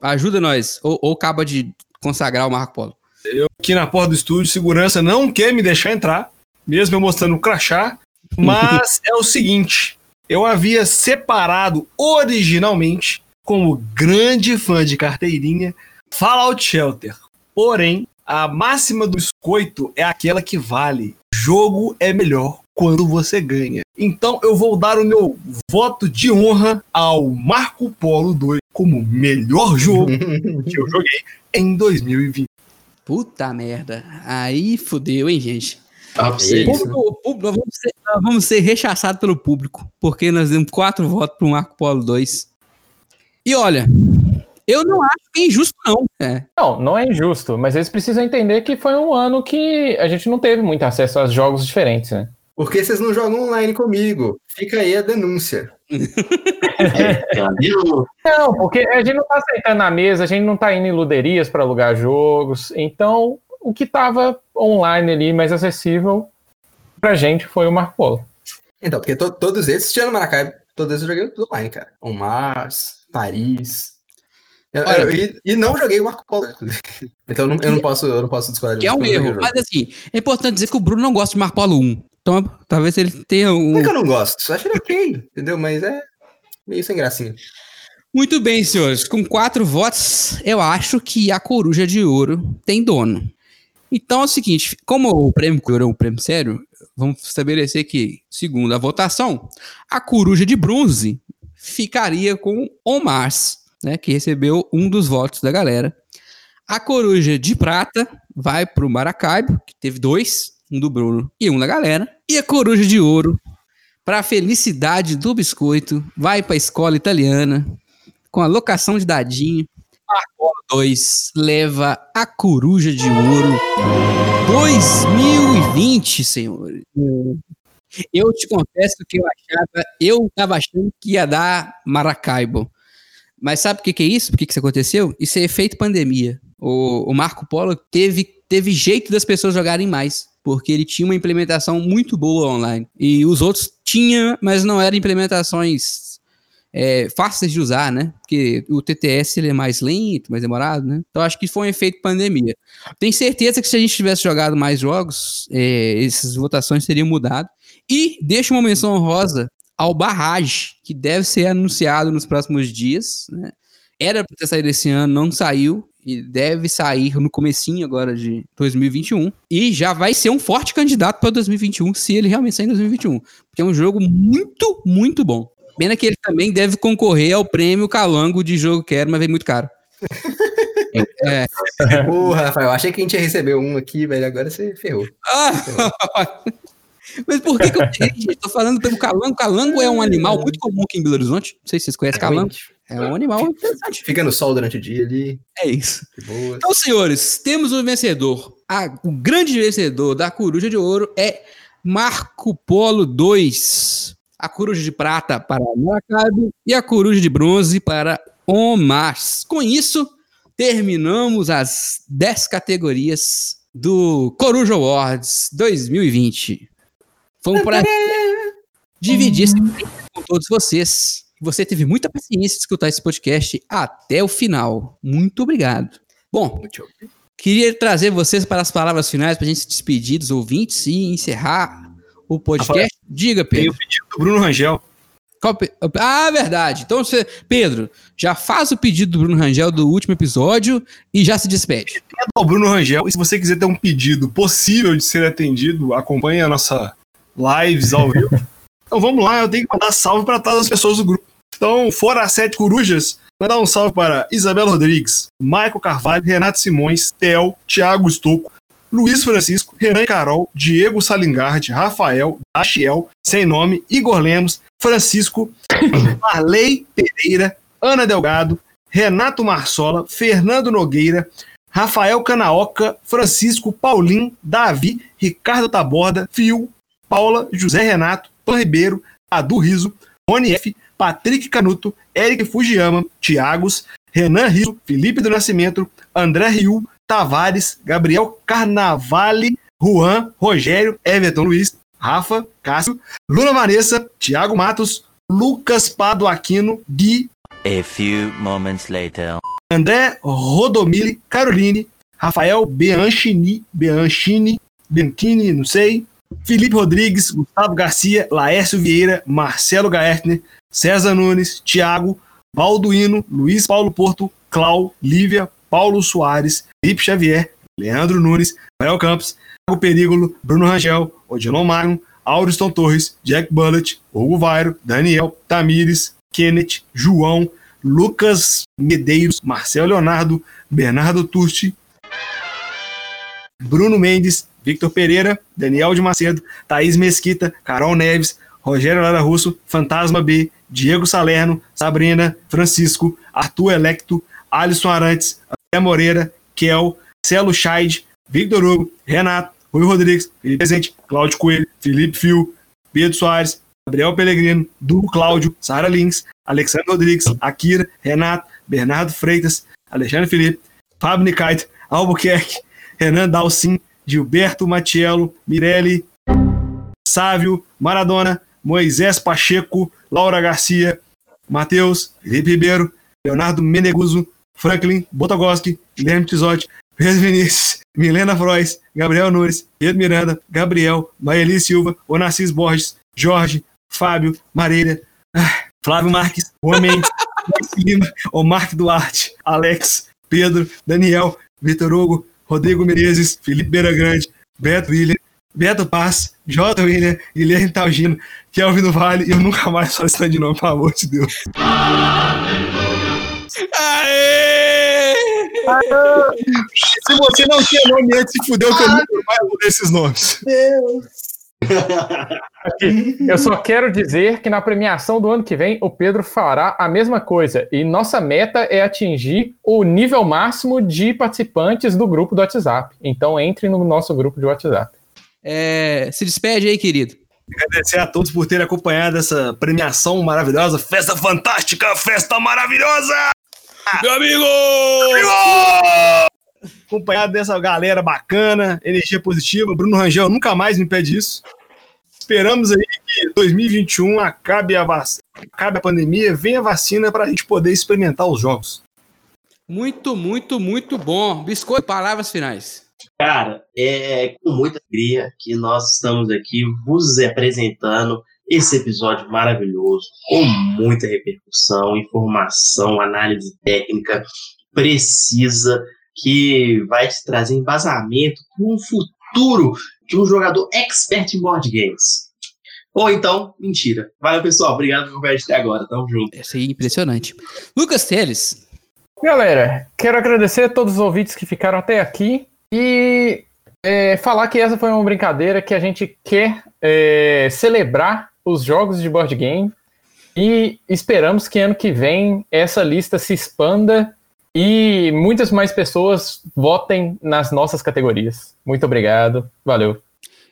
ajuda nós. Ou, ou acaba de consagrar o Marco Polo.
Eu aqui na porta do estúdio, segurança não quer me deixar entrar, mesmo eu mostrando o crachá. Mas é o seguinte: eu havia separado originalmente, como grande fã de carteirinha, Fallout Shelter. Porém, a máxima do biscoito é aquela que vale. jogo é melhor quando você ganha. Então eu vou dar o meu voto de honra ao Marco Polo 2 como melhor jogo que eu joguei em 2020.
Puta merda. Aí fudeu, hein, gente? Ah, público, público, vamos, ser, vamos ser rechaçados pelo público, porque nós demos quatro votos para o Marco Polo 2. E olha, eu não acho que é injusto, não.
É. Não, não é injusto, mas eles precisam entender que foi um ano que a gente não teve muito acesso a jogos diferentes, né?
Porque vocês não jogam online comigo. Fica aí a denúncia.
não, porque a gente não tá sentando na mesa, a gente não tá indo em luderias para alugar jogos. Então, o que tava online ali, mais acessível pra gente foi o Marco Polo.
Então, porque to todos esses, tirando Maracaibo, todos esses eu joguei tudo online, cara. O Mars, Paris, eu, eu, e, e, não joguei o Marco Polo. Então eu não, eu não posso, eu não posso discordar
Que é um erro. Mas assim, é importante dizer que o Bruno não gosta de Marco Polo 1. Então talvez ele tenha um.
Não é que eu não gosto, eu acho ele ok, entendeu? Mas é meio sem gracinha.
Muito bem, senhores. Com quatro votos, eu acho que a coruja de ouro tem dono. Então é o seguinte: como o prêmio Coruja é um prêmio sério, vamos estabelecer que, segundo a votação, a coruja de bronze ficaria com o Mars né, que recebeu um dos votos da galera. A coruja de prata vai para o Maracaibo, que teve dois, um do Bruno e um da galera. E a coruja de ouro, para a felicidade do biscoito, vai para a escola italiana, com a locação de dadinho. Marcola 2 leva a coruja de ouro 2020, senhor. Eu te confesso que eu achava, eu tava achando que ia dar Maracaibo. Mas sabe o que, que é isso? Por que, que isso aconteceu? Isso é efeito pandemia. O, o Marco Polo teve, teve jeito das pessoas jogarem mais, porque ele tinha uma implementação muito boa online. E os outros tinham, mas não eram implementações é, fáceis de usar, né? Porque o TTS ele é mais lento, mais demorado, né? Então acho que foi um efeito pandemia. Tenho certeza que se a gente tivesse jogado mais jogos, é, essas votações teriam mudado. E deixa uma menção honrosa ao Barrage, que deve ser anunciado nos próximos dias. Né? Era para ter saído esse ano, não saiu e deve sair no comecinho agora de 2021 e já vai ser um forte candidato para 2021 se ele realmente sair em 2021, porque é um jogo muito, muito bom. Pena que ele também deve concorrer ao prêmio Calango de jogo que era, mas vem muito caro.
é. Porra, Rafael, achei que a gente ia receber um aqui, velho. Agora você ferrou. Ah,
mas por que, que eu gente? Tô falando pelo calango. Calango é um animal muito comum aqui em Belo Horizonte. Não sei se vocês conhecem calango. É um animal interessante.
Fica no sol durante o dia ali.
É isso. Então, senhores, temos um vencedor. A, o grande vencedor da Coruja de Ouro é Marco Polo 2. A Coruja de Prata para Maracaibo e a Coruja de Bronze para Omar. Com isso, terminamos as 10 categorias do Coruja Awards 2020. Foi um prazer dividir esse com todos vocês. Você teve muita paciência de escutar esse podcast até o final. Muito obrigado. Bom, queria trazer vocês para as palavras finais para a gente se despedir dos ouvintes e encerrar o podcast. Diga, Pedro. Tem o
pedido do Bruno Rangel.
Ah, verdade. Então, você, Pedro, já faz o pedido do Bruno Rangel do último episódio e já se despede.
É o Bruno Rangel. E se você quiser ter um pedido possível de ser atendido, acompanhe a nossa lives ao vivo. Então vamos lá, eu tenho que mandar salve para todas as pessoas do grupo. Então, fora as sete corujas, mandar um salve para Isabela Rodrigues, Michael Carvalho, Renato Simões, Theo, Thiago Estocco, Luiz Francisco, Renan Carol, Diego Salingard, Rafael, Achiel, sem nome, Igor Lemos, Francisco, Marley Pereira, Ana Delgado, Renato Marsola, Fernando Nogueira, Rafael Canaoca, Francisco Paulinho, Davi, Ricardo Taborda, Fio, Paula, José Renato, Pan Ribeiro, Adu Riso, Rony F., Patrick Canuto, Eric Fujiyama, Tiagos, Renan Riso, Felipe do Nascimento, André Riu, Tavares, Gabriel Carnavale, Juan, Rogério, Everton Luiz, Rafa, Cássio, Luna Vanessa, Thiago Matos, Lucas Pado Aquino, Gui, A few moments later. André Rodomili, Caroline, Rafael Bianchini, Bianchini, Bianchini, não sei, Felipe Rodrigues, Gustavo Garcia, Laércio Vieira, Marcelo Gaertner, César Nunes, Thiago, Balduino, Luiz Paulo Porto, Clau, Lívia, Paulo Soares, Felipe Xavier, Leandro Nunes, Rafael Campos, Thiago Perígolo, Bruno Rangel, Odilon Magno, Auriston Torres, Jack Bullet, Hugo Vairo, Daniel, Tamires, Kenneth, João, Lucas Medeiros, Marcel Leonardo, Bernardo Turti, Bruno Mendes, Victor Pereira, Daniel de Macedo, Thaís Mesquita, Carol Neves, Rogério Lara Russo, Fantasma B, Diego Salerno, Sabrina, Francisco, Arthur Electo, Alisson Arantes, André Moreira, Kel, Celo Scheid, Victor Hugo, Renato, Rui Rodrigues, Felipe Presente, Cláudio Coelho, Felipe Fio, Pedro Soares, Gabriel Pellegrino, Du Cláudio, Sara Lins, Alexandre Rodrigues, Akira, Renato, Bernardo Freitas, Alexandre Felipe, Fábio Nicaito, Albuquerque, Renan Dalcin, Gilberto Matiello, Mirelli, Sávio, Maradona, Moisés Pacheco, Laura Garcia, Matheus, Felipe Ribeiro, Leonardo Meneguso, Franklin Botogoski, Guilherme Tizotti, Pedro Vinícius, Milena Frois, Gabriel Nunes, Pedro Miranda, Gabriel, Maeli Silva, Onassis Borges, Jorge, Fábio, Marília, ah, Flávio Marques, Juan Mendes, Lima, Omar Duarte, Alex, Pedro, Daniel, Vitor Hugo, Rodrigo Menezes, Felipe Beira Grande, Beto William, Beto Paz, J. William, Guilherme Talgino, Kelvin do Vale, e eu nunca mais falo esse de nome, pelo amor de Deus. Aê! Se você não tinha nome antes, se fudeu que eu nunca mais vou esses nomes. Deus.
Eu só quero dizer que na premiação do ano que vem o Pedro fará a mesma coisa e nossa meta é atingir o nível máximo de participantes do grupo do WhatsApp. Então entre no nosso grupo de WhatsApp.
É, se despede aí, querido.
Agradecer a todos por terem acompanhado essa premiação maravilhosa, festa fantástica, festa maravilhosa! Meu amigo! Amigo! acompanhado dessa galera bacana, energia positiva. Bruno Rangel nunca mais me pede isso. Esperamos aí que 2021 acabe a, vac... acabe a pandemia, venha a vacina para a gente poder experimentar os jogos.
Muito, muito, muito bom. Biscoito, palavras finais.
Cara, é com muita alegria que nós estamos aqui vos apresentando esse episódio maravilhoso, com muita repercussão, informação, análise técnica precisa que vai te trazer embasamento para um futuro de um jogador expert em board games. Ou então, mentira. Valeu, pessoal. Obrigado por acompanhar até agora. Tamo junto.
Essa aí é impressionante. Lucas Teles.
Galera, quero agradecer a todos os ouvintes que ficaram até aqui e é, falar que essa foi uma brincadeira que a gente quer é, celebrar os jogos de board game e esperamos que ano que vem essa lista se expanda e muitas mais pessoas votem nas nossas categorias. Muito obrigado, valeu.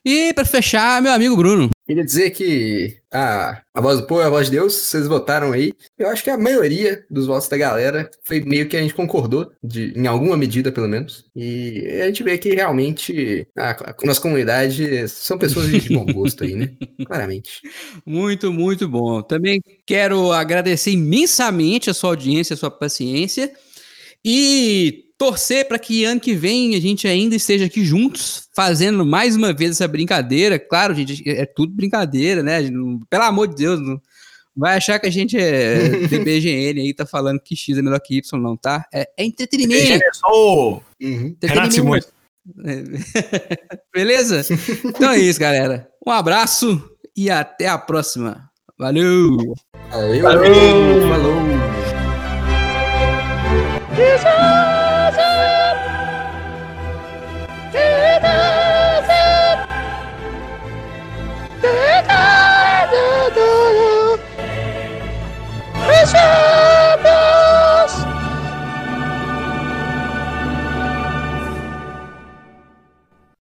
E para fechar, meu amigo Bruno.
Queria dizer que a, a voz do povo é a voz de Deus, vocês votaram aí. Eu acho que a maioria dos votos da galera foi meio que a gente concordou, de, em alguma medida pelo menos. E a gente vê que realmente a, a nossa comunidade são pessoas de bom gosto aí, né? Claramente.
Muito, muito bom. Também quero agradecer imensamente a sua audiência, a sua paciência. E torcer para que ano que vem a gente ainda esteja aqui juntos, fazendo mais uma vez essa brincadeira. Claro, gente, é tudo brincadeira, né? Pelo amor de Deus, não vai achar que a gente é DBGN aí, tá falando que X é melhor que Y, não, tá? É, é entretenimento. É
só uhum. entretenimento.
Beleza? Então é isso, galera. Um abraço e até a próxima. Valeu!
Valeu! Valeu. Falou!
Jesus!